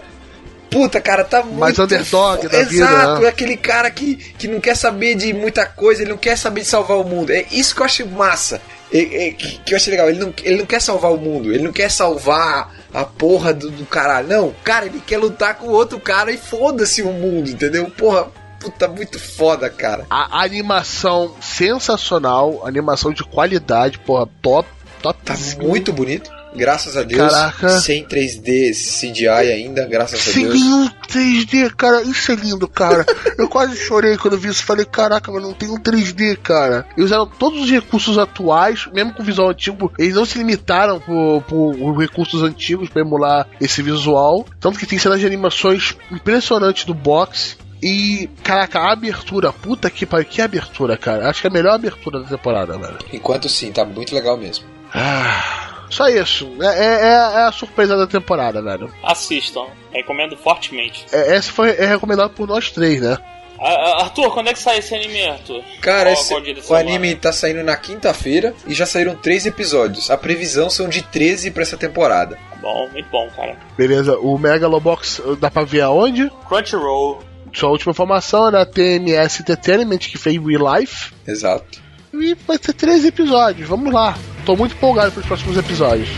B: Puta, cara, tá muito.
A: Mais underdog da vida,
B: Exato,
A: né?
B: é aquele cara que, que não quer saber de muita coisa, ele não quer saber de salvar o mundo. É isso que eu acho massa. É- é que, eu achei legal. Ele não, ele não quer salvar o mundo, ele não quer salvar a porra do, do caralho. Não, cara, ele quer lutar com outro cara e foda-se o mundo, entendeu? Porra, puta, muito foda, cara.
A: A animação sensacional, animação de qualidade, porra, top. Top.
B: Tá muito bonito. Graças a Deus.
A: Caraca.
B: Sem 3D CGI ainda, graças a
A: Sem
B: Deus.
A: nenhum 3D, cara. Isso é lindo, cara. Eu quase chorei quando vi isso. Falei, caraca, mas não tem um 3D, cara. E usaram todos os recursos atuais, mesmo com o visual antigo. Eles não se limitaram por, por recursos antigos pra emular esse visual. Tanto que tem cenas de animações impressionantes do boxe. E, caraca, a abertura, puta que pariu, que abertura, cara. Acho que é a melhor abertura da temporada, velho.
B: Enquanto sim, tá muito legal mesmo.
A: Ah, só isso. É, é- é a- é a surpresa da temporada, velho.
C: Assistam. Recomendo fortemente.
A: É, essa foi é recomendado por nós três, né?
C: Arthur, quando é que sai esse anime, Arthur?
B: Cara,
C: Qual-
B: esse-
C: qual
B: o
C: semana?
B: anime tá saindo na quinta-feira e já saíram três episódios. A previsão são de 13 pra essa temporada.
C: Bom, muito bom, cara.
A: Beleza, o Megalobox dá pra ver aonde?
C: Crunchyroll.
A: Sua última informação é da TMS Entertainment, que fez Real Life.
B: Exato.
A: E vai ter três episódios, vamos lá. Tô muito empolgado pros próximos episódios.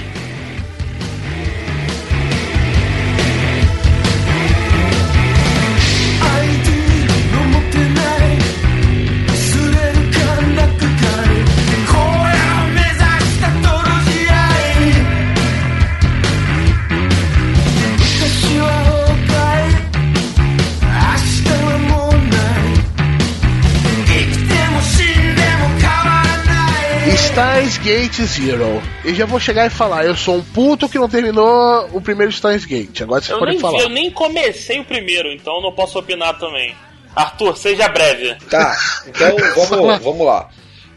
A: Gate Zero. E já vou chegar e falar, eu sou um puto que não terminou o primeiro Steins Gate. Agora vocês
C: Eu
A: podem
C: nem,
A: falar.
C: eu nem comecei o primeiro, então não posso opinar também. Arthur, seja breve.
B: Tá, então vamos, vamos lá.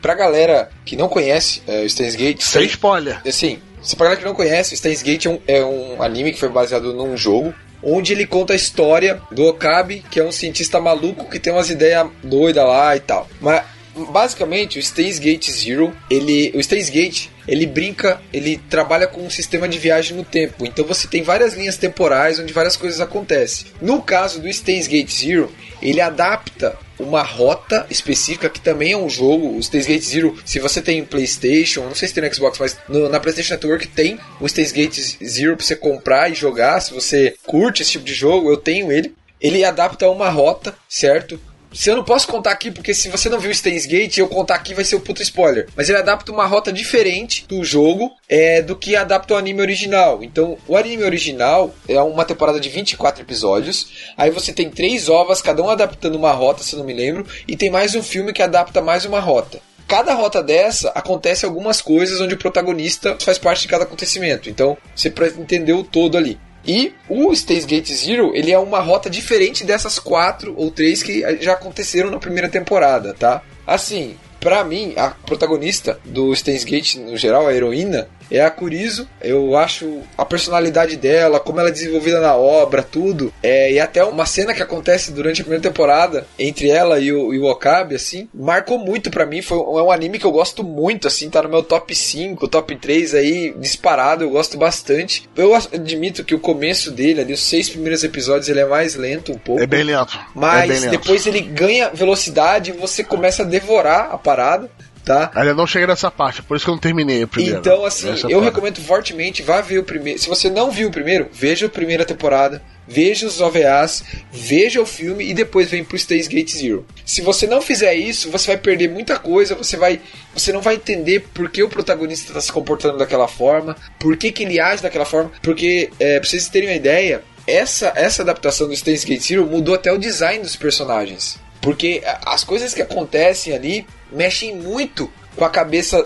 B: Pra galera que não conhece é, o Steins Gate,
A: Sem spoiler.
B: Assim, se pra galera que não conhece, Steins Gate é um, é um anime que foi baseado num jogo onde ele conta a história do Okabe, que é um cientista maluco que tem umas ideias doidas lá e tal. Mas basicamente o Steins Gate Zero, ele, o Steins Gate, ele brinca, ele trabalha com um sistema de viagem no tempo. Então você tem várias linhas temporais onde várias coisas acontecem. No caso do Steins Gate Zero, ele adapta uma rota específica que também é um jogo, o Steins Gate Zero. Se você tem PlayStation, não sei se tem no Xbox, mas no- na PlayStation Network tem o Steins Gate Zero pra você comprar e jogar. Se você curte esse tipo de jogo, eu tenho ele. Ele adapta uma rota, certo? Se eu não posso contar aqui, porque se você não viu Steins Gate, eu contar aqui vai ser um puto spoiler. Mas ele adapta uma rota diferente do jogo é, do que adapta o anime original. Então, o anime original é uma temporada de 24 episódios. Aí você tem três ovas, cada um adaptando uma rota, se eu não me lembro. E tem mais um filme que adapta mais uma rota. Cada rota dessa acontece algumas coisas onde o protagonista faz parte de cada acontecimento. Então, você entender o todo ali. E o Steins Gate Zero, ele é uma rota diferente dessas quatro ou três que já aconteceram na primeira temporada, tá? Assim, pra mim, a protagonista do Steins Gate, no geral, a heroína, é a Kurizo. Eu acho a personalidade dela, como ela é desenvolvida na obra, tudo. É, e até uma cena que acontece durante a primeira temporada entre ela e o, e o Okabe, assim, marcou muito pra mim. Foi é um anime que eu gosto muito, assim, tá no meu top 5, top 3 aí, disparado, eu gosto bastante. Eu admito que o começo dele, ali, os seis primeiros episódios, ele é mais lento um pouco.
A: É bem lento.
B: Mas
A: é bem lento.
B: depois ele ganha velocidade e você começa a devorar a parada, tá?
A: Ainda não cheguei nessa parte, por isso que eu não terminei o primeiro.
B: Então, assim,
A: Essa
B: eu
A: parte.
B: recomendo fortemente, vá ver o primeiro. Se você não viu o primeiro, veja a primeira temporada, veja os OVAs, veja o filme e depois vem pro Stays Gate Zero. Se você não fizer isso, você vai perder muita coisa, você vai. Você não vai entender por que o protagonista está se comportando daquela forma, por que, que ele age daquela forma, porque, é, pra vocês terem uma ideia, essa, essa adaptação do Stays Gate Zero mudou até o design dos personagens. Porque as coisas que acontecem ali mexem muito com a cabeça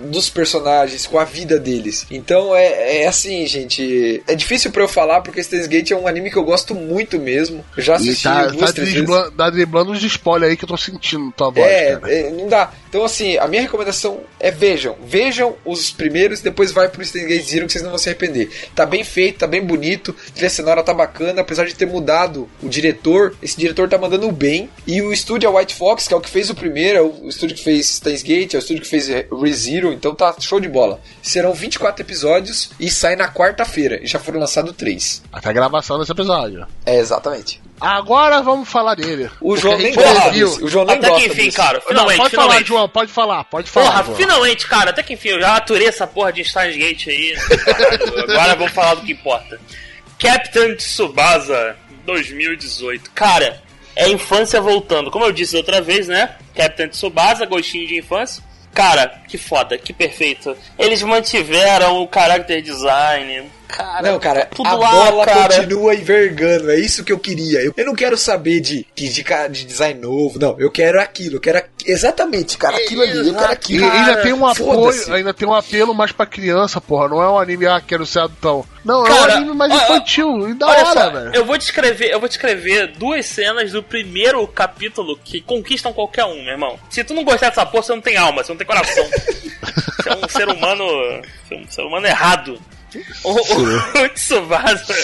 B: dos personagens, com a vida deles. Então é, é assim, gente. É difícil pra eu falar porque Steins Gate é um anime que eu gosto muito mesmo. Eu já
A: E
B: assisti
A: tá,
B: duas,
A: tá, driblando, tá driblando os spoilers aí que eu tô sentindo tua voz,
B: É, é, não dá. Então, assim, a minha recomendação é vejam. Vejam os primeiros, depois vai pro Steins Gate Zero que vocês não vão se arrepender. Tá bem feito, tá bem bonito, a trilha sonora tá bacana, apesar de ter mudado o diretor, esse diretor tá mandando bem. E o estúdio é White Fox, que é o que fez o primeiro, é o estúdio que fez Steins Gate, é o estúdio que fez ReZero, então tá show de bola. Serão 24 episódios e sai na quarta-feira, e já foram lançados três.
A: Até a gravação desse episódio.
B: É, exatamente.
A: Agora vamos falar dele.
B: O João nem gosta disso. O João nem
C: Até
B: gosta
C: que enfim,
B: disso.
C: cara.
A: Não,
C: Finalmente,
A: pode falar,
C: finalmente.
A: João, pode falar, pode falar.
C: Porra,
A: João.
C: finalmente, cara, até que enfim, eu já aturei essa porra de Steins Gate aí. Caralho, agora vamos falar do que importa. Captain Tsubasa 2018. Cara, é infância voltando. Como eu disse outra vez, né? Captain Tsubasa, gostinho de infância. Cara, que foda, que perfeito. Eles mantiveram o character design. Cara,
B: Não, cara,
C: tudo
B: a
C: lá,
B: bola
C: cara.
B: continua envergando. É isso que eu queria. Eu, eu não quero saber de, de, de, design novo. Não, eu quero aquilo. Eu quero exatamente, cara, aquilo ali. Eu quero
A: E
B: aquilo.
C: cara.
A: ainda tem um apoio, ainda tem um apelo mais pra criança, porra. Não é um anime, ah, quero ser adultão. Não, é
C: Cara,
A: um anime mais
C: ó,
A: infantil. E da
C: Olha
A: hora,
C: só,
A: velho.
C: eu vou descrever, eu vou descrever duas cenas do primeiro capítulo que conquistam qualquer um, meu irmão. Se tu não gostar dessa porra, você não tem alma, você não tem coração. você é um ser humano, você é um ser humano errado. O, o, o Tsubasa.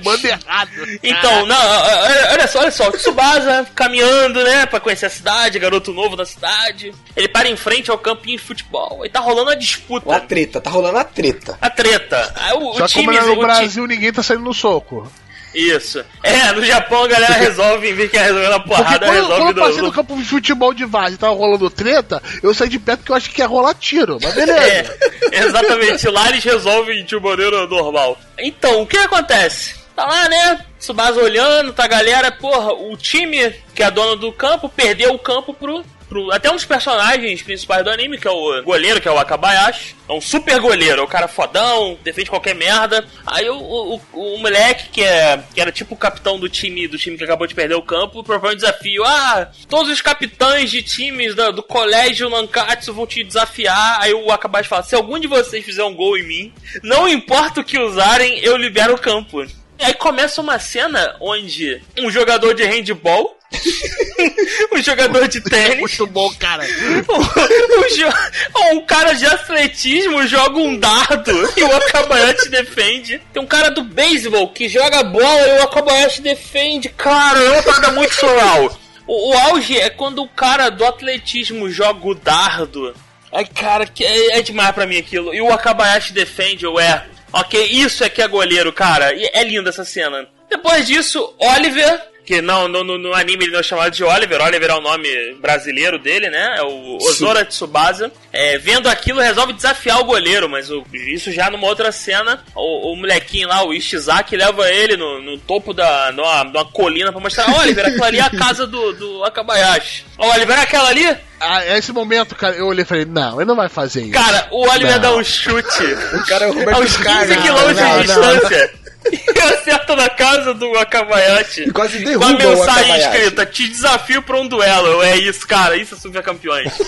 A: Humano errado.
C: Então, não, olha olha só, olha só, o Tsubasa caminhando, né, pra conhecer a cidade, garoto novo da cidade. Ele para em frente ao campinho de futebol e tá rolando a disputa.
B: Uma treta, tá rolando a treta.
C: A treta. O,
A: Só
C: o
A: como
C: time,
A: é no
C: o ti-
A: Brasil, ninguém tá saindo no soco.
C: Isso. É, no Japão a galera resolve, em vez que resolver na porrada,
A: quando,
C: resolve
A: quando eu passei
C: no,
A: no campo de futebol de Vaz e tava rolando treta, eu saí de perto porque eu achei que ia rolar tiro. Mas beleza.
C: É, exatamente. Lá eles resolvem de maneira normal. Então, o que acontece? Tá lá, né? Tsubasa olhando, tá a galera, porra, o time que é dono do campo perdeu o campo pro. Pro- até um dos personagens principais do anime, que é o goleiro, que é o Akabayashi. É um super goleiro, é o cara fodão, defende qualquer merda. Aí o, o, o- o moleque, que, é, que era tipo o capitão do time do time que acabou de perder o campo, propõe um desafio. Ah, todos os capitães de times do colégio Nankatsu vão te desafiar. Aí o Akabayashi fala: se algum de vocês fizer um gol em mim, não importa o que usarem, eu libero o campo. E aí começa uma cena onde um jogador de handball, um jogador de tênis,
A: Muito bom, cara.
C: um, um um cara de atletismo joga um dardo e o Akabayashi defende. Tem um cara do beisebol que joga bola e o Akabayashi defende. Cara, é uma parada muito surreal. O, o auge é quando o cara do atletismo joga o dardo. Ai, cara, que é, é demais pra mim aquilo. E o Akabayashi defende, eu é. Ok, isso é que é goleiro, cara. E é linda essa cena. Depois disso, Oliver, que não, no, no, anime ele não é chamado de Oliver, Oliver é o nome brasileiro dele, né? É o Ozora Tsubasa. É, vendo aquilo, resolve desafiar o goleiro, mas o- isso já numa outra cena, o, o molequinho lá, o Ishizaki, leva ele no, no topo da, numa, numa colina pra mostrar: Oliver, aquela ali é a casa do, do Akabayashi. Oliver, é aquela ali?
A: Ah, esse momento, cara, eu olhei e falei, não, ele não vai fazer isso.
C: Cara, o Oliver
A: Não.
C: dá um chute
B: O cara é o Roberto
C: uns 15
B: Carlos.
C: quilômetros
A: não,
C: de
A: não.
C: distância. E acerta na casa do Akabayashi.
B: E quase
C: Com a
B: derruba o
C: mensagem escrita: Te desafio pra um duelo. Eu, É isso, cara. Isso é super campeões.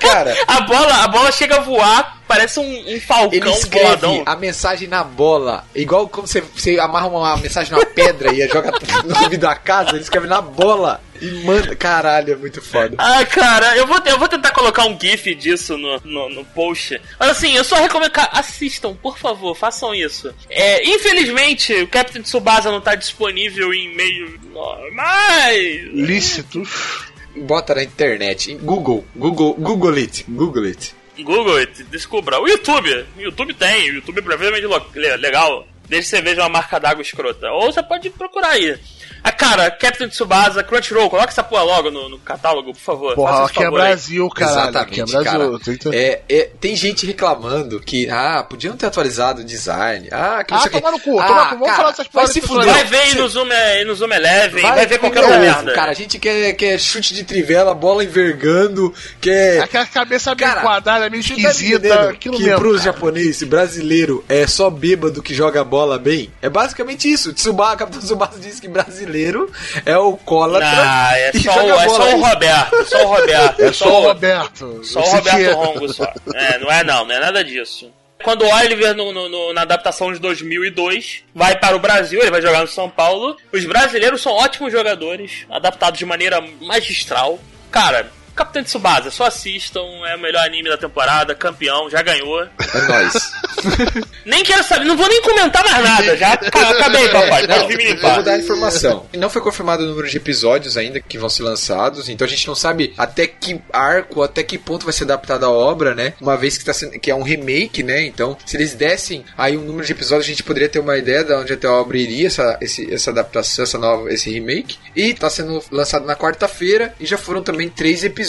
B: Cara,
C: A bola, a bola chega a voar, parece um, um
B: ele
C: falcão
B: escreve
C: boladão.
B: a mensagem na bola. Igual como você, você amarra uma mensagem na pedra e joga no vidro da casa, ele escreve na bola. E manda. Caralho, é muito foda.
C: Ah, cara, eu vou, eu vou tentar colocar um GIF disso no, no, no post. Mas assim, eu só recomendo. Assistam, por favor, façam isso. É, infelizmente, o Captain Tsubasa não tá disponível em meio normais.
A: Lícito.
B: Bota na internet. em Google. Google. Google it. Google it.
C: Google it, descubra. O YouTube. O YouTube tem. O YouTube é le- legal. Desde que você veja uma marca d'água escrota. Ou você pode procurar aí. Ah, cara, Captain Tsubasa, Crunchyroll, coloca essa porra logo no, no catálogo, por favor.
A: Porra,
C: Faça
A: aqui é
C: aí.
A: Brasil, caralho. Aqui é Brasil.
B: cara.
A: Tem que-
B: É, é, tem gente reclamando que, ah, podiam ter atualizado o design. Ah, que não
A: Ah,
B: sei
A: tomar no cu, tomar no cu. Vamos falar dessas
B: vai
A: porra
B: se
A: dessas
B: fuder.
C: Vai ver aí no Zoom, é, no Zoom Eleven, vai, ver qualquer outra merda.
B: Cara, a gente quer, quer chute de trivela, bola envergando, quer...
A: Aquela cabeça meio
B: Cara,
A: quadrada, meio esquisita.
B: entendendo
A: aquilo
B: que
A: mesmo.
B: pros
A: cara.
B: japoneses, brasileiro é só bêbado que joga bola bem? É basicamente isso. Tsubasa, Capitão Tsubasa disse que brasileiro é o
C: Ah, é
B: e
C: só, o, é só o. Roberto, só o Roberto.
A: É só o Roberto.
C: Só o Roberto
A: é.
C: Rongo só. É, não é não, não é nada disso. Quando o Oliver, no- no- no- na adaptação de 2002, vai para o Brasil, ele vai jogar no São Paulo. Os brasileiros são ótimos jogadores, adaptados de maneira magistral. Cara, Capitão Tsubasa, só assistam, é o melhor anime da temporada, campeão, já ganhou.
B: É nóis.
C: Nem quero saber, não vou nem comentar mais nada, já Ca- acabei, papai, pode vir me
B: Eu
C: limpar.
B: vou dar a informação. Não foi confirmado o número de episódios ainda que vão ser lançados, então a gente não sabe até que arco, até que ponto vai ser adaptada a obra, né? Uma vez que, tá sendo, que é um remake, né? Então, se eles dessem aí um número de episódios, a gente poderia ter uma ideia de onde até a obra iria, essa, esse, essa adaptação, essa nova, esse remake. E tá sendo lançado na quarta-feira e já foram também três episódios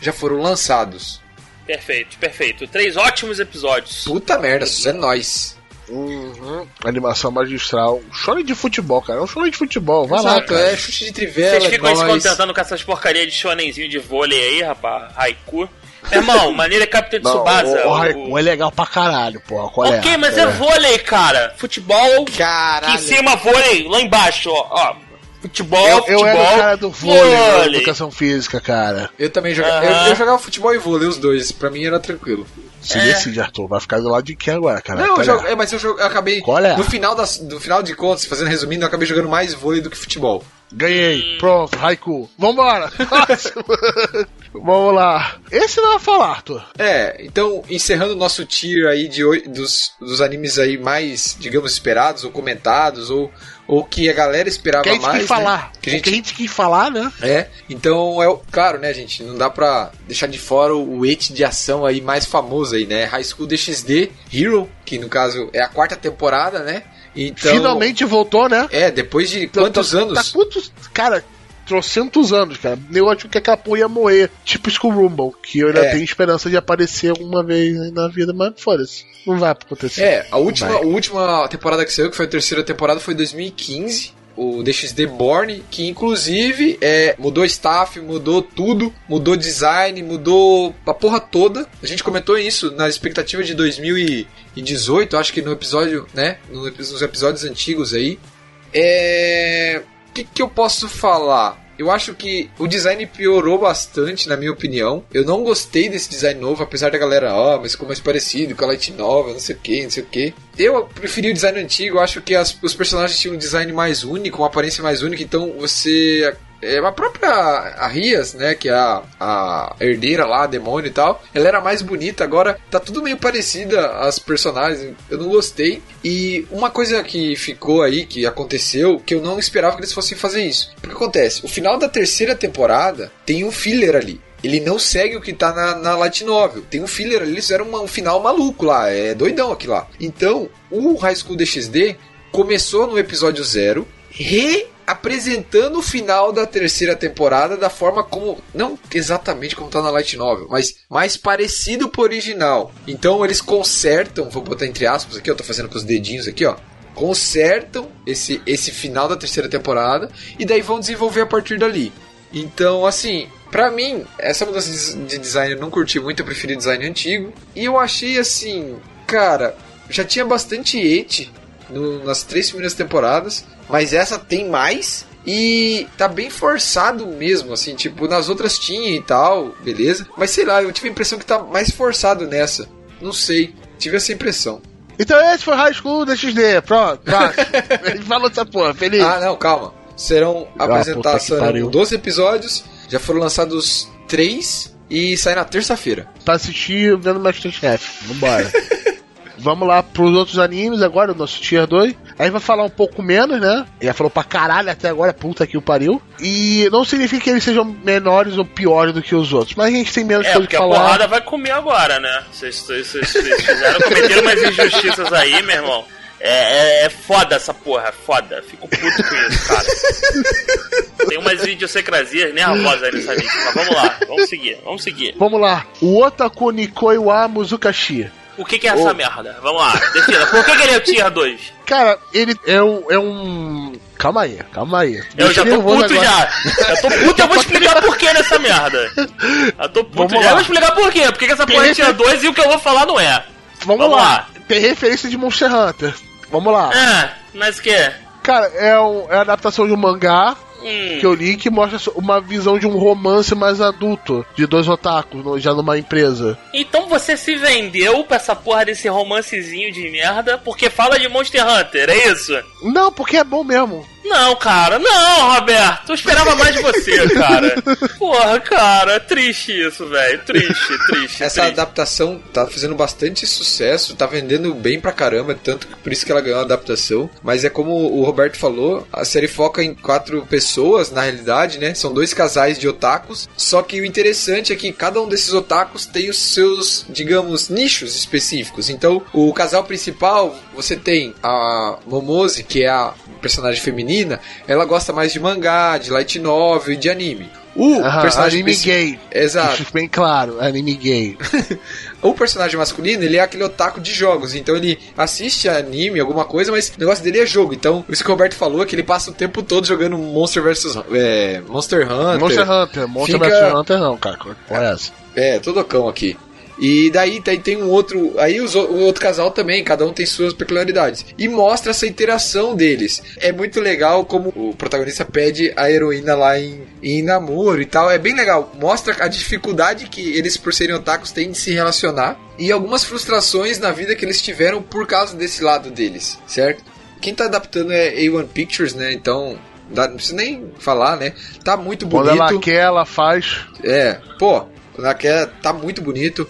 B: já foram lançados.
C: Perfeito, perfeito. Três ótimos episódios.
B: Puta merda, isso é nóis.
A: Uhum. Animação magistral. Shonen de futebol, cara. É um shonen de futebol. Vai lá,
B: Exato,
A: cara.
B: é chute de trivela,
C: Vocês ficam aí se contentando com essas porcarias de shonenzinho de vôlei aí, rapaz. Haiku. Meu irmão, maneira é Capitão
A: Não,
C: Tsubasa.
A: o, o
C: o-
A: Haiku é legal pra caralho, porra. Qual é?
C: Ok, mas
A: Qual
C: é vôlei, cara. Futebol, aqui
B: Caralho.
C: em cima vôlei, lá embaixo, ó. ó. Futebol,
A: Eu, eu
C: futebol,
A: era o cara do vôlei, da
C: vôlei.
A: educação física, cara.
B: Eu também jogava.
C: Aham.
B: Eu, eu jogava futebol e vôlei, os dois. Pra mim era tranquilo.
A: Se
C: É.
A: decide, Arthur. Vai ficar do lado de quem agora, cara?
B: não, eu
A: é?
B: jogo, é, mas eu, jogo, eu acabei.
A: Qual é?
B: No final, das, no final de contas, fazendo resumindo, eu acabei jogando mais vôlei do que futebol.
A: Ganhei. Pronto, Haiku. Vambora. Vamos lá. Esse não vai falar, Arthur.
B: É, então, encerrando o nosso tier aí de, dos, dos animes aí mais, digamos, esperados ou comentados, ou, ou que a galera esperava
A: Que a gente
B: mais.
A: quis
B: né?
A: falar.
B: Que a gente
A: que a gente quis falar, né?
B: É, então é claro, né, gente, não dá pra deixar de fora o, o et de ação aí mais famoso aí, né? High School DxD Hero, que no caso é a quarta temporada, né? Então,
A: Finalmente voltou, né?
B: É, depois de quantos
A: Tá-
B: anos?
A: Tá quantos. Cara, trocentos anos, cara. Eu acho que aquela porra ia morrer. Tipo Skull Rumble, que eu ainda
B: É.
A: tenho esperança de aparecer alguma vez aí na vida, mas foda-se. Não vai acontecer.
B: É, a última, a última temporada que saiu, que foi a terceira temporada, foi 2015. O DXD Born, que inclusive é, mudou staff, mudou tudo, mudou design, mudou a porra toda. A gente comentou isso na expectativa de 2018, acho que no episódio, né? Nos episódios antigos aí. É. O que, que eu posso falar? Eu acho que o design piorou bastante, na minha opinião. Eu não gostei desse design novo, apesar da galera, ó, mas ficou mais parecido com a Light Novel, não sei o que, não sei o que. Eu preferi o design antigo, acho que as- os personagens tinham um design mais único, uma aparência mais única, então você. É, a própria a Rias, né, que é a, a herdeira lá, a demônio e tal, ela era mais bonita, agora tá tudo meio parecida as personagens, eu não gostei. E uma coisa que ficou aí, que aconteceu, que eu não esperava que eles fossem fazer isso. O que acontece? O final da terceira temporada tem um filler ali. Ele não segue o que tá na, na Light. Tem um filler ali, eles fizeram uma- um final maluco lá. É doidão aqui lá. Então, o High School DxD começou no episódio zero, reapresentando o final da terceira temporada da forma como. Não exatamente como tá na Light Novel, mas mais parecido pro original. Então eles consertam, vou botar entre aspas aqui, eu tô fazendo com os dedinhos aqui, ó. Consertam esse, esse final da terceira temporada e daí vão desenvolver a partir dali. Então, assim, pra mim, essa mudança de de design eu não curti muito, eu preferi design antigo. E eu achei assim, cara, já tinha bastante hate no- nas três primeiras temporadas, mas essa tem mais. E tá bem forçado mesmo, assim, tipo, nas outras tinha e tal, beleza. Mas sei lá, eu tive a impressão que tá mais forçado nessa. Não sei, tive essa impressão.
A: Então esse foi High School DxD. Pronto, vai. A gente falou dessa porra, feliz.
B: Ah, não, calma. serão
A: Ah,
B: apresentados
A: que
B: serão
A: pariu.
B: 12 episódios, já foram lançados 3 e sai na terça-feira.
A: Pra assistir vendo Masterchef. Vambora. Vamos lá pros outros animes agora, o nosso Tier 2. Aí vai falar um pouco menos, né? Já falou pra caralho até agora, puta que o pariu. E não significa que eles sejam menores ou piores do que os outros, mas a gente tem menos
C: É,
A: coisa
C: porque
A: de
C: a
A: falar.
C: porrada vai comer agora, né? Vocês fizeram, cometeram umas injustiças aí, meu irmão. É, é, é foda essa porra, foda. Fico puto com isso, cara. Tem umas idiosincrasias nervosas aí nessa lista, mas vamos lá, vamos seguir, vamos seguir.
A: Vamos lá. O Otaku Nikoi wa Muzukashi.
C: O que, que é essa merda? Vamos lá, defina. Por que, que ele é o Tier 2?
A: Cara, ele é um. É um... Calma aí, calma aí.
C: Eu já tô puto
A: agora.
C: já. Eu tô puto, eu vou explicar por que nessa merda. Eu tô puto
A: Vamos
C: já.
A: lá.
C: Eu vou explicar por quê. Porque que essa porra é Tier 2 e o que eu vou falar não é.
A: Vamos,
C: Vamos
A: lá.
C: lá.
A: Tem referência de Monster Hunter. Vamos lá.
C: Ah, mas que?
A: Cara, é, um- é a adaptação de um mangá
C: Hum.
A: que eu li que mostra uma visão de um romance mais adulto de dois otakus já numa empresa.
C: Então você se vendeu pra essa porra desse romancezinho de merda porque fala de Monster Hunter, é isso?
A: Não, porque é bom mesmo.
C: Não, cara, não, Roberto. Eu esperava mais de você, cara. Porra, cara, é triste isso, velho. Triste, triste.
B: Essa
C: triste.
B: adaptação tá fazendo bastante sucesso, tá vendendo bem pra caramba, tanto que por isso que ela ganhou a adaptação. Mas é como o Roberto falou, a série foca em quatro pessoas, na realidade, né? São dois casais de otakus. Só que o interessante é que cada um desses otakus tem os seus, digamos, nichos específicos. Então, o casal principal, você tem a Momose, que é a personagem feminina, ela gosta mais de mangá, de light novel e de anime. O
A: Aham,
B: personagem
A: anime gay.
B: Exato.
A: Bem claro, anime gay.
B: O personagem masculino, ele é aquele otaku de jogos. Então ele assiste anime, alguma coisa, mas o negócio dele é jogo. Então, isso que o Roberto falou é que ele passa o tempo todo jogando Monster vs. É, Monster Hunter.
A: Monster Hunter, Monster
B: Fica-
A: vs Hunter não, cara. Porra é essa?
B: É, todo cão aqui. E daí tem, tem um outro. Aí os o outro casal também, cada um tem suas peculiaridades. E mostra essa interação deles. É muito legal como o protagonista pede a heroína lá em, em namoro e tal. É bem legal. Mostra a dificuldade que eles, por serem otakus, têm de se relacionar. E algumas frustrações na vida que eles tiveram por causa desse lado deles, certo? Quem tá adaptando é A1 Pictures, né? Então. dá- Não precisa nem falar, né? Tá muito
A: Quando
B: bonito.
A: ela quer, ela faz.
B: É, pô, quando ela quer, tá muito bonito.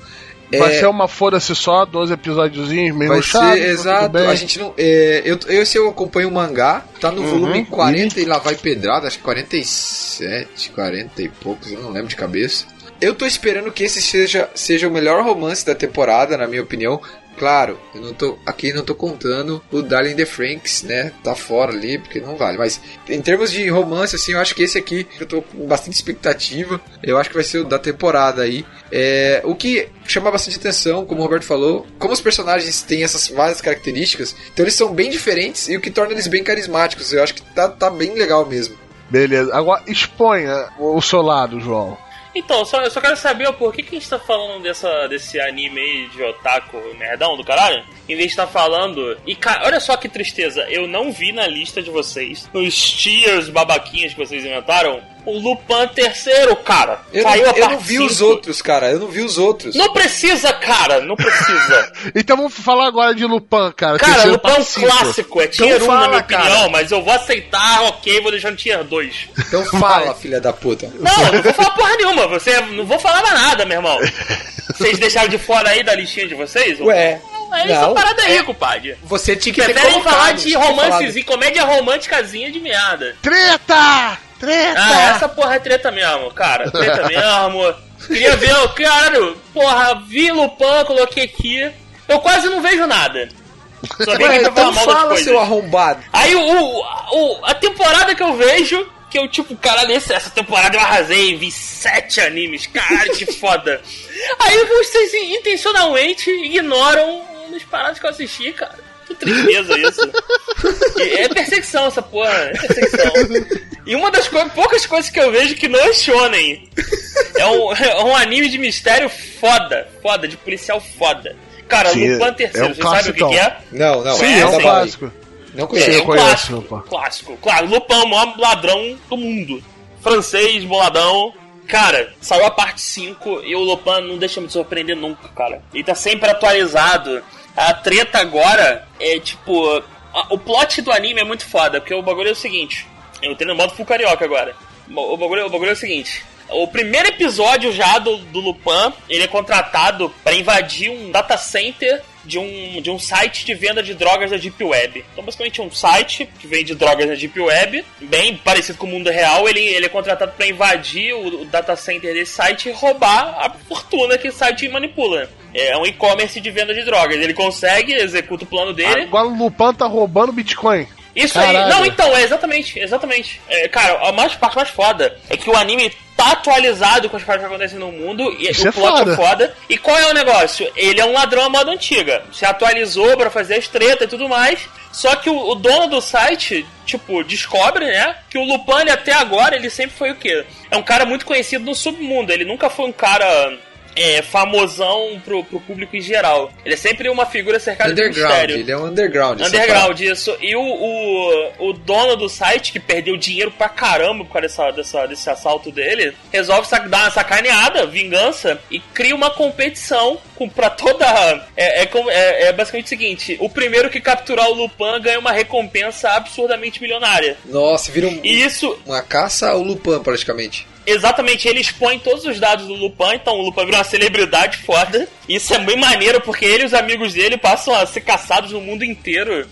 A: Vai
B: É,
A: ser uma foda-se só, 12 episódiozinhos, meio
B: vai ser, exato. A gente não. É, eu, eu, se eu acompanho o mangá, tá no
A: Uhum,
B: volume 40 e lá vai pedrada, acho que 47, 40 e poucos, eu não lembro de cabeça. Eu tô esperando que esse seja, seja o melhor romance da temporada, na minha opinião. Claro, eu não tô aqui não tô contando o Darling the Franks, né? Tá fora ali porque não vale, mas em termos de romance assim, eu acho que esse aqui eu tô com bastante expectativa. Eu acho que vai ser o da temporada aí. É, o que chama bastante atenção, como o Roberto falou, como os personagens têm essas várias características, então eles são bem diferentes e o que torna eles bem carismáticos. Eu acho que tá, tá bem legal mesmo.
A: Beleza. Agora, exponha o seu lado, João.
C: Então, só, eu só quero saber por que, que a gente tá falando dessa, desse anime aí de otaku merdão do caralho, em vez de estar falando. E cara, olha só que tristeza, eu não vi na lista de vocês, nos tiers babaquinhas que vocês inventaram, o Lupin terceiro, cara.
B: Eu,
C: Saiu
B: não,
C: a
B: eu não vi os
C: cinco.
B: outros, cara. Eu não vi os outros.
C: Não precisa, cara, não precisa.
A: Então vamos falar agora de Lupin, cara.
C: Cara,
A: Terceiro
C: Lupin é um
A: cinco.
C: clássico, é tier 1
B: Então fala,
C: na minha
B: cara.
C: opinião, mas eu vou aceitar, ok, vou deixar no tier 2.
B: Então fala, filha da puta.
C: Não, não vou falar porra nenhuma, você, não vou falar mais nada, meu irmão. Vocês deixaram de fora aí da listinha de vocês?
B: Ué,
C: É essa parada aí, compadre.
B: Você tinha que ter
C: Preferem
B: colocado,
C: falar de romances e comédia românticazinha de merda.
A: Treta! Treta!
C: Ah, essa porra é treta mesmo, cara. Treta mesmo. Queria ver, o caralho, porra, vi Lupin, coloquei aqui. Eu quase não vejo nada. Só
B: Ué,
C: aqui pra falar
B: então
C: mal
B: fala, seu arrombado.
C: Aí o, o, o- a temporada que eu vejo, que eu tipo, caralho, essa temporada eu arrasei, vi sete animes, caralho, que foda. Aí vocês intencionalmente ignoram um dos paradas que eu assisti, cara. Que tristeza isso. É perseguição essa porra, é perseguição. E uma das coi- poucas coisas que eu vejo que não é shonen. É um, é um anime de mistério foda, foda, de policial foda. Cara,
A: Sim,
C: Lupin
A: é
C: terceiro,
A: um
C: você sabe o que, que é?
B: Não, não.
A: Sim,
C: É,
A: é um
C: sim.
A: clássico.
B: Não
C: É,
B: conheço.
A: eu
C: um
A: conheço,
C: clássico,
A: opa.
C: clássico. Claro, Lupin, o maior ladrão do mundo. Francês, boladão. Cara, saiu a parte 5 e o Lupin não deixa me surpreender nunca, cara. Ele tá sempre atualizado. A treta agora é tipo. a- o plot do anime é muito foda, porque o bagulho é o seguinte: Eu entrei no modo full carioca agora. O bagulho, o bagulho é o seguinte. O primeiro episódio já do, do Lupin, ele é contratado para invadir um data center de um, de um site de venda de drogas da Deep Web. Então, basicamente, um site que vende drogas na Deep Web, bem parecido com o mundo real. Ele, ele é contratado para invadir o, o, data center desse site e roubar a fortuna que o site manipula. É um e-commerce de venda de drogas. Ele consegue, executa o plano dele.
A: Agora o Lupin tá roubando Bitcoin.
C: Isso
A: Caralho.
C: aí. Não, então, é exatamente, exatamente. É, cara, a mais, parte mais foda é que o anime tá atualizado com as coisas que acontecem no mundo e
A: Isso
C: o
A: é
C: plot
A: foda.
C: é foda. E qual é o negócio? Ele é um ladrão à moda antiga. Se atualizou pra fazer as tretas e tudo mais. Só que o, o dono do site, tipo, descobre, né? Que o Lupin, ele, até agora, ele sempre foi o quê? É um cara muito conhecido no submundo. Ele nunca foi um cara. É, famosão pro, pro público em geral. Ele é sempre uma figura cercada de
B: Underground,
C: mistério.
B: ele é um underground. essa
C: Underground, isso. E o, o, o dono do site, que perdeu dinheiro pra caramba por causa dessa, dessa, desse assalto dele, resolve dar uma sacaneada, vingança, e cria uma competição com, pra toda. É, é, é- é basicamente o seguinte: o primeiro que capturar o Lupin ganha uma recompensa absurdamente milionária.
B: Nossa, vira um-
C: isso,
B: uma caça ao Lupin, praticamente.
C: Exatamente, ele expõe todos os dados do Lupin, então o Lupin vira uma celebridade foda. Isso é bem maneiro, porque ele e os amigos dele passam a ser caçados no mundo inteiro.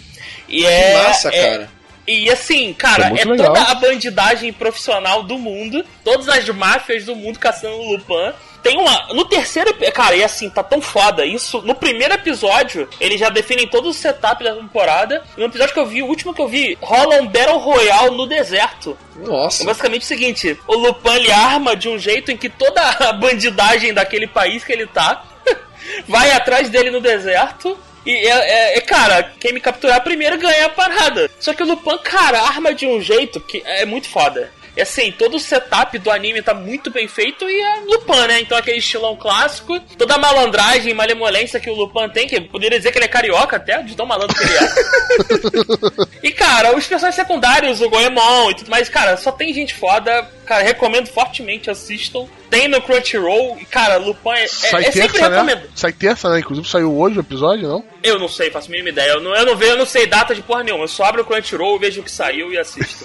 C: E é.
B: que massa,
C: é-
B: cara.
C: E assim, cara,
A: É
C: é toda a bandidagem profissional do mundo, todas as máfias do mundo caçando o Lupin. Tem uma. No terceiro. Cara, e assim, tá tão foda. Isso. No primeiro episódio, eles já definem todo o setup da temporada. No episódio que eu vi, o último que eu vi, rola um Battle Royale no deserto. É
B: Nossa.
C: basicamente o seguinte: o Lupin ele arma de um jeito em que toda a bandidagem daquele país que ele tá vai atrás dele no deserto. E, é, é- é, cara, quem me capturar primeiro ganha a parada. Só que o Lupin, cara, arma de um jeito que é muito foda. E assim, todo o setup do anime tá muito bem feito e é Lupin, né? Então aquele estilão clássico, toda a malandragem e malemolência que o Lupin tem, que eu poderia dizer que ele é carioca até, de tão malandro que ele é. E, cara, os personagens secundários, o Goemon e tudo mais, cara, só tem gente foda. Cara, recomendo fortemente, assistam. Tem no Crunchyroll. E, cara, Lupin é, é,
A: Sai
C: é sempre
A: terça, né?
C: recomendo.
A: Sai terça, né? Inclusive saiu hoje o episódio, não?
C: Eu não sei, faço a mínima ideia. Eu não, eu não vejo, eu não sei data de porra nenhuma. Eu só abro o Crunchyroll, vejo o que saiu e assisto.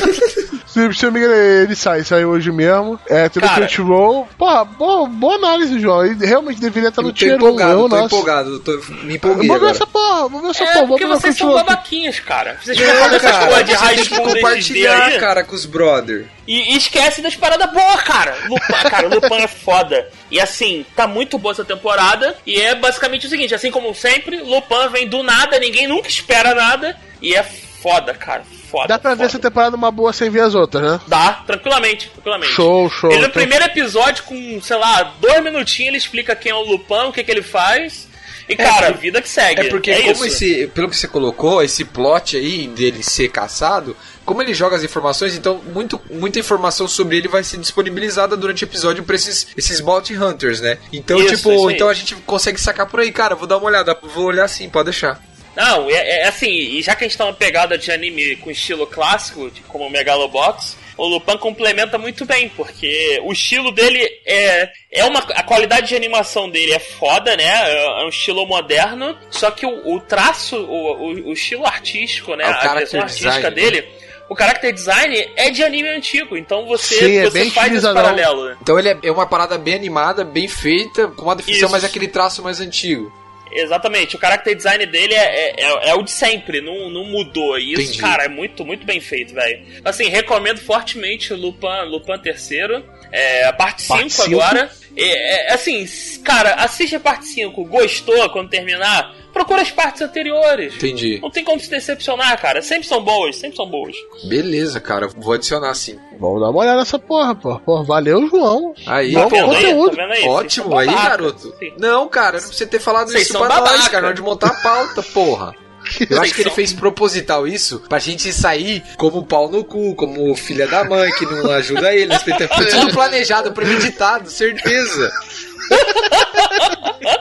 A: Se, eu não me engano, ele sai, saiu hoje mesmo. É, tem no
C: Cara.
A: Crunchyroll. Porra, boa, boa análise, João. Ele realmente deveria estar no
B: Eu tô
A: tier 1.
B: empolgado,
A: eu,
B: tô
A: nossa.
B: empolgado, tô, me
A: Eu
B: empolguei
A: Vou ver
B: agora.
A: essa porra, vou ver essa
C: é,
A: porra.
C: porque vocês
A: o
C: são babaquinhas, cara. Vocês ficam falando essas porra de high school
B: compartilhar, cara, com os brother.
C: E, e esquece das paradas boas, cara. Lupin, cara, Lupin é foda. E assim, tá muito boa essa temporada. E é basicamente o seguinte: assim como sempre, Lupin vem do nada, ninguém nunca espera nada. E é foda, cara. Foda.
A: Dá pra ver
C: foda.
A: essa temporada uma boa sem ver as outras, né?
C: Dá, tranquilamente, tranquilamente.
A: Show, show.
C: Ele no primeiro episódio, com, sei lá, dois minutinhos, ele explica quem é o Lupin, o que, que ele faz. E, cara, vida que segue.
B: É porque,
C: é
B: como
C: isso.
B: esse, pelo que você colocou, esse plot aí dele ser caçado, como ele joga as informações, então muito, muita informação sobre ele vai ser disponibilizada durante o episódio pra esses, esses bounty hunters, né? Então,
C: Isso,
B: tipo,
C: isso
B: então a gente consegue sacar por aí, cara, vou dar uma olhada, vou olhar sim, pode deixar.
C: Não, é, é assim, e já que a gente tá numa pegada de anime com estilo clássico, de- como o Megalobox, o Lupin complementa muito bem, porque o estilo dele é. é uma, a qualidade de animação dele é foda, né? É, é um estilo moderno, só que o, o traço, o, o, o estilo artístico, né?
B: É o
C: a direção
B: character
C: artística
B: design,
C: dele. O character design é de anime antigo, então você,
A: Sim, é
C: você
A: bem
C: faz esse paralelo.
B: Então ele é, é uma parada bem animada, bem feita, com uma definição,
C: Isso.
B: mas é aquele traço mais antigo.
C: Exatamente, o character design dele é, é, é- é o de sempre, não, não mudou. E isso,
B: Entendi.
C: cara, é muito, muito bem feito, velho. Assim, recomendo fortemente o Lupin, Lupin terceiro. É, a parte 5
A: Parte cinco?
C: agora. É, é, assim, cara, assiste a parte 5, gostou quando terminar? Procura as partes anteriores.
B: Entendi.
C: Não tem como se decepcionar, cara. Sempre são boas, sempre são boas.
B: Beleza, cara, vou adicionar sim.
A: Vamos dar uma olhada nessa porra, pô. Pô, valeu, João.
B: Aí,
A: Bom
C: Tá vendo
B: pô,
C: aí?
A: conteúdo.
C: Tá aí?
B: Ótimo aí, garoto.
C: Sim.
B: Não, cara, não precisa ter falado
C: Vocês
B: isso pra nós,
C: babaca.
B: cara, na hora de montar a pauta, porra. Eu acho que ele fez proposital isso pra gente sair como pau no cu, como filha da mãe que não ajuda ele. Foi tudo planejado, premeditado, certeza.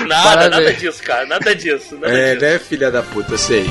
C: Nada, nada
A: Parabéns.
C: disso, cara. Nada disso. Nada
B: É,
C: disso.
B: né, filha da puta, eu sei.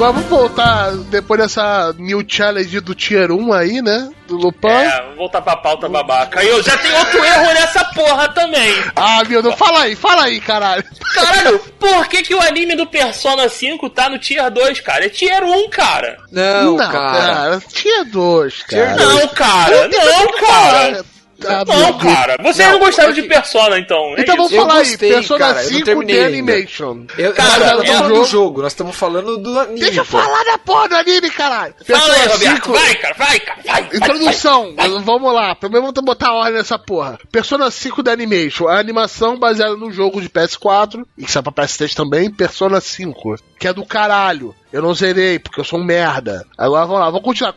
A: Agora vamos voltar depois dessa new challenge do Tier 1 aí, né? Do Lupin.
C: É, vou voltar pra pauta babaca. E eu já tenho outro erro nessa porra também.
A: Ah, meu Deus, fala aí, fala aí, caralho.
C: Caralho, por que, que o anime do Persona 5 tá no Tier 2, cara? É Tier 1, cara.
B: Não, cara.
A: Tier 2, cara.
C: Não, cara, não, cara.
A: Ah,
C: Não, cara. Vocês
B: Não,
C: não gostaram de Persona, então. É
A: Então vamos falar
B: gostei,
A: aí, Persona
B: cara, eu não
A: 5
B: terminei
A: The
B: ainda.
A: Animation.
B: Eu,
C: Cara,
B: nós não
C: é
B: estamos falando
A: jogo.
B: do jogo, nós estamos falando do anime.
A: Deixa eu falar da porra do anime, caralho.
C: Fala aí,
A: Persona
C: Roberto.
A: 5
C: Vai, cara, vai, cara, vai. vai,
A: Introdução,
C: vai, vai.
A: vamos lá. Primeiro vamos botar ordem nessa porra. Persona 5 da Animation, a animação baseada no jogo de PS4, e que sai pra PS3 também, Persona 5, que é do caralho. Eu não zerei, porque eu sou um merda. Agora vamos lá, vamos continuar.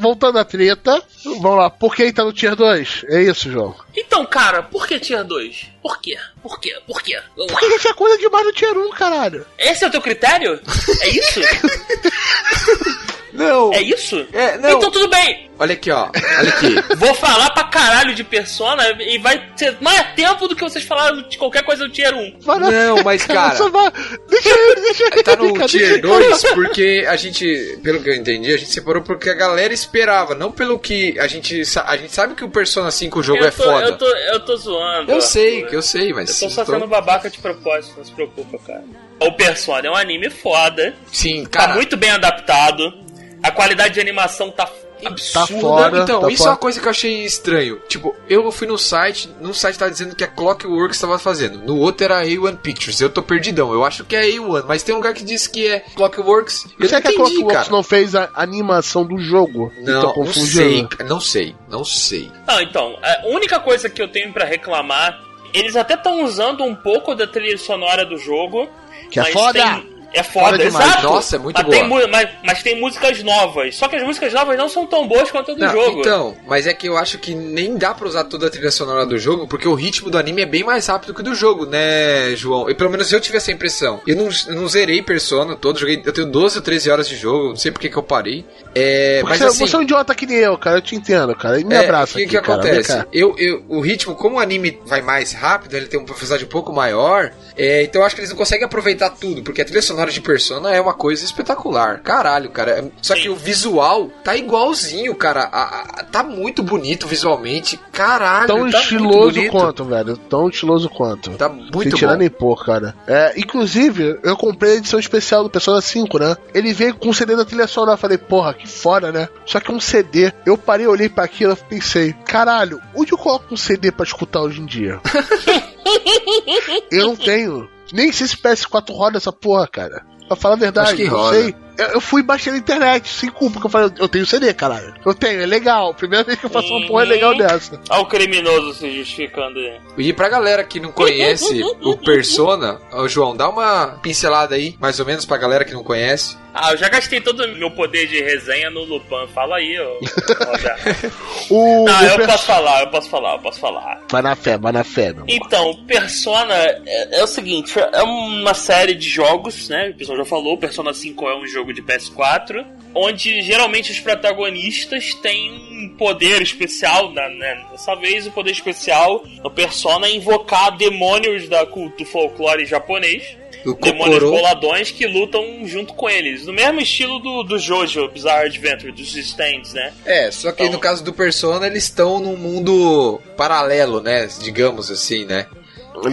A: Voltando à treta, vamos lá. Por que ele tá no Tier 2? É isso, João.
C: Então, cara, por que Tier 2? Por quê? Por quê? Por quê?
A: Por que tinha coisa demais no Tier 1, caralho?
C: Esse é o teu critério? É isso?
B: Não.
C: É isso?
B: É, não.
C: Então tudo bem.
B: Olha aqui, ó. Olha aqui.
C: Vou falar pra caralho de Persona e vai ser mais tempo do que vocês falaram de qualquer coisa do Tier 1.
A: Vai na-
B: Não, mas, cara-
A: Deixa ele, deixa ele.
B: Tá no
A: cara,
B: Tier
A: deixa ele.
B: 2 porque a gente, pelo que eu entendi, a gente separou porque a galera esperava, não pelo que a gente a gente sabe que o Persona 5 o jogo
C: eu
B: é
C: tô,
B: foda.
C: Eu tô, eu tô zoando.
B: Eu
C: ó.
B: sei, eu sei, mas
C: Eu tô só
B: tô-
C: sendo babaca de propósito, não se preocupa, cara. O Persona é um anime foda,
B: Sim,
C: tá
B: cara.
C: muito bem adaptado, a qualidade de animação tá absurda.
A: fora.
B: então,
A: tá
B: isso é
A: fora.
B: uma coisa que eu achei estranho. Tipo, eu fui no site, num site tava dizendo que a Clockworks estava fazendo, no outro era a A1 Pictures. Eu tô perdidão, eu acho que é a A1, mas tem um lugar que diz que é Clockworks. Eu
A: Será que a
B: entendi,
A: Clockworks
B: cara.
A: não fez a animação do jogo?
B: Não, não sei, não sei, não sei.
C: Não, então, a única coisa que eu tenho pra reclamar, eles até estão usando um pouco da trilha sonora do jogo.
A: Que é foda.
C: tem- É foda,
A: Foda demais.
C: exato.
B: Nossa, é muito
C: mas Tem,
B: boa.
C: mu- mas, mas tem músicas novas. Só que as músicas novas não são tão boas quanto a do
B: Não,
C: jogo.
B: Então, mas é que eu acho que nem dá pra usar toda a trilha sonora do jogo, porque o ritmo do anime é bem mais rápido que o do jogo, né, João? E pelo menos eu tive essa impressão. Eu não, eu não zerei Persona todo, joguei, eu tenho 12 ou 13 horas de jogo, não sei porque que eu parei. É,
A: Porque
B: mas
A: você,
B: assim,
A: você é um idiota que nem eu, cara. Eu te entendo, cara. E me
B: é,
A: abraça
B: o que,
A: aqui,
B: que
A: cara.
B: Acontece? Eu, eu, o ritmo, como o anime vai mais rápido, ele tem uma velocidade um pouco maior, é, então eu acho que eles não conseguem aproveitar tudo, porque a trilha sonora de Persona é uma coisa espetacular. Caralho, cara. É- Só que
C: Sim.
B: o visual tá igualzinho, cara. A- a- tá muito bonito visualmente. Caralho,
A: Tão
B: tá
A: estiloso quanto, velho. Tão estiloso quanto.
B: Tá muito
A: tirar
B: bom.
A: nem pôr, cara. É, inclusive, eu comprei a edição especial do Persona 5, né? Ele veio com um CD da trilha sonora. Eu falei, porra, que foda, né? Só que um CD. Eu parei, olhei pra aquilo e pensei, caralho, onde eu coloco um CD pra escutar hoje em dia? eu não tenho. Nem sei se PS4 roda essa porra, cara. Pra falar a verdade,
B: Acho que
A: não
B: roda.
A: sei. Eu, eu fui baixar na internet, sem culpa, porque eu falei, eu tenho CD, caralho. Eu tenho, é legal. Primeira vez que eu faço uma porra legal dessa.
C: Olha o criminoso se justificando aí.
B: E pra galera que não conhece o Persona, ô, João, dá uma pincelada aí, mais ou menos, pra galera que não conhece.
C: Ah, eu já gastei todo o meu poder de resenha no Lupin. Fala aí, ô.
A: O,
C: Não,
A: o
C: eu
A: Pers-
C: posso falar, eu posso falar, eu posso falar.
A: Vai na fé, vai na fé, meu.
C: Então, Persona é, é o seguinte, é uma série de jogos, né? O pessoal já falou, Persona 5 é um jogo de PS4, onde geralmente os protagonistas têm um poder especial, né? né? Dessa vez o poder especial no Persona é invocar demônios da culto folclore japonês. Demônios
B: Kokoro.
C: boladões que lutam junto com eles. No mesmo estilo do, do Jojo Bizarre Adventure, dos stands, né?
B: É, só que
C: Então-
B: no caso do Persona, eles estão num mundo paralelo, né? Digamos assim, né?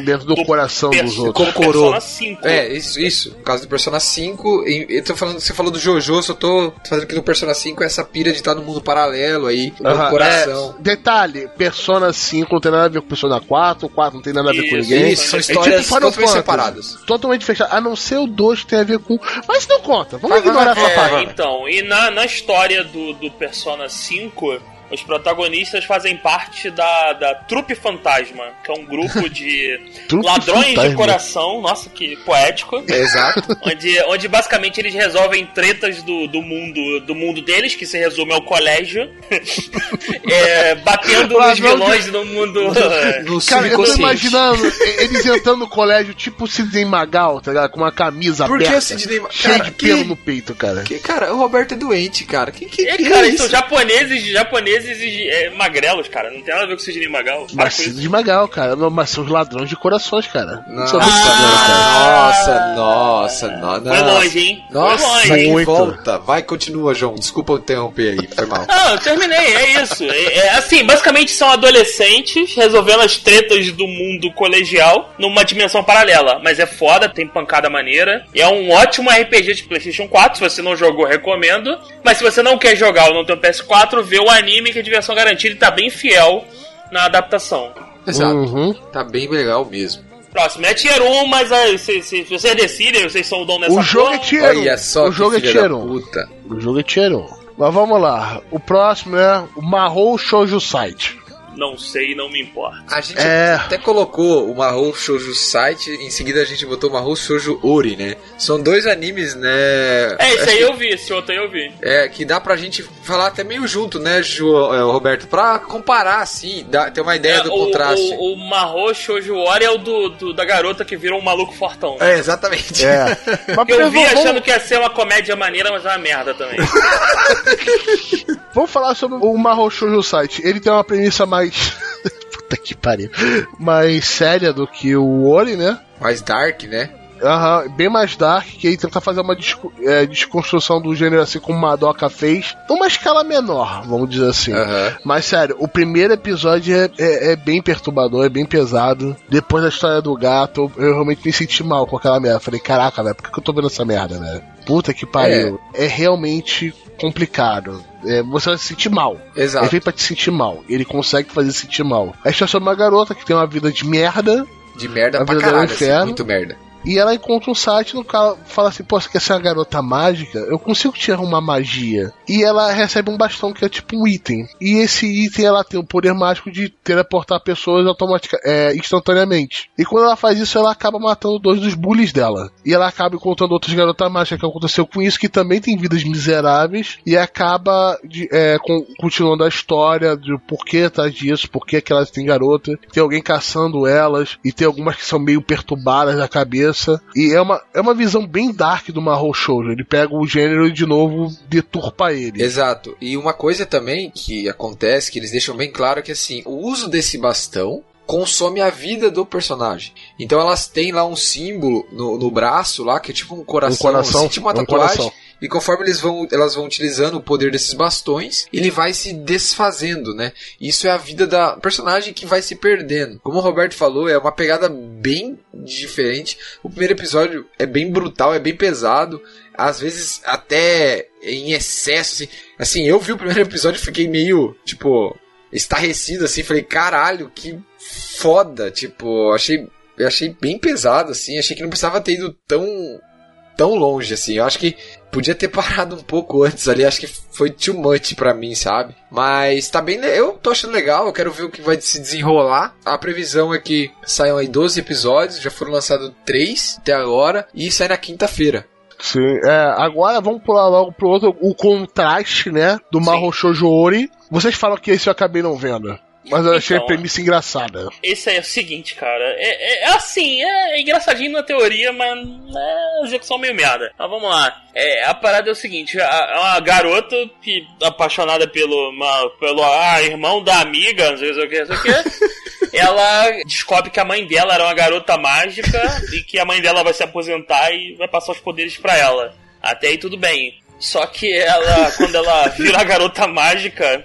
A: Dentro do,
C: Do
A: coração dos outros.
C: do
B: Kokoro.
C: Persona 5.
B: É, isso, isso. No caso do Persona 5, e- eu tô falando, você falou do Jojo, só tô fazendo que no Persona 5 é essa pira de estar no mundo paralelo aí, no coração.
A: é, detalhe, Persona 5 não tem nada a ver com Persona 4, o 4 não tem nada a ver com ninguém.
B: Isso, são
A: É tipo
B: histórias totalmente
A: Fantasy,
B: separadas.
A: Totalmente fechado. A não ser o 2 que tem a ver com. Mas não conta. Vamos
B: Vai,
A: ignorar
B: vai,
A: essa parte.
C: É, então, e na, na história do, do Persona 5, os protagonistas fazem parte da, da Trupe Fantasma, que é um grupo de ladrões
A: Fantasma.
C: de coração, nossa, que poético.
B: Exato.
C: Onde, onde basicamente eles resolvem tretas do, do mundo do mundo deles, que se resume ao colégio, é, batendo nos vilões do mundo.
B: No
A: Cara, eu tô imaginando eles entrando no colégio, tipo o Sidney Magal, tá ligado? Com uma camisa
B: Por que
A: aberta,
B: o Sidney
A: cheia
B: Cara,
A: de pelo
B: que-
A: no peito, cara.
B: Que, cara, o Roberto é doente, cara. Que, que,
C: É,
B: que
C: cara,
B: é isso?
C: japoneses, japoneses chineses e é, magrelos, cara. Não tem nada a ver com Sidney Magal. Isso.
A: de Magal, cara. Não, Mas são os ladrões de corações, cara.
B: Nossa,
A: Isso é muito
B: nossa, nossa, nossa,
C: Foi longe, hein?
B: Nossa,
C: Foi longe.
A: Muito.
B: volta. Vai, continua, João. Desculpa eu interromper aí, foi mal.
C: Não, eu terminei, é isso. É, é, assim, basicamente são adolescentes resolvendo as tretas do mundo colegial numa dimensão paralela. Mas é foda, tem pancada maneira. E é um ótimo RPG de PlayStation 4. Se você não jogou, recomendo. Mas se você não quer jogar ou não tem um PS4, vê o anime que é diversão garantida e tá bem fiel na adaptação.
B: Exato.
A: Uhum.
B: Tá bem legal mesmo.
C: Próximo é Tier 1, mas aí, se, se, se vocês decidem, vocês são o dono dessa
A: O jogo
C: porra.
A: é Tier 1.
B: Olha só
A: O jogo é Tier
B: da
A: 1.
B: puta.
A: O jogo é Tier 1. Mas vamos lá. O próximo é o Mahou Shoujo Site.
C: Não sei, não me importa.
B: A gente
A: É.
B: até colocou o Mahou Shoujo Site, em seguida a gente botou o Mahou Shoujo Ori, né? São dois animes, né?
C: É, esse aí eu vi, esse outro aí eu vi.
B: É, que dá pra gente falar até meio junto, né, Ju, é, Roberto? Pra comparar, assim, dá, ter uma ideia
C: É,
B: do
C: o,
B: contraste.
C: O, o Mahou Shoujo Ori é o do, do- da garota que virou um maluco fortão.
B: É, exatamente.
A: É. Mas
C: Eu vi
A: vamos-
C: achando que ia ser uma comédia maneira, mas é uma merda também.
A: Vamos falar sobre o Mahou Shoujo Site. Ele tem uma premissa mais. Puta que pariu. Mais séria do que o Ori, né?
B: Mais dark, né?
A: Aham, bem mais dark, que aí tenta fazer uma é, desconstrução do gênero assim como Madoka fez, numa escala menor, vamos dizer assim.
B: Aham.
A: Mas sério, o primeiro episódio é, é- é bem perturbador, é bem pesado. Depois da história do gato, eu, eu realmente me senti mal com aquela merda. Falei, caraca, velho, por que que eu tô vendo essa merda, velho? Puta que pariu. É, realmente complicado. É, você vai se sentir mal. Ele
B: Exato.
A: vem pra te sentir mal. Ele consegue fazer sentir mal. A é sobre uma garota que tem uma vida de merda,
B: De merda
A: A
B: pra
A: vida
B: caralho, assim,
A: inferno.
B: muito merda.
A: e ela encontra um site no qual fala assim: Pô, você quer ser uma garota mágica? Eu consigo tirar uma magia. E ela recebe um bastão que é tipo um item. E esse item ela tem o poder mágico de teleportar pessoas automatica, é, instantaneamente. E quando ela faz isso, ela acaba matando dois dos bullies dela. E ela acaba encontrando outras garotas mágicas que aconteceu com isso, que também tem vidas miseráveis. E acaba de, é, com- continuando a história de por que tá disso, por que, elas têm garota. Tem alguém caçando elas. E tem algumas que são meio perturbadas da cabeça. E é uma, é uma visão bem dark do Mahou Shoujo. Ele pega o gênero e de novo deturpa ele.
B: Exato. E uma coisa também que acontece, que eles deixam bem claro que assim, o uso desse bastão consome a vida do personagem. Então elas têm lá um símbolo no, no braço lá, que é tipo um coração,
A: Um coração,
B: assim, tipo uma
A: é um
B: tatuagem.
A: coração.
B: E conforme eles vão, elas vão utilizando o poder desses bastões, ele vai se desfazendo, né? Isso é a vida da personagem que vai se perdendo. Como o Roberto falou, é uma pegada bem diferente. O primeiro episódio é bem brutal, é bem pesado. Às vezes até em excesso, assim. Assim, eu vi o primeiro episódio e fiquei meio, tipo, estarrecido, assim. Falei, caralho, que foda. Tipo, achei, achei bem pesado, assim. Achei que não precisava ter ido tão tão longe assim. Eu acho que podia ter parado um pouco antes ali. Acho que foi too much pra mim, sabe? Mas tá bem. Eu tô achando legal. Eu quero ver o que vai se desenrolar. A previsão é que saiam aí 12 episódios. Já foram lançados 3 até agora. E sai na quinta-feira.
A: Sim, é, agora vamos pular logo pro outro, o contraste, né, do
C: Sim.
A: Mahou Shoujo Ori. Vocês falam que esse eu acabei não vendo. Mas eu achei
C: Então,
A: a premissa engraçada.
C: Esse aí é o seguinte, cara. É, é- é assim, é engraçadinho na teoria, mas é execução meio merda. Mas vamos lá. É, a parada é o seguinte: é uma garota que apaixonada pelo, uma- pelo ah, irmão da amiga, não sei o que, não sei o que. ela descobre que a mãe dela era uma garota mágica e que a mãe dela vai se aposentar e vai passar os poderes pra ela. Até aí tudo bem. Só que ela, quando ela vira a garota mágica,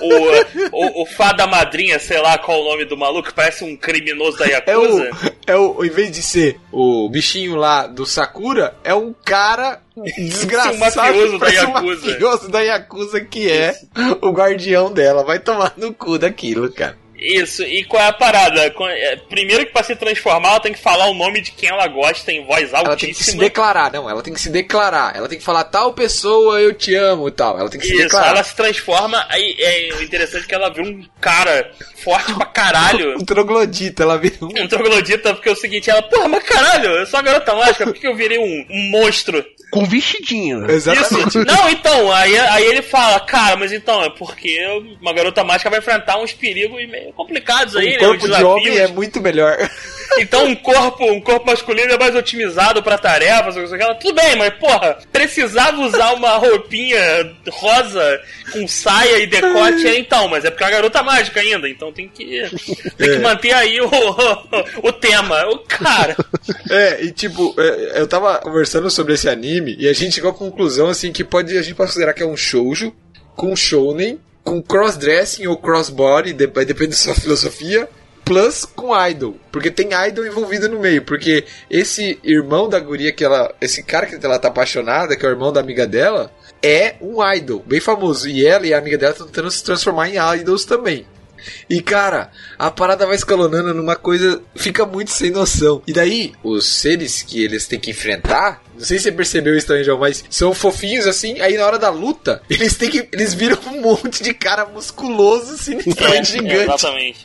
C: o, o, o fada madrinha, sei lá qual o nome do maluco, parece um criminoso da
B: É o,
C: Yakuza.
B: é o. Em vez de ser o bichinho lá do Sakura, é um cara desgraçado.
C: Um mafioso da
B: parece um
C: Yakuza.
B: mafioso da Yakuza que é o guardião dela. Vai tomar no cu daquilo, cara.
C: Isso, e qual é a parada? É, Primeiro que pra se transformar, ela tem que falar o nome de quem ela gosta em voz
B: Ela tem que se
C: altíssima.
B: declarar, não, ela tem que se declarar. Ela tem que falar tal pessoa eu te amo e tal. Ela tem que se
C: Isso,
B: declarar.
C: ela se transforma, aí é o interessante é que ela vira um cara forte pra caralho.
B: Um troglodita, ela vira um.
C: Um troglodita, porque é o seguinte, ela, porra, mas caralho, eu sou a garota mágica, por que que eu virei um, um monstro?
A: Com vestidinho.
B: Exatamente.
C: Isso. Não, então, aí, aí ele fala, cara, mas então, é porque uma garota mágica vai enfrentar uns perigos meio complicados aí,
B: Um
C: né?
B: corpo de homem é muito melhor.
C: Então um corpo, um corpo masculino é mais otimizado pra tarefas. Tudo bem, mas porra, precisava usar uma roupinha rosa com saia e decote, é, então, mas é porque é a garota mágica ainda, então tem que, tem que manter aí o, o, tema. O cara.
B: É, e tipo, é, eu tava conversando sobre esse anime e a gente chegou à conclusão assim que pode a gente pode considerar que é um shoujo com shounen, com crossdressing ou crossbody, depende da sua filosofia, plus com idol, porque tem idol envolvido no meio, porque esse irmão da guria que ela, esse cara que ela tá apaixonada, que é o irmão da amiga dela, é um idol bem famoso, e ela e a amiga dela estão tentando se transformar em idols também. E cara, a parada vai escalonando numa coisa, fica muito sem noção. E daí, os seres que eles têm que enfrentar, não sei se você percebeu isso também, João, mas são fofinhos assim. Aí na hora da luta, eles têm que. Eles viram um monte de cara musculoso, sinistramente é, gigante.
C: exatamente.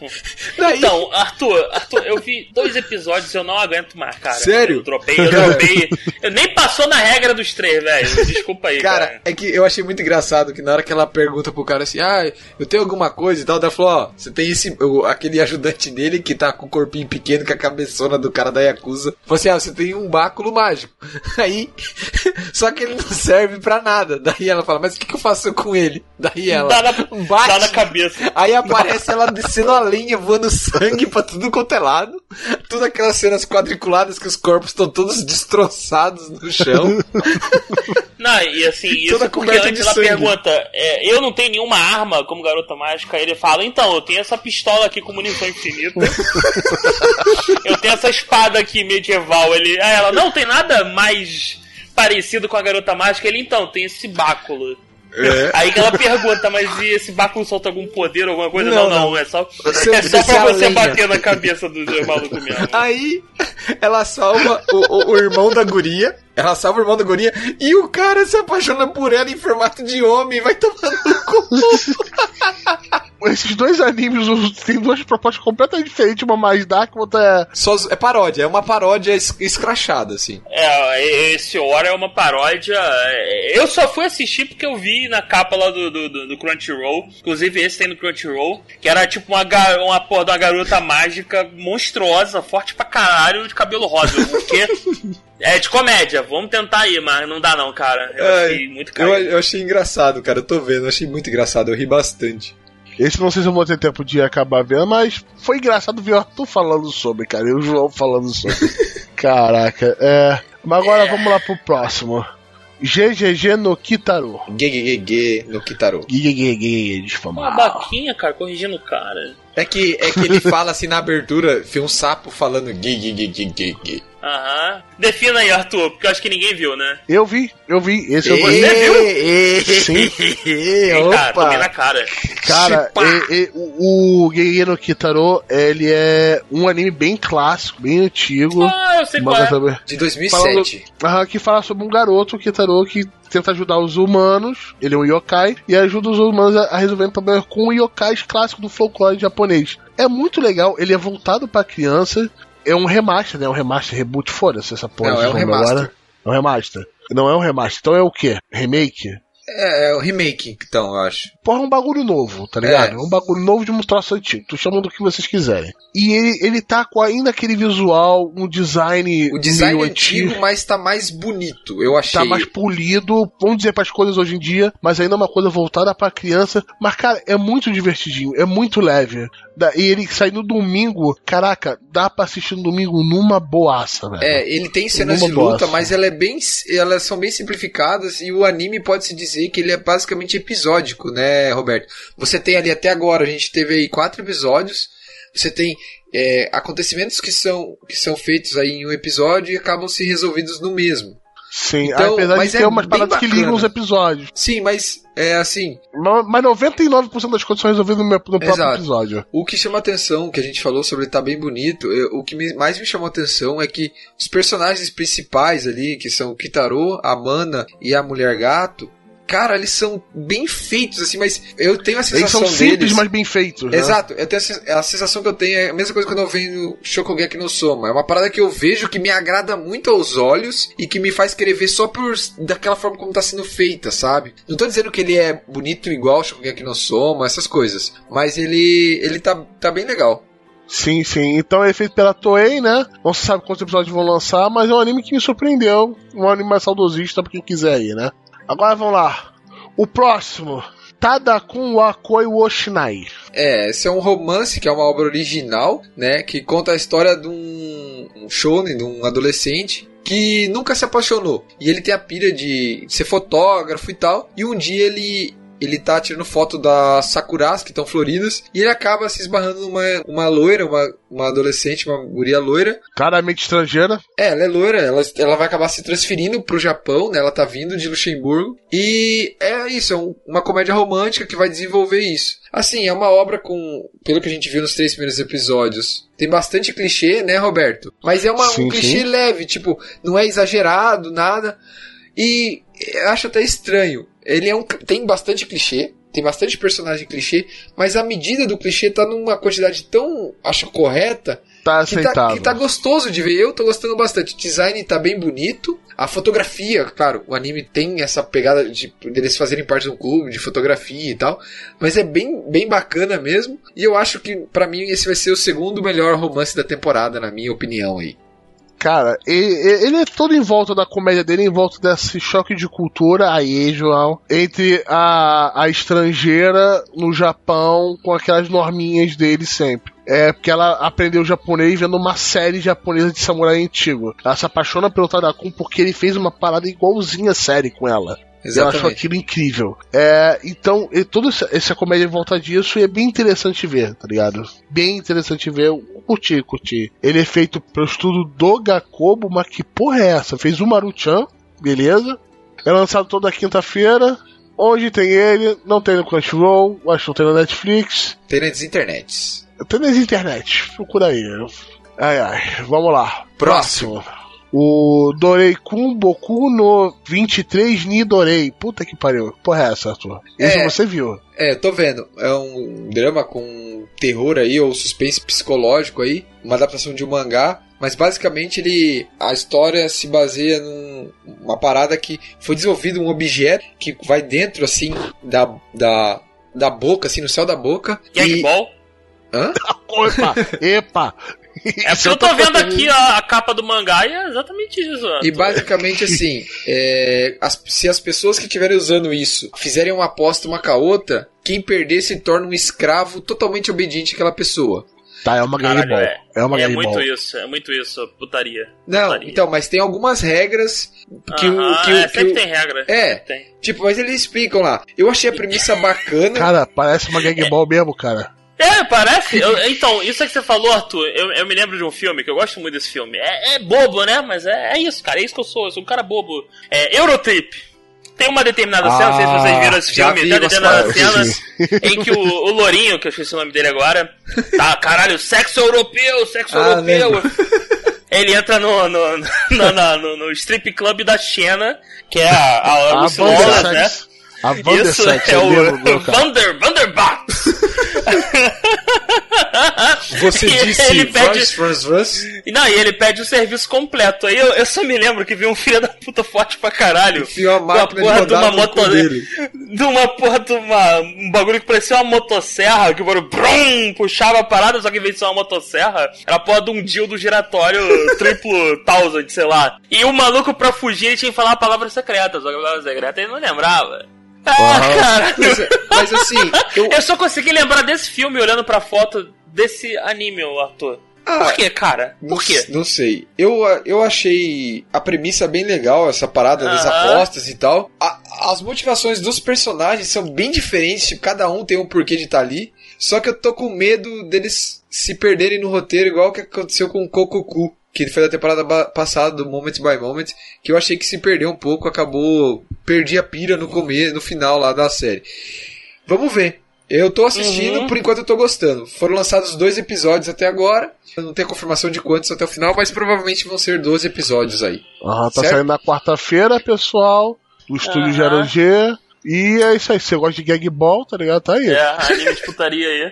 C: Daí... Então, Arthur, Arthur, eu vi dois episódios eu não aguento mais, cara.
B: Sério?
C: Eu dropei, eu dropei. eu nem passou na regra dos três, velho. Desculpa aí, cara, cara.
B: é que eu achei muito engraçado que na hora que ela pergunta pro cara assim, ah, eu tenho alguma coisa e tal, ela falou, ó, você tem esse. aquele ajudante dele que tá com o corpinho pequeno, com a cabeçona do cara da Yakuza. Falou assim, ah, você tem um báculo mágico. Aí, só que ele não serve pra nada. Daí ela fala, mas o que, que eu faço com ele? Daí ela
C: dá na, bate, dá na cabeça.
B: Aí aparece ela descendo a linha, voando sangue pra tudo quanto é lado. Tudo aquelas cenas quadriculadas que os corpos estão todos destroçados no chão.
C: Não, e assim, isso porque antes ela pergunta, é, eu não tenho nenhuma arma como garota mágica. Ele fala, então, eu tenho essa pistola aqui com munição infinita. eu tenho essa espada aqui medieval. Ele, aí ela, não tem nada mais parecido com a garota mágica. Ele, então, tem esse báculo. É. Aí que ela pergunta, mas e esse báculo solta algum poder, alguma coisa? Não, não, não. é só, você, é só pra você bater na cabeça do maluco mesmo.
B: Aí ela salva o, o, o irmão da guria. Ela salva o irmão da guria e o cara se apaixona por ela em formato de homem vai tomando no cu.
A: Esses dois animes têm duas propostas completamente diferentes, uma mais dark, outra é.
B: Só, é paródia, é uma paródia es escrachada, assim.
C: É, esse Hora é uma paródia. É, eu só fui assistir porque eu vi na capa lá do, do, do Crunchyroll. Inclusive, esse tem no Crunchyroll. Que era tipo uma, uma porra de uma garota mágica monstruosa, forte pra caralho, de cabelo rosa. Porque. É de comédia, vamos tentar aí, mas não dá não, cara. Eu é, achei muito
B: eu, eu, achei engraçado, cara. Eu tô vendo, eu achei muito engraçado, eu ri bastante.
A: Esse não sei se eu vou ter tempo de acabar vendo, mas foi engraçado ver o Arthur falando sobre, cara. E o João falando sobre. Caraca, é. Mas agora vamos lá pro próximo. GGG no Kitaro.
B: GGG no Kitaro.
A: GGG de fama.
C: Uma baquinha, cara, corrigindo o cara.
B: É que, é que ele fala assim na abertura, foi um sapo falando GGG.
C: Aham. Defina aí, Arthur, porque eu acho que ninguém viu, né?
A: Eu vi, eu vi. Esse eu
C: vi. Você viu?
A: Sim.
C: Ei, cara, tomei na cara.
A: Cara, e, e, o, o Guerreiro Kitaro, ele é um anime bem clássico, bem antigo.
C: Ah, eu sei qual é.
B: De 2007.
A: Falando, que fala sobre um garoto, Kitaro, que tenta ajudar os humanos, ele é um yokai, e ajuda os humanos a, a resolver um problema com yokais clássicos do folclore japonês. É muito legal, ele é voltado para criança, é um remaster, né? É um remaster, reboot, foda-se essa porra.
B: Não, é um remaster.
A: Agora. É um remaster. Não é um remaster. Então é o quê? Remake?
B: É, é o remake, então, eu acho.
A: Porra, é um bagulho novo, tá ligado? É. é um bagulho novo de um troço antigo. Tu chama do que vocês quiserem. E ele, ele tá com ainda aquele visual, um design.
B: O design meio antigo, antigo, mas tá mais bonito, eu achei.
A: Tá mais polido, vamos dizer para as coisas hoje em dia, mas ainda é uma coisa voltada pra criança. Mas, cara, é muito divertidinho, é muito leve. E ele sai no domingo, caraca, dá pra assistir no domingo numa boaça, velho.
B: É, ele tem cenas numa de luta, boaça. mas ela é bem, elas são bem simplificadas e o anime pode se dizer que ele é basicamente episódico, né, Roberto? Você tem ali até agora, a gente teve aí quatro episódios, você tem é, acontecimentos que são, que são feitos aí em um episódio e acabam se resolvidos no mesmo.
A: Sim, então, apesar de ter é umas paradas bacana. que ligam os episódios.
B: Sim, mas é assim.
A: Mas 99% das coisas são resolvidas no, meu, no próprio episódio.
B: O que chama atenção, que a gente falou sobre tá bem bonito, eu, o que me, mais me chamou atenção é que os personagens principais ali, que são o Kitaro, a Mana e a Mulher Gato, cara, eles são bem feitos, assim, mas eu tenho a sensação
A: eles são
B: simples,
A: deles... mas bem feitos, né?
B: Exato, eu tenho a, a, sensação que eu tenho é a mesma coisa quando eu venho Shokugeki no Soma. É uma parada que eu vejo que me agrada muito aos olhos e que me faz querer ver só por daquela forma como tá sendo feita, sabe? Não tô dizendo que ele é bonito igual Shokugeki no Soma, essas coisas, mas ele ele tá, tá bem legal.
A: Sim, sim. Então é feito pela Toei, né? Não se sabe quantos episódios vão lançar, mas é um anime que me surpreendeu. Um anime mais saudosista pra quem quiser aí, né? Agora vamos lá. O próximo. Tadakun Wakoi Woshinai.
B: É, esse é um romance que é uma obra original, né? Que conta a história de um, um shonen, de um adolescente que nunca se apaixonou. E ele tem a pira de ser fotógrafo e tal. E um dia ele ele tá tirando foto das sakuras que estão floridas e ele acaba se esbarrando numa uma loira, uma, uma adolescente, uma guria loira.
A: Claramente estrangeira.
B: É, ela é loira, ela, ela vai acabar se transferindo pro Japão, né? Ela tá vindo de Luxemburgo. E é isso, é um- uma comédia romântica que vai desenvolver isso. Assim, é uma obra com, pelo que a gente viu nos três primeiros episódios, tem bastante clichê, né, Roberto? Mas é uma,
A: Sim,
B: um clichê
A: sim.
B: leve, tipo, não é exagerado, nada. E acho até estranho. Ele é um, tem bastante clichê, tem bastante personagem clichê, mas a medida do clichê tá numa quantidade tão, acho, correta,
A: Tá
B: que tá,
A: aceitável.
B: que tá gostoso de ver. Eu tô gostando bastante. O design tá bem bonito. A fotografia, claro, o anime tem essa pegada de deles fazerem parte de um clube de fotografia e tal, mas é bem, bem bacana mesmo. E eu acho que pra mim esse vai ser o segundo melhor romance da temporada, na minha opinião aí.
A: Cara, ele, ele é todo em volta da comédia dele, em volta desse choque de cultura, aí, João, entre a, a estrangeira no Japão com aquelas norminhas dele sempre. É porque ela aprendeu japonês vendo uma série japonesa de samurai antigo. Ela se apaixona pelo Tadakun porque ele fez uma parada igualzinha série com ela. E ela achou
B: Exatamente.
A: aquilo incrível. É, então, e toda essa, essa comédia em volta disso e é bem interessante ver, tá ligado? Bem interessante ver. Eu curti, curti. Ele é feito pelo estudo do Gakobo, mas que porra é essa? Fez o Maruchan, beleza? É lançado toda quinta-feira. Onde tem ele? Não tem no Crunchyroll, acho que não tem na Netflix.
B: Tem nas internets.
A: Tem nas internet, procura aí. Ai ai, vamos lá.
B: Próximo.
A: O Doreikun Boku no 23 Ni Dorei. Puta que pariu. Porra é essa, Arthur? Esse
B: É.
A: você viu.
B: É, tô vendo. É um drama com terror aí, ou suspense psicológico aí. Uma adaptação de um mangá. Mas basicamente ele. A história se baseia numa parada que foi desenvolvido um objeto que vai dentro assim da. da da boca, assim, no céu da boca. E...
C: Gagball.
B: Hã?
A: Epa, epa.
C: É porque eu tô vendo aqui a, a capa do mangá e é exatamente isso.
B: E basicamente assim, é, as- se as pessoas que estiverem usando isso fizerem uma aposta uma com a outra, quem perder se torna um escravo totalmente obediente àquela pessoa.
A: Tá, é uma
C: Caralho,
A: gangball.
C: é.
A: É uma
C: é muito isso, é muito isso, putaria.
B: Não,
C: Putaria.
B: então, mas tem algumas regras que o.
C: Aham,
B: Que, o-
C: é,
B: que
C: sempre
B: o-
C: tem regra.
B: É.
C: tem.
B: Tipo, mas eles explicam lá. Eu achei a premissa bacana.
A: Cara, parece uma gangball mesmo, cara.
C: É, parece. eu- então, isso é que você falou, Arthur. Eu, eu me lembro de um filme que eu gosto muito desse filme. É, é bobo, né? Mas é, é isso, cara. É isso que eu sou. Eu sou um cara bobo. É Eurotrip. Tem uma determinada cena, não sei se vocês viram esse filme,
B: vi
C: tem uma determinada cena em que o, o Lourinho, que eu esqueci o nome dele agora, tá, caralho, sexo europeu, sexo
B: Ah,
C: europeu.
B: lembro.
C: Ele entra no, no, no, no- no- strip club da Xena, que é a, a,
A: A
C: Lucy Lawless, né?
A: A
C: Isso é o. Vander, Vanderbox.
B: Você
C: E
B: disse
C: ele pede- não, e ele pede o serviço completo. Aí eu, eu só me lembro que vi um filho da puta forte pra caralho.
B: Enfiou a máquina de
C: porra de uma moto.
B: dele.
C: De uma porra de uma, um bagulho que parecia uma motosserra, que o brum, puxava a parada, só que em vez de ser uma motosserra, era a porra de um dildo giratório triplo thousand, sei lá. E o maluco pra fugir ele tinha que falar a palavra secreta, só que a palavra secreta ele não lembrava. Ah, cara.
B: Mas, mas assim, eu,
C: Eu só consegui lembrar desse filme olhando pra foto desse anime, ô Arthur.
B: Ah,
C: Por quê, cara?
B: Não,
C: Por quê?
B: não sei. Eu, eu achei a premissa bem legal, essa parada das apostas e tal. A- as motivações dos personagens são bem diferentes, tipo, cada um tem um porquê de estar ali. Só que eu tô com medo deles se perderem no roteiro, igual que aconteceu com o Kokoku, que foi da temporada ba- passada do Moment by Moment, que eu achei que se perdeu um pouco, acabou. Perdi a pira no começo, no final lá da série. Vamos ver. Eu tô assistindo,
C: Uhum.
B: por enquanto eu tô gostando. Foram lançados dois episódios até agora. Eu não tenho confirmação de quantos até o final, mas provavelmente vão ser 12 episódios aí.
A: Aham, tá
B: Certo?
A: saindo na quarta-feira, pessoal. Do estúdio. Gero G. E é isso aí. Você gosta de gag ball, tá ligado? Tá aí.
C: É, anime de putaria aí.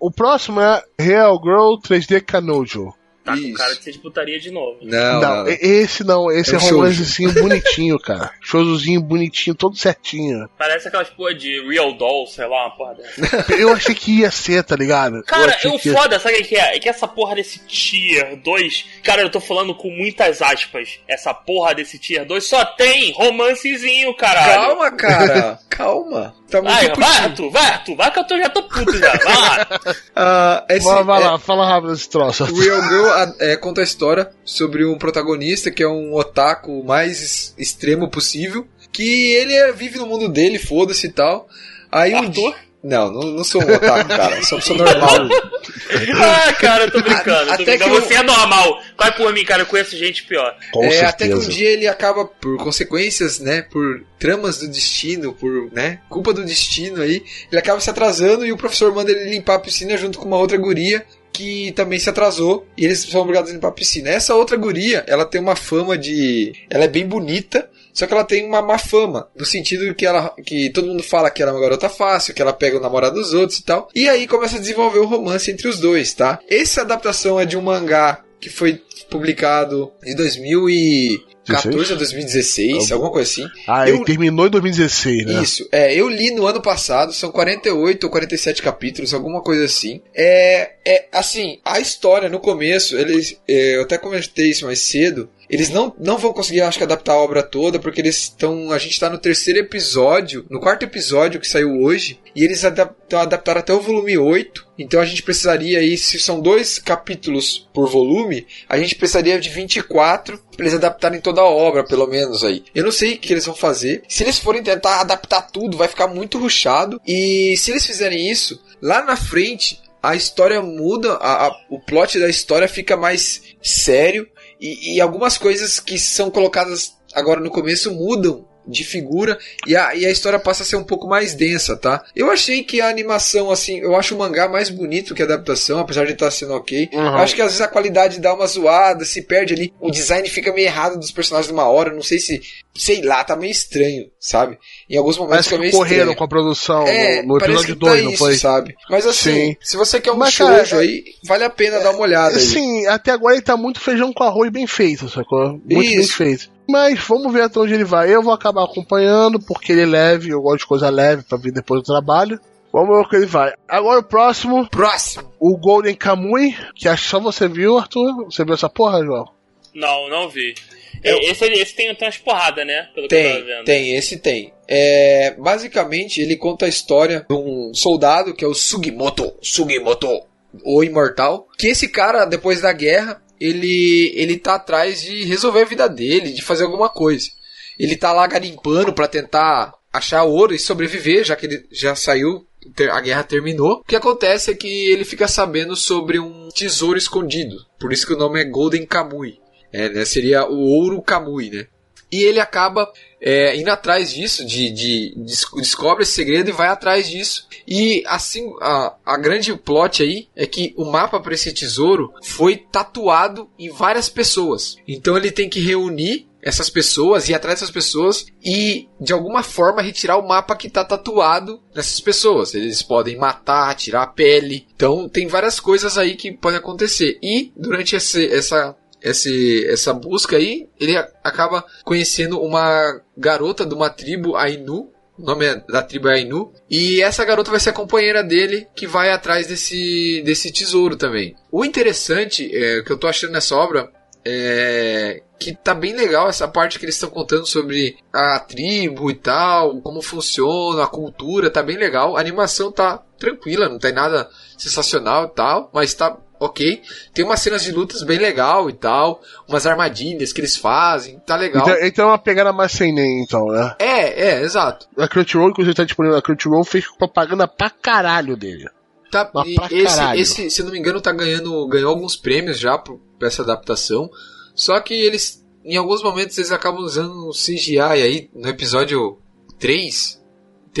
A: O próximo é Real Girl 3D Kanojo.
C: Tá com
B: Isso.
C: cara de ser de putaria de novo.
B: Não,
A: Não,
B: não.
A: esse não, esse
B: É
A: é,
B: um
A: romancezinho bonitinho, cara. Showzinho bonitinho, todo certinho.
C: Parece aquelas porra de Real Doll, sei lá, uma porra dessa.
A: Eu achei que ia ser, tá ligado?
C: Cara, o
A: que-
C: foda, sabe o que é? É que essa porra desse Tier 2, cara, eu tô falando com muitas aspas. Essa porra desse Tier 2 só tem romancezinho, caralho.
B: Calma, cara. Calma. Tá muito
C: Vai, vai. Arthur, vai, Arthur, vai que eu tô, já tô puto já. Vai lá.
B: Ah, esse,
A: Vai, vai
B: é-
A: lá, fala rápido esse troço.
B: Real Girl a- é, conta a história sobre um protagonista que é um otaku mais extremo possível. Que ele é- vive no mundo dele, foda-se e tal. Aí um dia. Não, não, não sou um otaku, cara. Sou uma pessoa normal.
C: Ah, cara, eu tô brincando. eu
B: Até
C: brincando.
B: que eu-
C: Você é normal. Vai por mim, cara, eu conheço gente pior.
A: Com
B: É, até que um dia ele acaba, por consequências, né, por tramas do destino, por, né, culpa do destino aí, ele acaba se atrasando e o professor manda ele limpar a piscina junto com uma outra guria que também se atrasou e eles são obrigados a limpar a piscina. Essa outra guria, ela tem uma fama de... ela é bem bonita, só que ela tem uma má fama, no sentido que ela que todo mundo fala que ela é uma garota fácil, que ela pega o namorado dos outros e tal. E aí começa a desenvolver o romance entre os dois, tá? Essa adaptação é de um mangá que foi publicado em 2014 a 2016, alguma coisa assim.
A: Ah,
B: Eu-
A: ele terminou em 2016, né?
B: Isso, é, eu li no ano passado, são 48 ou 47 capítulos, alguma coisa assim. É, é assim, a história no começo, eles, é, eu até comentei isso mais cedo, eles não, não vão conseguir, acho que, adaptar a obra toda, porque eles estão. A gente tá no terceiro episódio, no quarto episódio que saiu hoje, e eles adap- adaptaram até o volume 8. Então a gente precisaria aí, se são dois capítulos por volume, a gente precisaria de 24 pra eles adaptarem toda a obra, pelo menos aí. Eu não sei o que eles vão fazer. Se eles forem tentar adaptar tudo, vai ficar muito ruchado. E se eles fizerem isso, lá na frente a história muda, a- a- o plot da história fica mais sério e, e algumas coisas que são colocadas agora no começo mudam de figura e a, e a história passa a ser um pouco mais densa, tá? Eu achei que a animação, assim, eu acho o mangá mais bonito que a adaptação, apesar de estar sendo ok.
A: Uhum.
B: Eu acho que às vezes a qualidade dá uma zoada, se perde ali, o design fica meio errado dos personagens numa hora, não sei se, sei lá, tá meio estranho, sabe? Em alguns momentos
A: Parece que
B: meio
A: correram
B: estranho.
A: com a produção
B: É,
A: no, no episódio
B: que tá
A: 2, não
B: isso,
A: foi?
B: sabe? Mas assim,
A: Sim.
B: se você quer um
A: Mas,
B: shoujo
A: cara,
B: aí, vale a pena dar uma olhada aí.
A: Sim, até agora ele tá muito feijão com arroz bem feito, sacou? Muito bem
B: Isso.
A: feito. Mas vamos ver até onde ele vai. Eu vou acabar acompanhando, porque ele é leve, eu gosto de coisa leve pra vir depois do trabalho. Vamos ver o que ele vai. Agora o próximo,
B: Próximo.
A: o Golden Kamui, que acho que só você viu, Arthur. Você viu essa porra, João?
C: Não, não vi.
B: Eu-
C: Esse, esse tem, tem umas porradas, né? Pelo que eu tava
B: Tem,
C: vendo.
B: tem, esse tem. É, basicamente, ele conta a história de um soldado que é o Sugimoto, Sugimoto, o imortal. Que esse cara, depois da guerra, ele, ele tá atrás de resolver a vida dele, de fazer alguma coisa. Ele tá lá garimpando pra tentar achar ouro e sobreviver, já que ele já saiu, a guerra terminou. O que acontece é que ele fica sabendo sobre um tesouro escondido. Por isso que o nome é Golden Kamui. É, né, seria o ouro Kamui, né? E ele acaba é, indo atrás disso, de, de, des- descobre esse segredo e vai atrás disso. E assim, a, a grande plot aí é que o mapa para esse tesouro foi tatuado em várias pessoas. Então ele tem que reunir essas pessoas, ir atrás dessas pessoas e de alguma forma retirar o mapa que está tatuado nessas pessoas. Eles podem matar, tirar a pele. Então tem várias coisas aí que podem acontecer. E durante esse, essa esse, essa busca aí, ele acaba conhecendo uma garota de uma tribo Ainu. O nome é- da tribo é Ainu. E essa garota vai ser a companheira dele que vai atrás desse, desse tesouro também. O interessante é, que eu tô achando nessa obra é que tá bem legal essa parte que eles estão contando sobre a tribo e tal, como funciona, a cultura, tá bem legal. A animação tá tranquila, não tem nada sensacional e tal, mas tá ok. Tem umas cenas de lutas bem legal e tal, umas armadilhas que eles fazem, tá legal.
A: Então, então é uma pegada mais sem nem, então, né?
B: É, é, exato.
A: A Crunchyroll, inclusive, tá disponível na Crunchyroll, fez propaganda pra caralho dele.
B: Tá,
A: Mas pra
B: esse,
A: caralho.
B: esse, se não me engano, tá ganhando, ganhou alguns prêmios já por, pra essa adaptação. Só que eles, em alguns momentos, eles acabam usando CGI aí, no episódio 3,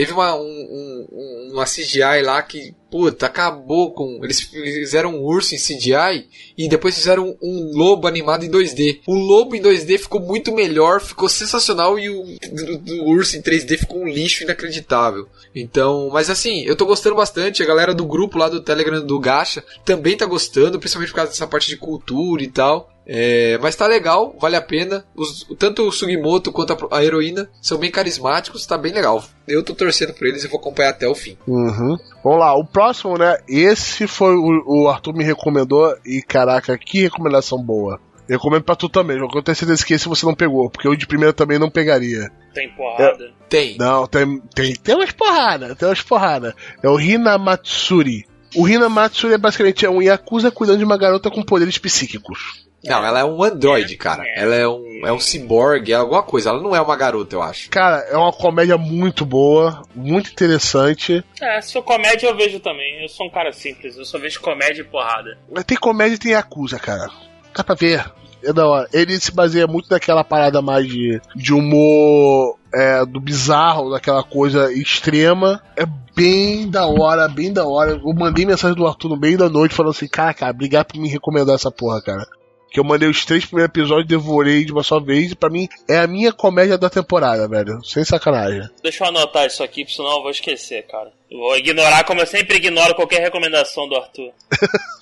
B: Teve uma, um, um, uma CGI lá que, puta, acabou com. Eles fizeram um urso em CGI e depois fizeram um lobo animado em 2D. O lobo em 2D ficou muito melhor, ficou sensacional e o do, do urso em 3D ficou um lixo inacreditável. Então, mas assim, eu tô gostando bastante. A galera do grupo lá do Telegram do Gacha também tá gostando, principalmente por causa dessa parte de cultura e tal. É, mas tá legal, vale a pena. Os, tanto o Sugimoto quanto a, a, heroína são bem carismáticos, tá bem legal. Eu tô torcendo por eles e vou acompanhar até o fim.
A: Uhum. Vamos lá, o próximo, né? Esse foi o, o Arthur me recomendou e caraca, que recomendação boa. Eu recomendo pra tu também, eu tenho certeza que esse você não pegou, porque o de primeiro também não pegaria.
C: Tem porrada? É,
B: tem.
A: Não, tem, tem, tem umas porrada, tem umas porrada. É o Hinamatsuri. O Hinamatsuri é basicamente é um Yakuza cuidando de uma garota com poderes psíquicos.
B: Não, ela é um androide, cara. Ela é um, é um cyborg, é alguma coisa. Ela não é uma garota, eu acho.
A: Cara, é uma comédia muito boa, muito interessante.
C: É, se for comédia eu vejo também. Eu sou um cara simples, eu só vejo comédia e porrada.
A: Mas tem comédia e tem acusa, cara. Dá pra ver. É da hora. Ele se baseia muito naquela parada mais de, de humor é, do bizarro, daquela coisa extrema. É bem da hora, bem da hora. Eu mandei mensagem do Arthur no meio da noite falando assim, cara, cara, obrigado por me recomendar essa porra, cara que eu mandei os três primeiros episódios, devorei de uma só vez, e pra mim é a minha comédia da temporada, velho. Sem sacanagem.
C: Deixa eu anotar isso aqui, senão eu vou esquecer, cara. Eu vou ignorar, como eu sempre ignoro qualquer recomendação do Arthur.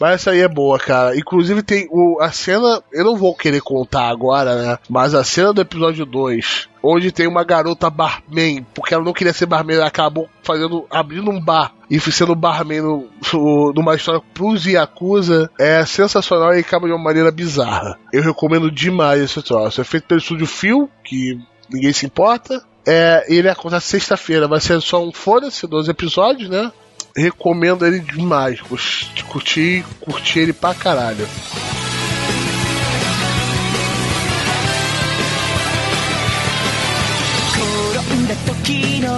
A: Mas essa aí é boa, cara. Inclusive tem o, a cena, eu não vou querer contar agora, né? Mas a cena do episódio 2, onde tem uma garota barman, porque ela não queria ser barman, ela acabou fazendo, abrindo um bar e sendo barman no, no, numa história pros Yakuza, é sensacional e acaba de uma maneira bizarra. Eu recomendo demais esse troço. É feito pelo estúdio Phil, que ninguém se importa. É, ele acontece sexta-feira, vai ser só um foda-se, 12 episódios, né? Recomendo ele demais. Curti, curti ele pra caralho. 時の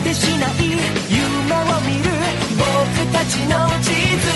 A: 芝生の匂い仰ぎ見た空の青果てしなかった迷って元に進む希望が果てしない夢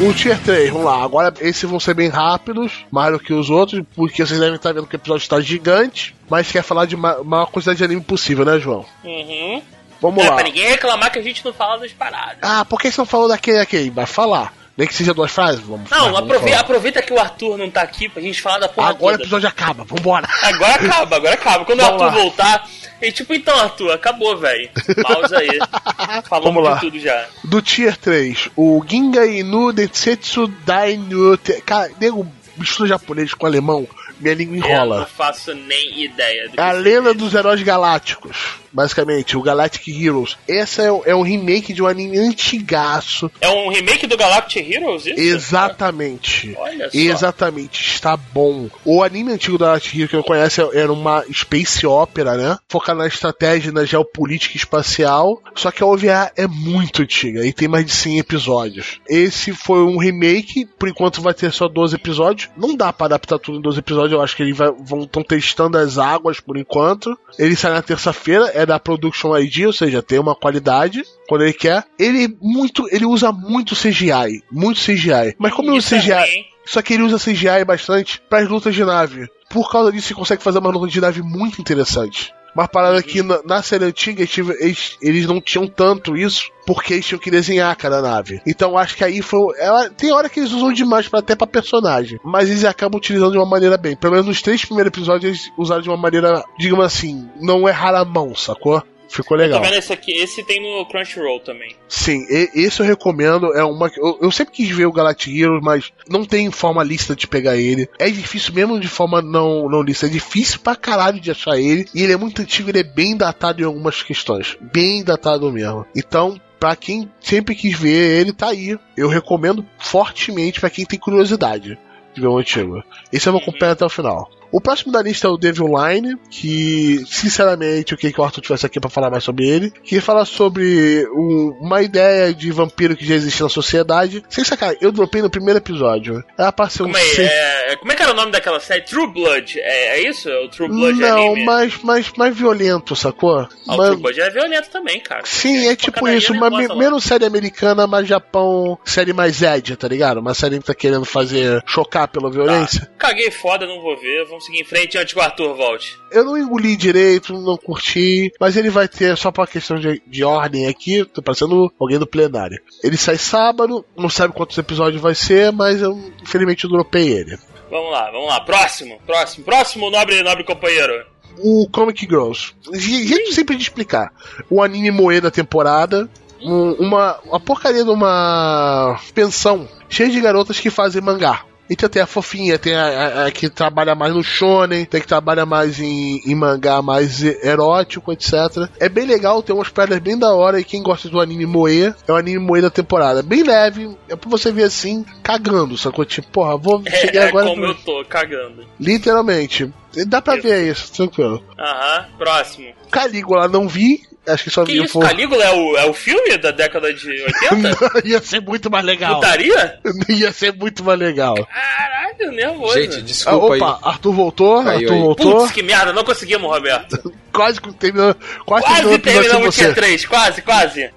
A: O Tier 3, vamos lá. Agora esses vão ser bem rápidos, mais do que os outros, porque vocês devem estar vendo que o episódio está gigante, mas quer falar de uma, maior quantidade de anime possível, né, João?
C: Uhum.
A: Vamos
C: é,
A: lá.
C: Pra ninguém reclamar que a gente não fala das paradas.
A: Ah, por que você não falou daquele aqui? Vai falar. Nem que seja duas frases, vamos
C: Não, vamos aproveita, aproveita, que o Arthur não tá aqui pra gente falar da porra
A: Agora
C: toda.
A: o episódio acaba, vambora.
C: Agora acaba, agora acaba. Quando vamos o Arthur lá. voltar, e tipo, então, Arthur, acabou, velho. Pausa aí. Falamos Vamos lá. de tudo já.
A: Do Tier 3, o Ginga Inu Densetsu Dainu... Cara, nego mistura japonês com alemão, minha língua enrola.
C: Eu não faço nem ideia.
A: Do a lenda dos heróis galácticos basicamente, o Galactic Heroes. Esse é, é, um remake de um anime antigaço.
C: É um remake do Galactic Heroes? Isso?
A: Exatamente.
C: Olha só.
A: Exatamente, está bom. O anime antigo do Galactic Heroes que eu conheço era uma space opera, né? Focada na estratégia na geopolítica espacial. Só que a OVA é muito antiga e tem mais de 100 episódios. Esse foi um remake, por enquanto vai ter só 12 episódios. Não dá para adaptar tudo em 12 episódios, eu acho que eles vão estão testando as águas por enquanto. Ele sai na terça-feira, é da Production ID, ou seja, tem uma qualidade quando ele quer. Ele muito, ele usa muito CGI, muito CGI. Mas como ele usa CGI, só que ele usa CGI bastante para as lutas de nave. Por causa disso, ele consegue fazer uma luta de nave muito interessante. Uma parada que na, na série antiga eles, eles não tinham tanto isso, porque eles tinham que desenhar cada nave. Então acho que aí foi. Ela, tem hora que eles usam demais para até pra personagem. Mas eles acabam utilizando de uma maneira bem. Pelo menos nos três primeiros episódios eles usaram de uma maneira, digamos assim, não errar a mão, sacou? Ficou legal.
C: Tá vendo esse aqui? Esse tem no Crunchyroll também.
A: Sim, esse eu recomendo. É uma. Eu, eu, sempre quis ver o Galactic Heroes, mas não tem forma lista de pegar ele. É difícil mesmo de forma não, não lista. É difícil pra caralho de achar ele. E ele é muito antigo, ele é bem datado em algumas questões. Bem datado mesmo. Então, para quem sempre quis ver ele, tá aí. Eu recomendo fortemente para quem tem curiosidade de ver o antigo. Esse eu vou acompanhar até o final. O próximo da lista é o Devil Line, que, sinceramente, eu queria que o Arthur tivesse aqui pra falar mais sobre ele. Que fala sobre um- uma ideia de vampiro que já existe na sociedade. Sem sacar, eu dropei no primeiro episódio. Ela um
C: Como é,
A: seis-
C: é, como é que era o nome daquela série? True Blood. É, é isso? É o True Blood
A: Não,
C: anime?
A: mais, mais, mais violento, sacou?
C: Ah, o
A: Mas-
C: True Blood é violento também, cara.
A: Sim, é tipo
C: pancadaria
A: isso, me-
C: lá.
A: menos série americana, mas Japão, série mais Ed, tá ligado? Uma série que tá querendo fazer chocar pela violência.
C: Tá. Caguei foda, não vou ver. Vamos seguir em frente antes que o Arthur volte.
A: Eu não engoli direito, não curti, mas ele vai ter, só pra questão de, de ordem aqui, tô parecendo alguém do plenário. Ele sai sábado, não sabe quantos episódios vai ser, mas eu infelizmente eu dropei ele.
C: Vamos lá, vamos lá. Próximo, próximo, próximo, nobre, nobre companheiro.
A: O Comic Girls. Jeito sempre de explicar. O anime moe da temporada. um- uma, uma porcaria de uma pensão cheia de garotas que fazem mangá. Então tem a fofinha, tem a, a- a que trabalha mais no shonen, tem que trabalha mais em, em mangá mais erótico, etc. É bem legal, tem umas pedras bem da hora e quem gosta do anime moe, é o anime moe da temporada. Bem leve, é pra você ver assim, cagando, sacou? Tipo, porra, vou
C: É,
A: chegar agora...
C: como eu tô, cagando.
A: Literalmente. Dá pra ver isso, tranquilo.
C: Aham, próximo.
A: Calígula não vi, acho que só
C: Que isso, Calígula é o, é o filme da década de 80?
A: Ia ser muito mais legal.
C: Putaria?
A: Ia ser muito mais legal.
C: Caralho, nervoso.
B: Gente,
A: Ah,
B: desculpa
A: opa,
B: aí.
A: Arthur voltou,
B: Caiu
A: Arthur
B: aí.
A: voltou.
C: Putz, que merda, não conseguimos, Roberto.
A: Quase terminou, quase, terminou o
C: Quase
A: sem
C: terminamos o. Tier 3, quase, quase.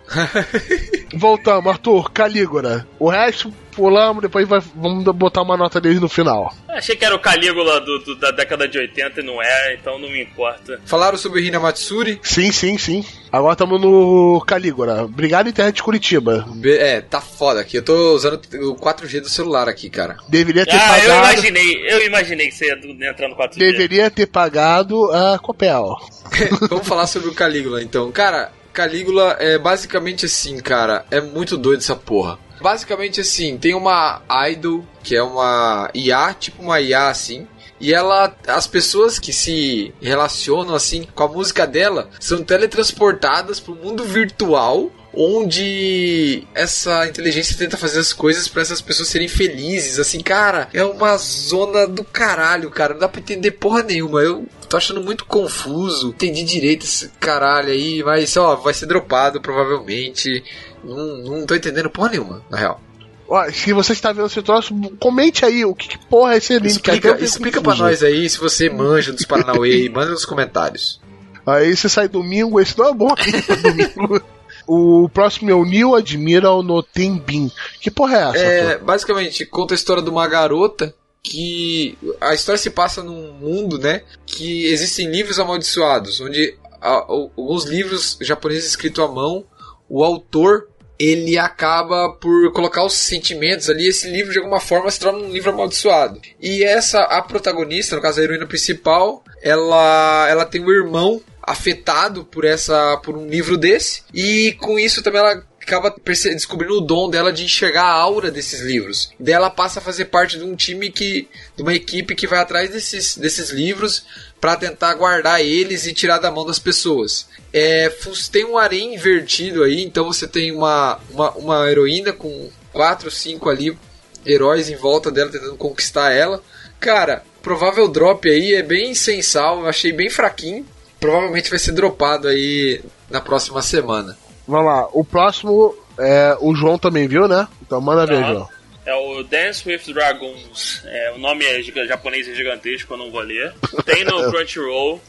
A: Voltamos, Arthur, Calígula. O resto pulamos, depois vai- vamos botar uma nota deles no final.
C: Achei que era o Calígula do, do- da década de 80 e não é, então não me importa.
B: Falaram sobre o Hina Matsuri.
A: Sim, sim, sim. Agora estamos no Calígula. Obrigado, internet de Curitiba.
B: Be- É, tá foda aqui. Eu tô usando o 4G do celular aqui, cara.
A: Deveria ter
C: Ah, eu
A: pagado.
C: imaginei, eu imaginei que você ia entrar no 4G.
A: Deveria ter pagado a Copel.
B: Vamos falar sobre o Calígula, então. Cara, Calígula é basicamente assim, cara. É muito doido essa porra. Basicamente assim, tem uma idol, que é uma IA, tipo uma IA assim. E ela, as pessoas que se relacionam assim com a música dela são teletransportadas pro mundo virtual, onde essa inteligência tenta fazer as coisas para essas pessoas serem felizes. Assim, cara, é uma zona do caralho, cara. Não dá pra entender porra nenhuma. Eu tô achando muito confuso. Entendi direito esse caralho aí, mas ó, vai ser dropado provavelmente. Não, não tô entendendo porra nenhuma, na real.
A: Ó, se você está vendo esse troço, comente aí o que, que porra é esse eu
B: Explica, explica pra nós aí se você manja dos Paranauê manda nos comentários.
A: Aí você sai domingo, esse não é bom aqui domingo. O próximo é o New Admiral no Tenbin. Que porra é essa?
B: É, basicamente, conta a história de uma garota que. A história se passa num mundo, né? Que existem livros amaldiçoados, onde a- alguns livros japoneses escritos à mão, o autor. Ele acaba por colocar os sentimentos ali, esse livro de alguma forma se torna um livro amaldiçoado. E essa, a protagonista, no caso a heroína principal, ela, ela tem um irmão afetado por essa por um livro desse e com isso também ela acaba descobrindo o dom dela de enxergar a aura desses livros. Daí ela passa a fazer parte de um time que de uma equipe que vai atrás desses, desses livros para tentar guardar eles e tirar da mão das pessoas. É, tem um harém invertido aí, então você tem uma, uma, uma heroína com quatro, cinco ali heróis em volta dela tentando conquistar ela. Cara, provável drop aí é bem sensal, eu achei bem fraquinho. Provavelmente vai ser dropado aí na próxima semana.
A: Vamos lá. O próximo é o João também viu, né? Então manda ver,
C: Tá.
A: João.
C: É o Dance with Dragons. É, o nome é japonês é gigantesco, eu não vou ler. Tem no Crunchyroll.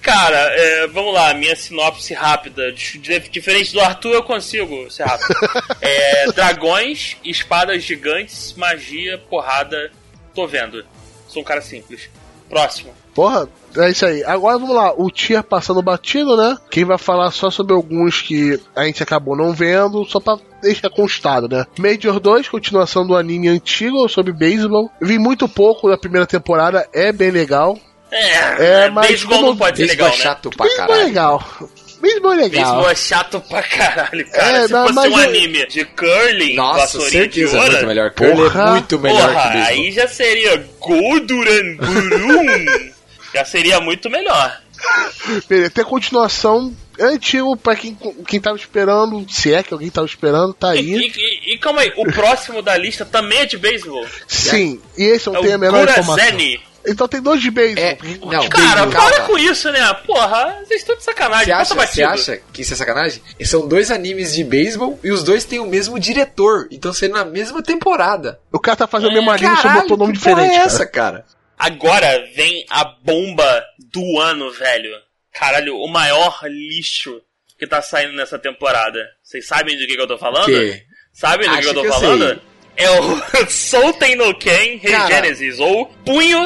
C: Cara, é, vamos lá, minha sinopse rápida. Dif- dif- Diferente do Arthur, eu consigo ser rápido. É, dragões, espadas gigantes, magia, porrada. Tô vendo. Sou um cara simples. Próximo.
A: Porra, é isso aí. Agora vamos lá. O tier passando batido, né? Quem vai falar só sobre alguns que a gente acabou não vendo, só pra deixar constado, né? Major 2, continuação do anime antigo sobre beisebol. Vi muito pouco da primeira temporada, é bem legal.
C: É,
A: É, mas
C: beisebol não pode ser legal,
B: é
C: né?
B: chato pra
A: Beisebol é
B: caralho.
A: legal. Beisebol é legal.
C: Beisebol é chato pra caralho, cara.
A: É,
C: Se
A: mas-
C: fosse
A: mas
C: um
A: eu-
C: anime de curling,
B: Nossa, certeza
C: de
B: é
C: ouro,
B: muito melhor. Curly
A: Porra.
B: é muito melhor
C: Porra,
B: que beisebol.
C: aí já seria Golduran Burum. já seria muito melhor.
A: Beleza, tem a continuação é antigo pra quem, quem tava esperando, se é que alguém tava esperando, tá
C: E,
A: aí.
C: e- e calma aí, o próximo da lista também é de beisebol.
A: Sim, e esse eu
C: É
A: não tenho a
C: o
A: menor informação.
C: Gurazeni.
A: Então tem dois de beisebol.
B: É, não,
C: Cara,
B: calma.
C: para com isso, né? Porra, vocês estão de sacanagem.
B: Você acha, você acha que isso é sacanagem? São dois animes de beisebol e os dois têm o mesmo diretor. Então sendo na mesma temporada.
A: O cara tá fazendo o mesmo anime, só botou nome
B: que porra
A: diferente.
B: é
A: cara.
B: essa, cara?
C: Agora vem a bomba do ano, velho. Caralho, o maior lixo que tá saindo nessa temporada. Vocês sabem de que, que eu tô falando?
B: Que?
C: Sabem do que eu tô
B: que eu
C: falando?
B: sei.
C: É o Souten no Ken. Regenesis, ou Punho.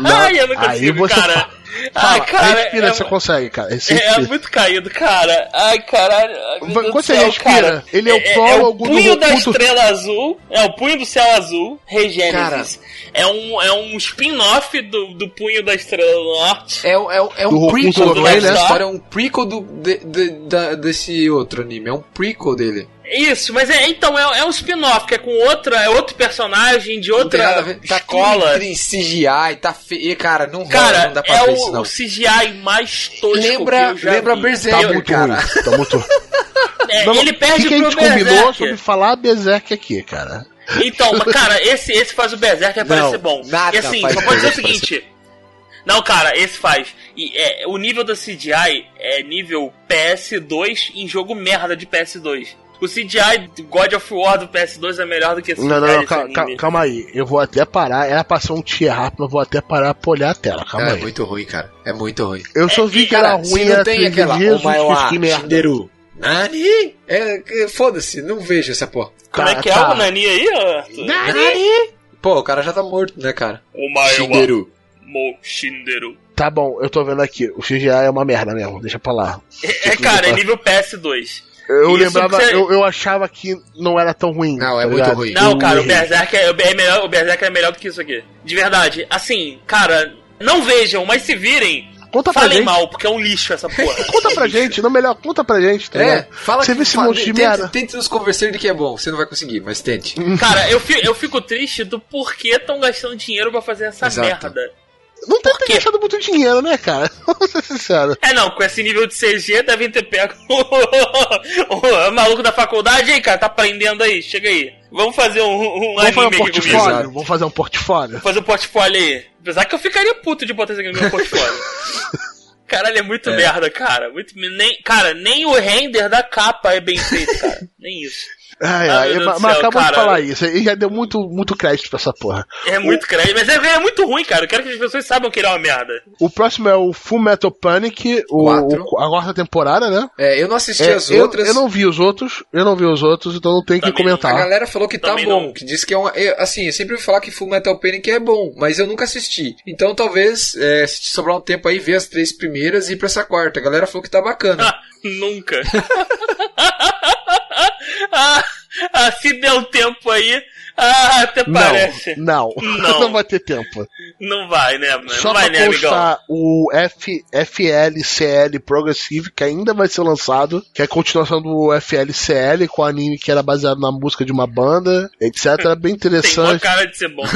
A: Não,
C: Ai, eu não
A: aí
C: consigo,
A: você
C: cara.
A: Fala.
C: Ai, cara.
A: respira,
C: é,
A: você consegue, cara.
C: é,
A: Respira.
C: é muito caído, cara. Ai, caralho. Ai,
A: quando
C: do
A: você
C: céu,
A: respira,
C: cara.
A: ele é o
C: é,
A: polo
C: é o
A: algum do
C: punho da
A: Goku do-
C: estrela azul. É o punho do céu azul, Regenesis. É um, é um spin-off do, do punho da estrela do norte.
B: É, um- é, um- é
A: Do
B: um
A: Goku
B: prequel
A: do
B: do essa
A: né?
B: história, é um prequel do, de- de- da- desse outro anime. É um prequel dele.
C: Isso, mas é, então, é, é um spin-off, que é com outra, é outro personagem de
B: Não tem nada a
C: outra
B: ver. Tá
C: escola.
B: em CGI, tá feio. Cara, não rola,
C: Cara,
B: não dá pra
C: é
B: ver
C: o,
B: isso, não.
C: o CGI mais tosco
B: Lembra-
C: que eu já
B: lembra
C: vi.
B: Berserk,
A: Tá muito
B: cara.
A: ruim. Tá muito
C: é,
A: Vamos-
C: ele
A: O
C: perde
A: que, que a
C: pro
A: gente combinou
C: Berserk.
A: sobre falar Berserk aqui, cara?
C: Então, mas, cara, esse, esse faz o Berserker
B: Não,
C: parecer bom.
B: nada
C: e assim, só pode dizer o seguinte. Não, cara, esse faz. E é, o nível da CGI é nível PS2 em jogo merda de PS2. O CGI do God of War do PS2 é melhor do que esse
A: Não, não, não, cal- cal- calma aí. Eu vou até parar. Era pra ser um tier rápido, mas eu vou até parar pra olhar a tela. Calma
B: É
A: aí.
B: muito ruim, cara. É muito ruim.
A: Eu só vi que era
B: Cara, se
A: ruim,
B: não tem
A: 13
B: aquela
A: dias,
B: Omaewa
A: que merda.
B: Shinderu. Nani? É, foda-se, não vejo essa porra.
C: Como é
A: Tá,
C: que é
A: tá.
C: o Nani aí, Arthur?
B: Nani? Pô, o cara já tá morto, né, cara?
C: O Maewa
B: Shinderu.
C: Mo Shinderu.
A: Tá bom, eu tô vendo aqui. O CGI é uma merda mesmo, deixa pra lá.
C: É, cara, é nível PS2.
A: Eu
C: Isso
A: lembrava,
C: você-
A: eu, eu achava que não era tão ruim.
B: Não, é
A: tá
B: muito
A: ligado?
B: ruim.
C: Não, cara, o. Berserk é, é melhor, o Berserk é melhor do que isso aqui. De verdade. Assim, cara, não vejam, mas se virem,
A: Conta pra
C: falem
A: gente.
C: mal, porque é um lixo essa porra.
A: Conta pra gente, não melhor, conta pra gente, tá
B: É,
A: ligado?
B: fala
A: Você
B: que
A: viu esse
B: fala-
A: monte de
B: tente,
A: merda?
B: tente nos convencer de que é bom. Você não vai conseguir, mas tente.
C: Cara, eu fico, eu fico triste do porquê estão gastando dinheiro pra fazer essa
B: Exato.
C: merda.
A: Não tem
C: quê?
A: gastado muito dinheiro, né, cara? Vamos ser sinceros.
C: É, não, com esse nível de CG devem ter pego o, o maluco da faculdade. Aí, cara, tá aprendendo aí, chega aí. Vamos fazer um, um
A: Vamos fazer um portfólio? Vamos fazer um portfólio?
C: Vou fazer um portfólio aí. Apesar que eu ficaria puto de botar isso aqui no meu portfólio. Caralho, é muito merda, cara. Muito, nem, cara, nem o render da capa é bem feito, cara. Nem isso.
A: Ai,
C: Ah,
A: ai,
C: Deus
A: mas mas
C: céu,
A: acabou de falar isso. E já deu muito, muito crédito pra essa porra.
C: É muito crédito, mas é, é muito ruim, cara. Eu quero que as pessoas saibam que ele é uma merda.
A: O próximo é o Full Metal Panic, o,
B: Quatro.
A: o- a quarta temporada, né?
B: É, eu não assisti
A: É,
B: as
A: eu,
B: outras.
A: eu não vi os outros, eu não vi os outros, então não tem que
C: Também não.
B: A
A: comentar.
B: galera falou que tá
C: Também
B: bom,
C: não.
B: que diz que é uma. eu, assim, eu sempre ouvi falar que Full Metal Panic é bom, mas eu nunca assisti. Então talvez, é, se sobrar um tempo aí, ver as três primeiras e ir pra essa quarta. A galera falou que tá bacana.
C: Ah, nunca. ah, ah, se deu tempo aí, ah, até parece.
A: Não, não,
C: Não.
A: não vai ter tempo.
C: Não vai, né, mano?
A: Só
C: Não vai,
A: pra
C: né, amigão?
A: o F, FLCL Progressive, que ainda vai ser lançado, que é a continuação do FLCL, com o anime que era baseado na música de uma banda, etc. É bem
C: Tem uma
A: interessante.
C: cara de ser bom.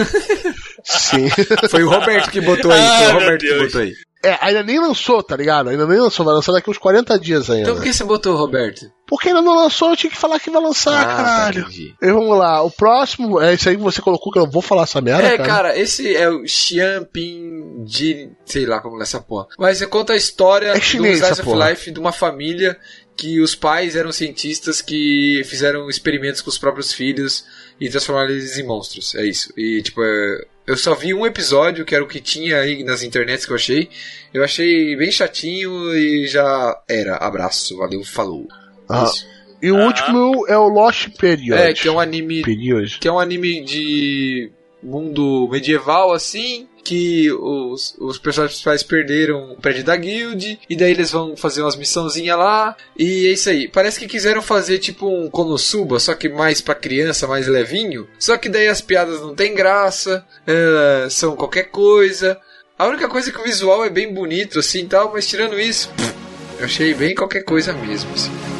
A: Sim.
B: Foi o Roberto que botou aí.
C: Ah,
B: Foi o
C: meu
B: Roberto que botou aí.
A: É, ainda nem lançou, tá ligado? Ainda nem lançou, vai lançar daqui uns 40 dias ainda.
B: Então por que você botou, Roberto?
A: Porque ainda não lançou, eu tinha que falar que vai lançar,
B: Ah,
A: caralho.
B: tá,
A: e vamos lá, o próximo, é isso aí que você colocou, que eu não vou falar essa merda,
B: É,
A: cara.
B: cara, esse é o Xianping de. sei lá como é essa porra. Mas você conta a história
A: É
B: do
A: chinês
B: Slice
A: essa
B: of
A: porra.
B: Life de uma família que os pais eram cientistas que fizeram experimentos com os próprios filhos e transformaram eles em monstros. É isso. E tipo, é, eu só vi um episódio, que era o que tinha aí nas internets que eu achei. Eu achei bem chatinho e já era. Abraço, valeu, falou.
A: Ah,
B: Isso.
A: E o
C: Ah.
A: último é o Lost Period.
B: É, que é um anime
A: Period.
B: que é um anime de mundo medieval assim, que os, os personagens principais perderam o prédio da guild, e daí eles vão fazer umas missãozinhas lá, e é isso aí. Parece que quiseram fazer tipo um Konosuba, só que mais pra criança, mais levinho, só que daí as piadas não tem graça, é, são qualquer coisa. A única coisa é que o visual é bem bonito assim tal, mas tirando isso, pff, eu achei bem qualquer coisa mesmo. Assim.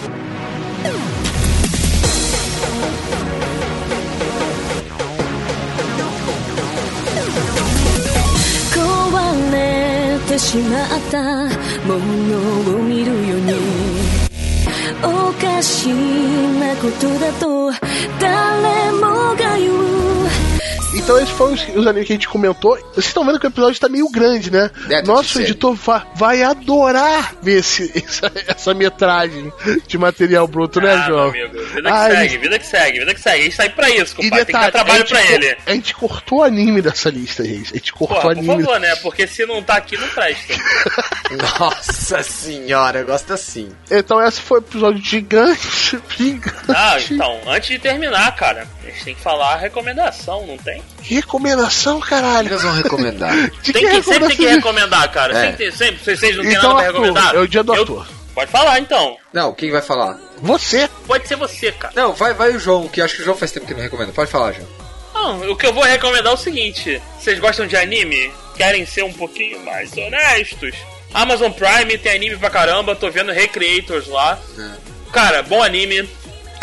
E: てしまったものを見るように。おかしなことだと誰もが言う。
A: Então esses foram os, os animes que a gente comentou. Vocês estão vendo que o episódio tá meio grande, né?
B: É, tá
A: Nosso editor va- vai adorar ver esse, essa, essa metragem de material bruto, né,
C: ah,
A: João?
C: meu amigo. Vida que
A: Ai,
C: segue, vida que segue, vida que segue. A gente tá aí pra isso, compadre. Tem que dar trabalho pra ele.
A: A gente cortou anime dessa lista, gente. A gente cortou
C: Porra, por
A: anime.
C: favor, né? Porque se não tá aqui, não presta.
B: Nossa senhora, eu gosto assim.
A: Então esse foi o episódio gigante. gigante.
C: Ah, então, antes de terminar, cara, a gente tem que falar a recomendação, não tem?
A: Recomendação,
B: que
A: caralho.
B: nós vamos recomendar?
C: Tem que, sempre tem que recomendar, cara.
B: É.
C: Sempre, sempre, vocês vocês não têm
A: Então,
C: nada pra recomendar.
A: é o dia do
C: Eu-
A: Arthur.
C: Pode falar, então.
B: Não, quem vai falar?
A: Você.
C: Pode ser você, cara.
B: Não, vai, vai o João, que acho que o João faz tempo que não recomenda. Pode falar, João.
C: Não, o que eu vou recomendar é o seguinte: vocês gostam de anime? Querem ser um pouquinho mais honestos? Amazon Prime tem anime pra caramba, tô vendo Recreators lá. Cara, bom anime.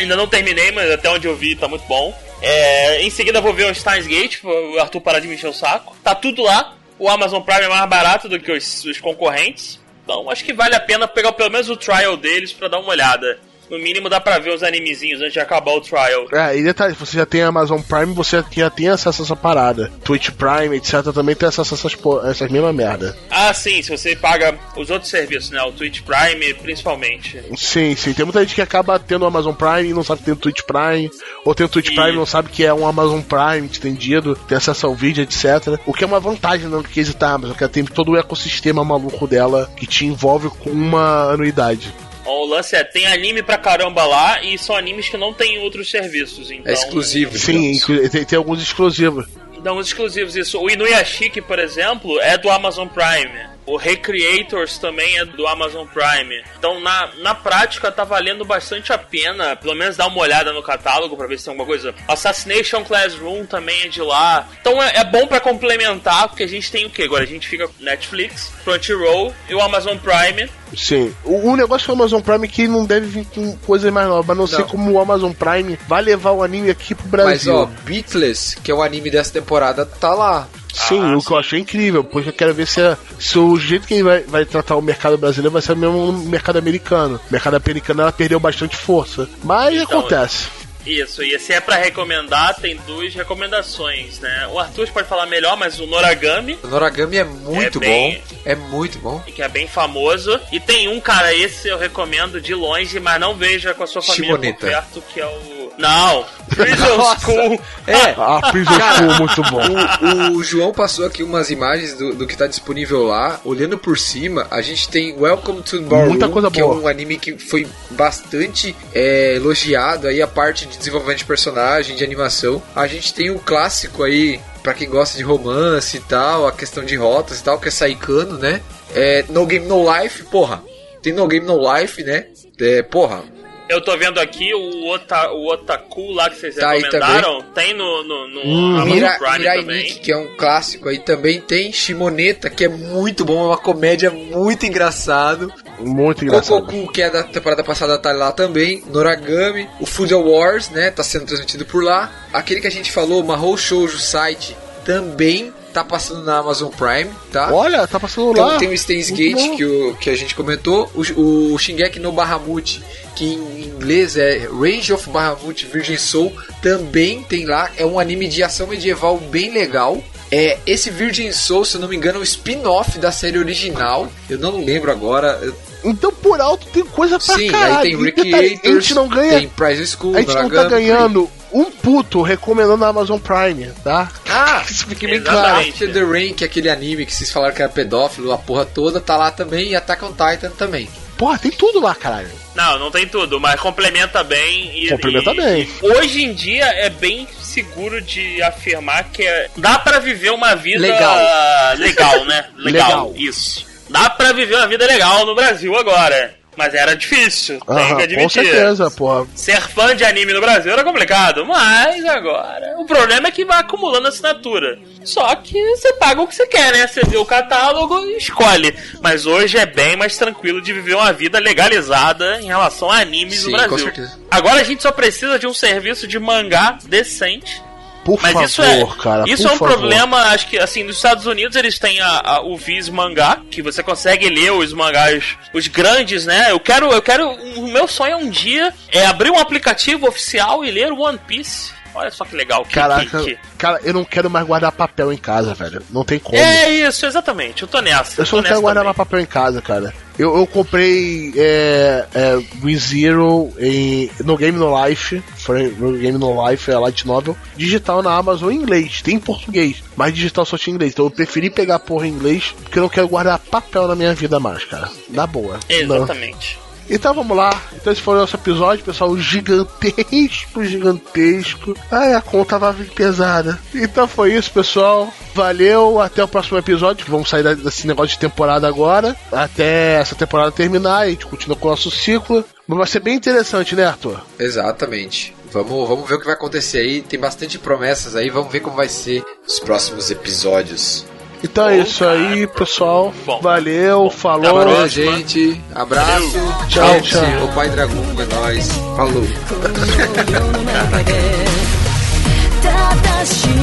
C: Ainda não terminei, mas até onde eu vi tá muito bom. É, em seguida vou ver o Steins Gate, o Arthur parar de me encher o saco. Tá tudo lá. O Amazon Prime é mais barato do que os, os concorrentes. Então acho que vale a pena pegar pelo menos o trial deles pra dar uma olhada. No mínimo dá pra ver os animezinhos antes de acabar o trial.
A: É, e detalhe, você já tem Amazon Prime, você já tem acesso a essa parada. Twitch Prime, etc, também tem acesso a essas, essas mesmas merda.
C: Ah, sim, se você paga os outros serviços, né? O Twitch Prime, principalmente.
A: Sim, sim. Tem muita gente que acaba tendo o Amazon Prime e não sabe que tem o Twitch Prime. Ou tem o Twitch
C: E-
A: Prime e não sabe que é um Amazon Prime estendido, tem acesso ao vídeo, etc. O que é uma vantagem no case da Amazon, que ela tem todo o ecossistema maluco dela que te envolve com uma anuidade.
C: O lance é, tem anime pra caramba lá e são animes que não tem em outros serviços, então...
B: É exclusivo.
A: Sim, tem, tem alguns exclusivos.
C: Dão uns exclusivos isso. O Inuyashiki, por exemplo, é do Amazon Prime. O Recreators também é do Amazon Prime. Então, na, na prática, tá valendo bastante a pena, pelo menos dar uma olhada no catálogo pra ver se tem alguma coisa. Assassination Classroom também é de lá. Então, é, é bom pra complementar, porque a gente tem o quê? Agora a gente fica com Netflix, Crunchyroll e o Amazon Prime.
A: Sim. O, o negócio do Amazon Prime é que não deve vir com coisas mais novas, a não, ser
B: Não.
A: como o Amazon Prime vai levar o anime aqui pro Brasil.
B: Mas ó, Beatless, que é o anime dessa temporada, tá lá.
A: Sim,
C: Ah,
A: o que eu achei incrível, porque eu quero ver se, é- se o jeito que ele vai, vai tratar o mercado brasileiro vai ser o mesmo no mercado americano. O mercado americano ela perdeu bastante força. Mas
C: Então,
A: acontece.
C: Isso, e se é pra recomendar, tem duas recomendações, né? O Arthur pode falar melhor, mas o Noragami,
B: O Noragami é muito
C: É bem-
B: bom. É muito bom.
C: que é bem famoso. E tem um, cara, esse eu recomendo de longe, mas não veja com a sua família por
B: Shimoneta.
C: perto, que é o. Não! Prison
B: Nossa.
C: School!
B: É,
A: A Prison School, muito bom.
B: O, o João passou aqui umas imagens do, do que tá disponível lá. Olhando por cima, a gente tem Welcome to Ballroom,
A: Muita coisa
B: que
A: boa.
B: é um anime que foi bastante é, elogiado aí a parte de desenvolvimento de personagem, de animação. A gente tem o clássico aí Pra quem gosta de romance e tal, a questão de rotas e tal, que é Saikano, né? É, no Game No Life, porra. Tem No Game No Life, né? É, porra,
C: Eu tô vendo aqui o, ota, o Otaku lá que vocês
B: Tá
C: recomendaram. Tem no, no, no
A: Hum,
C: Amazon
B: Mira,
C: Prime
B: Mirai
C: também.
B: Nikki, que é um clássico aí também. Tem Shimoneta, que é muito bom, é uma comédia muito engraçado.
A: Muito engraçado.
B: Kokoku, que é da temporada passada, tá lá também. Noragami, o Food Wars, né? Tá sendo transmitido por lá. Aquele que a gente falou, Mahou Shoujo Site, também tá passando na Amazon Prime, tá?
A: Olha, tá passando
B: Então
A: lá.
B: tem o Stains Gate que, o, que a gente comentou, o, o Shingeki no Bahamut, que em inglês é Rage of Bahamut Virgin Soul, também tem lá, é um anime de ação medieval bem legal. É, esse Virgin Soul, se eu não me engano, é um spin-off da série original. Eu não lembro agora.
A: Então por alto tem coisa pra
B: Sim,
A: caralho.
B: aí tem
A: detalhe, A
B: Recreators,
A: gente não ganha.
B: tem Prize School,
A: a gente não tá ganhando um puto recomendando a Amazon Prime, tá?
B: Ah,
A: Isso fique bem claro.
B: After the Rain, que é aquele anime que vocês falaram que era pedófilo, a porra toda, tá lá também, e Attack on Titan também.
A: Porra, tem tudo lá, caralho.
C: Não, não tem tudo, mas complementa bem. E,
A: Complementa
C: e-
A: bem.
C: Hoje em dia é bem seguro de afirmar que é- dá pra viver uma vida
B: Legal.
C: legal, né? Legal,
A: Legal.
C: isso. Dá pra viver uma vida legal no Brasil agora. Mas era difícil, tem
A: Aham,
C: que admitir.
A: com certeza, porra.
C: Ser fã de anime no Brasil era complicado, mas agora. O problema é que vai acumulando assinatura. Só que você paga o que você quer, né? Você vê o catálogo e escolhe. Mas hoje é bem mais tranquilo de viver uma vida legalizada em relação a animes
B: Sim,
C: no
B: com
C: Brasil.
B: certeza.
C: Agora a gente só precisa de um serviço de mangá decente.
A: Por
C: Mas
A: favor,
C: isso é,
A: cara.
C: isso é um
A: favor.
C: problema, acho que assim, nos Estados Unidos eles têm a, a- o Viz mangá, que você consegue ler os mangás, os grandes, né? Eu quero, eu quero, o meu sonho um dia é abrir um aplicativo oficial e ler One Piece. Olha só que legal. Que,
A: Caraca,
C: que- que-
A: cara, eu não quero mais guardar papel em casa, velho. Não tem como.
C: É isso, exatamente. Eu tô nessa.
A: Eu só
C: tô
A: não quero guardar mais papel em casa, cara. Eu, eu comprei é, é, ReZero em, no Game No Life. Foi no Game No Life, é Light Novel. Digital na Amazon em inglês. Tem em português. Mas digital só tinha em inglês. Então eu preferi pegar porra em inglês. Porque eu não quero guardar papel na minha vida mais, cara. Na boa. Não. Então vamos lá. Então esse foi o nosso episódio, pessoal. Gigantesco, gigantesco. Ai, a conta vai vir pesada. Então foi isso, pessoal. Valeu. Até o próximo episódio. Vamos sair desse negócio de temporada agora. Até essa temporada terminar. E a gente continua com o nosso ciclo. Mas vai ser bem interessante, né, Arthur?
F: Exatamente. Vamos, vamos ver o que vai acontecer aí. Tem bastante promessas aí. Vamos ver como vai ser os próximos episódios.
A: Então é isso aí, pessoal.
C: Bom.
A: Valeu, falou.
C: Próxima.
F: gente. Abraço.
A: Tchau, tchau.
F: O Pai Dragão é nóis. Falou.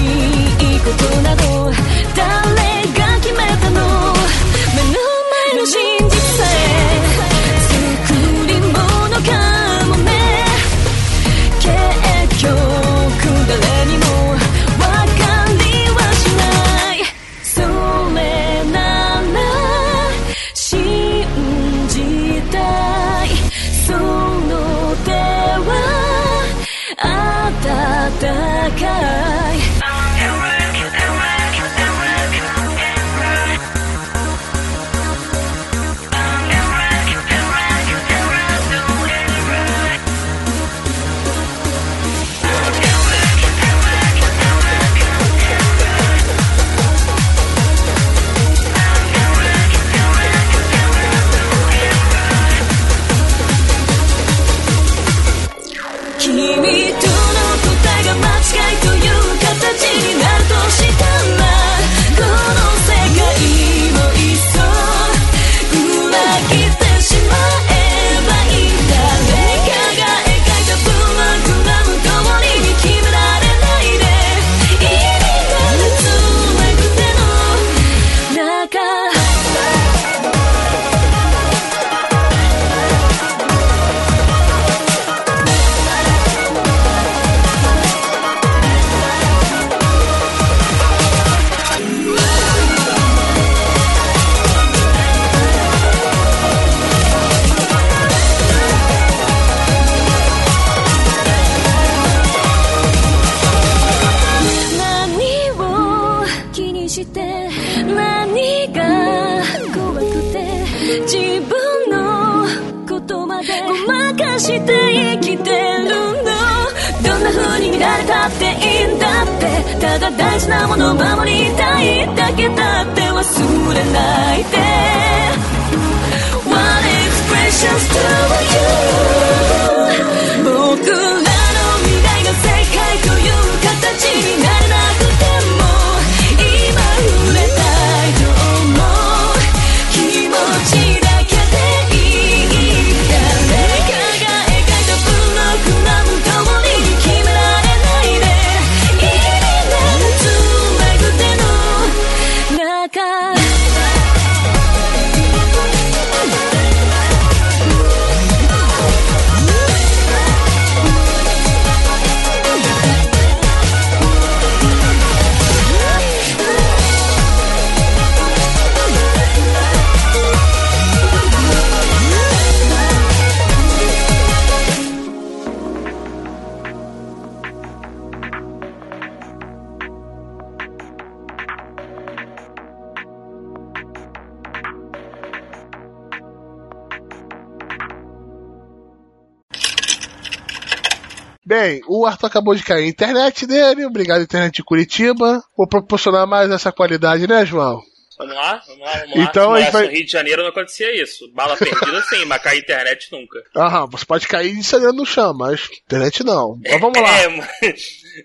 A: acabou de cair a internet dele. Obrigado, internet de Curitiba. Vou proporcionar mais essa qualidade, né, João?
C: Vamos lá, vamos lá, vamos
A: Então,
C: lá. Se
A: vai-
C: no Rio de Janeiro não acontecia isso. Bala perdida sim, mas cair internet nunca.
A: Aham, você pode cair sangrando no chão, mas internet não. Mas vamos lá.
C: É,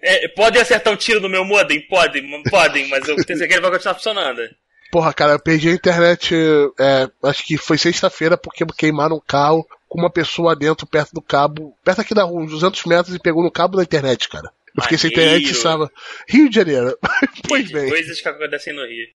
C: é, podem acertar um tiro no meu modem? Podem, podem, mas eu tenho certeza que ele vai continuar funcionando.
A: Porra, cara, eu perdi a internet, é, acho que foi sexta-feira, porque queimaram um carro com uma pessoa dentro, perto do cabo, perto aqui da rua, uns 200 metros, e pegou no cabo da internet, cara. Eu fiquei sem
C: Maneiro.
A: internet e estava. Rio de Janeiro. pois bem.
C: Coisas que acontecem no Rio.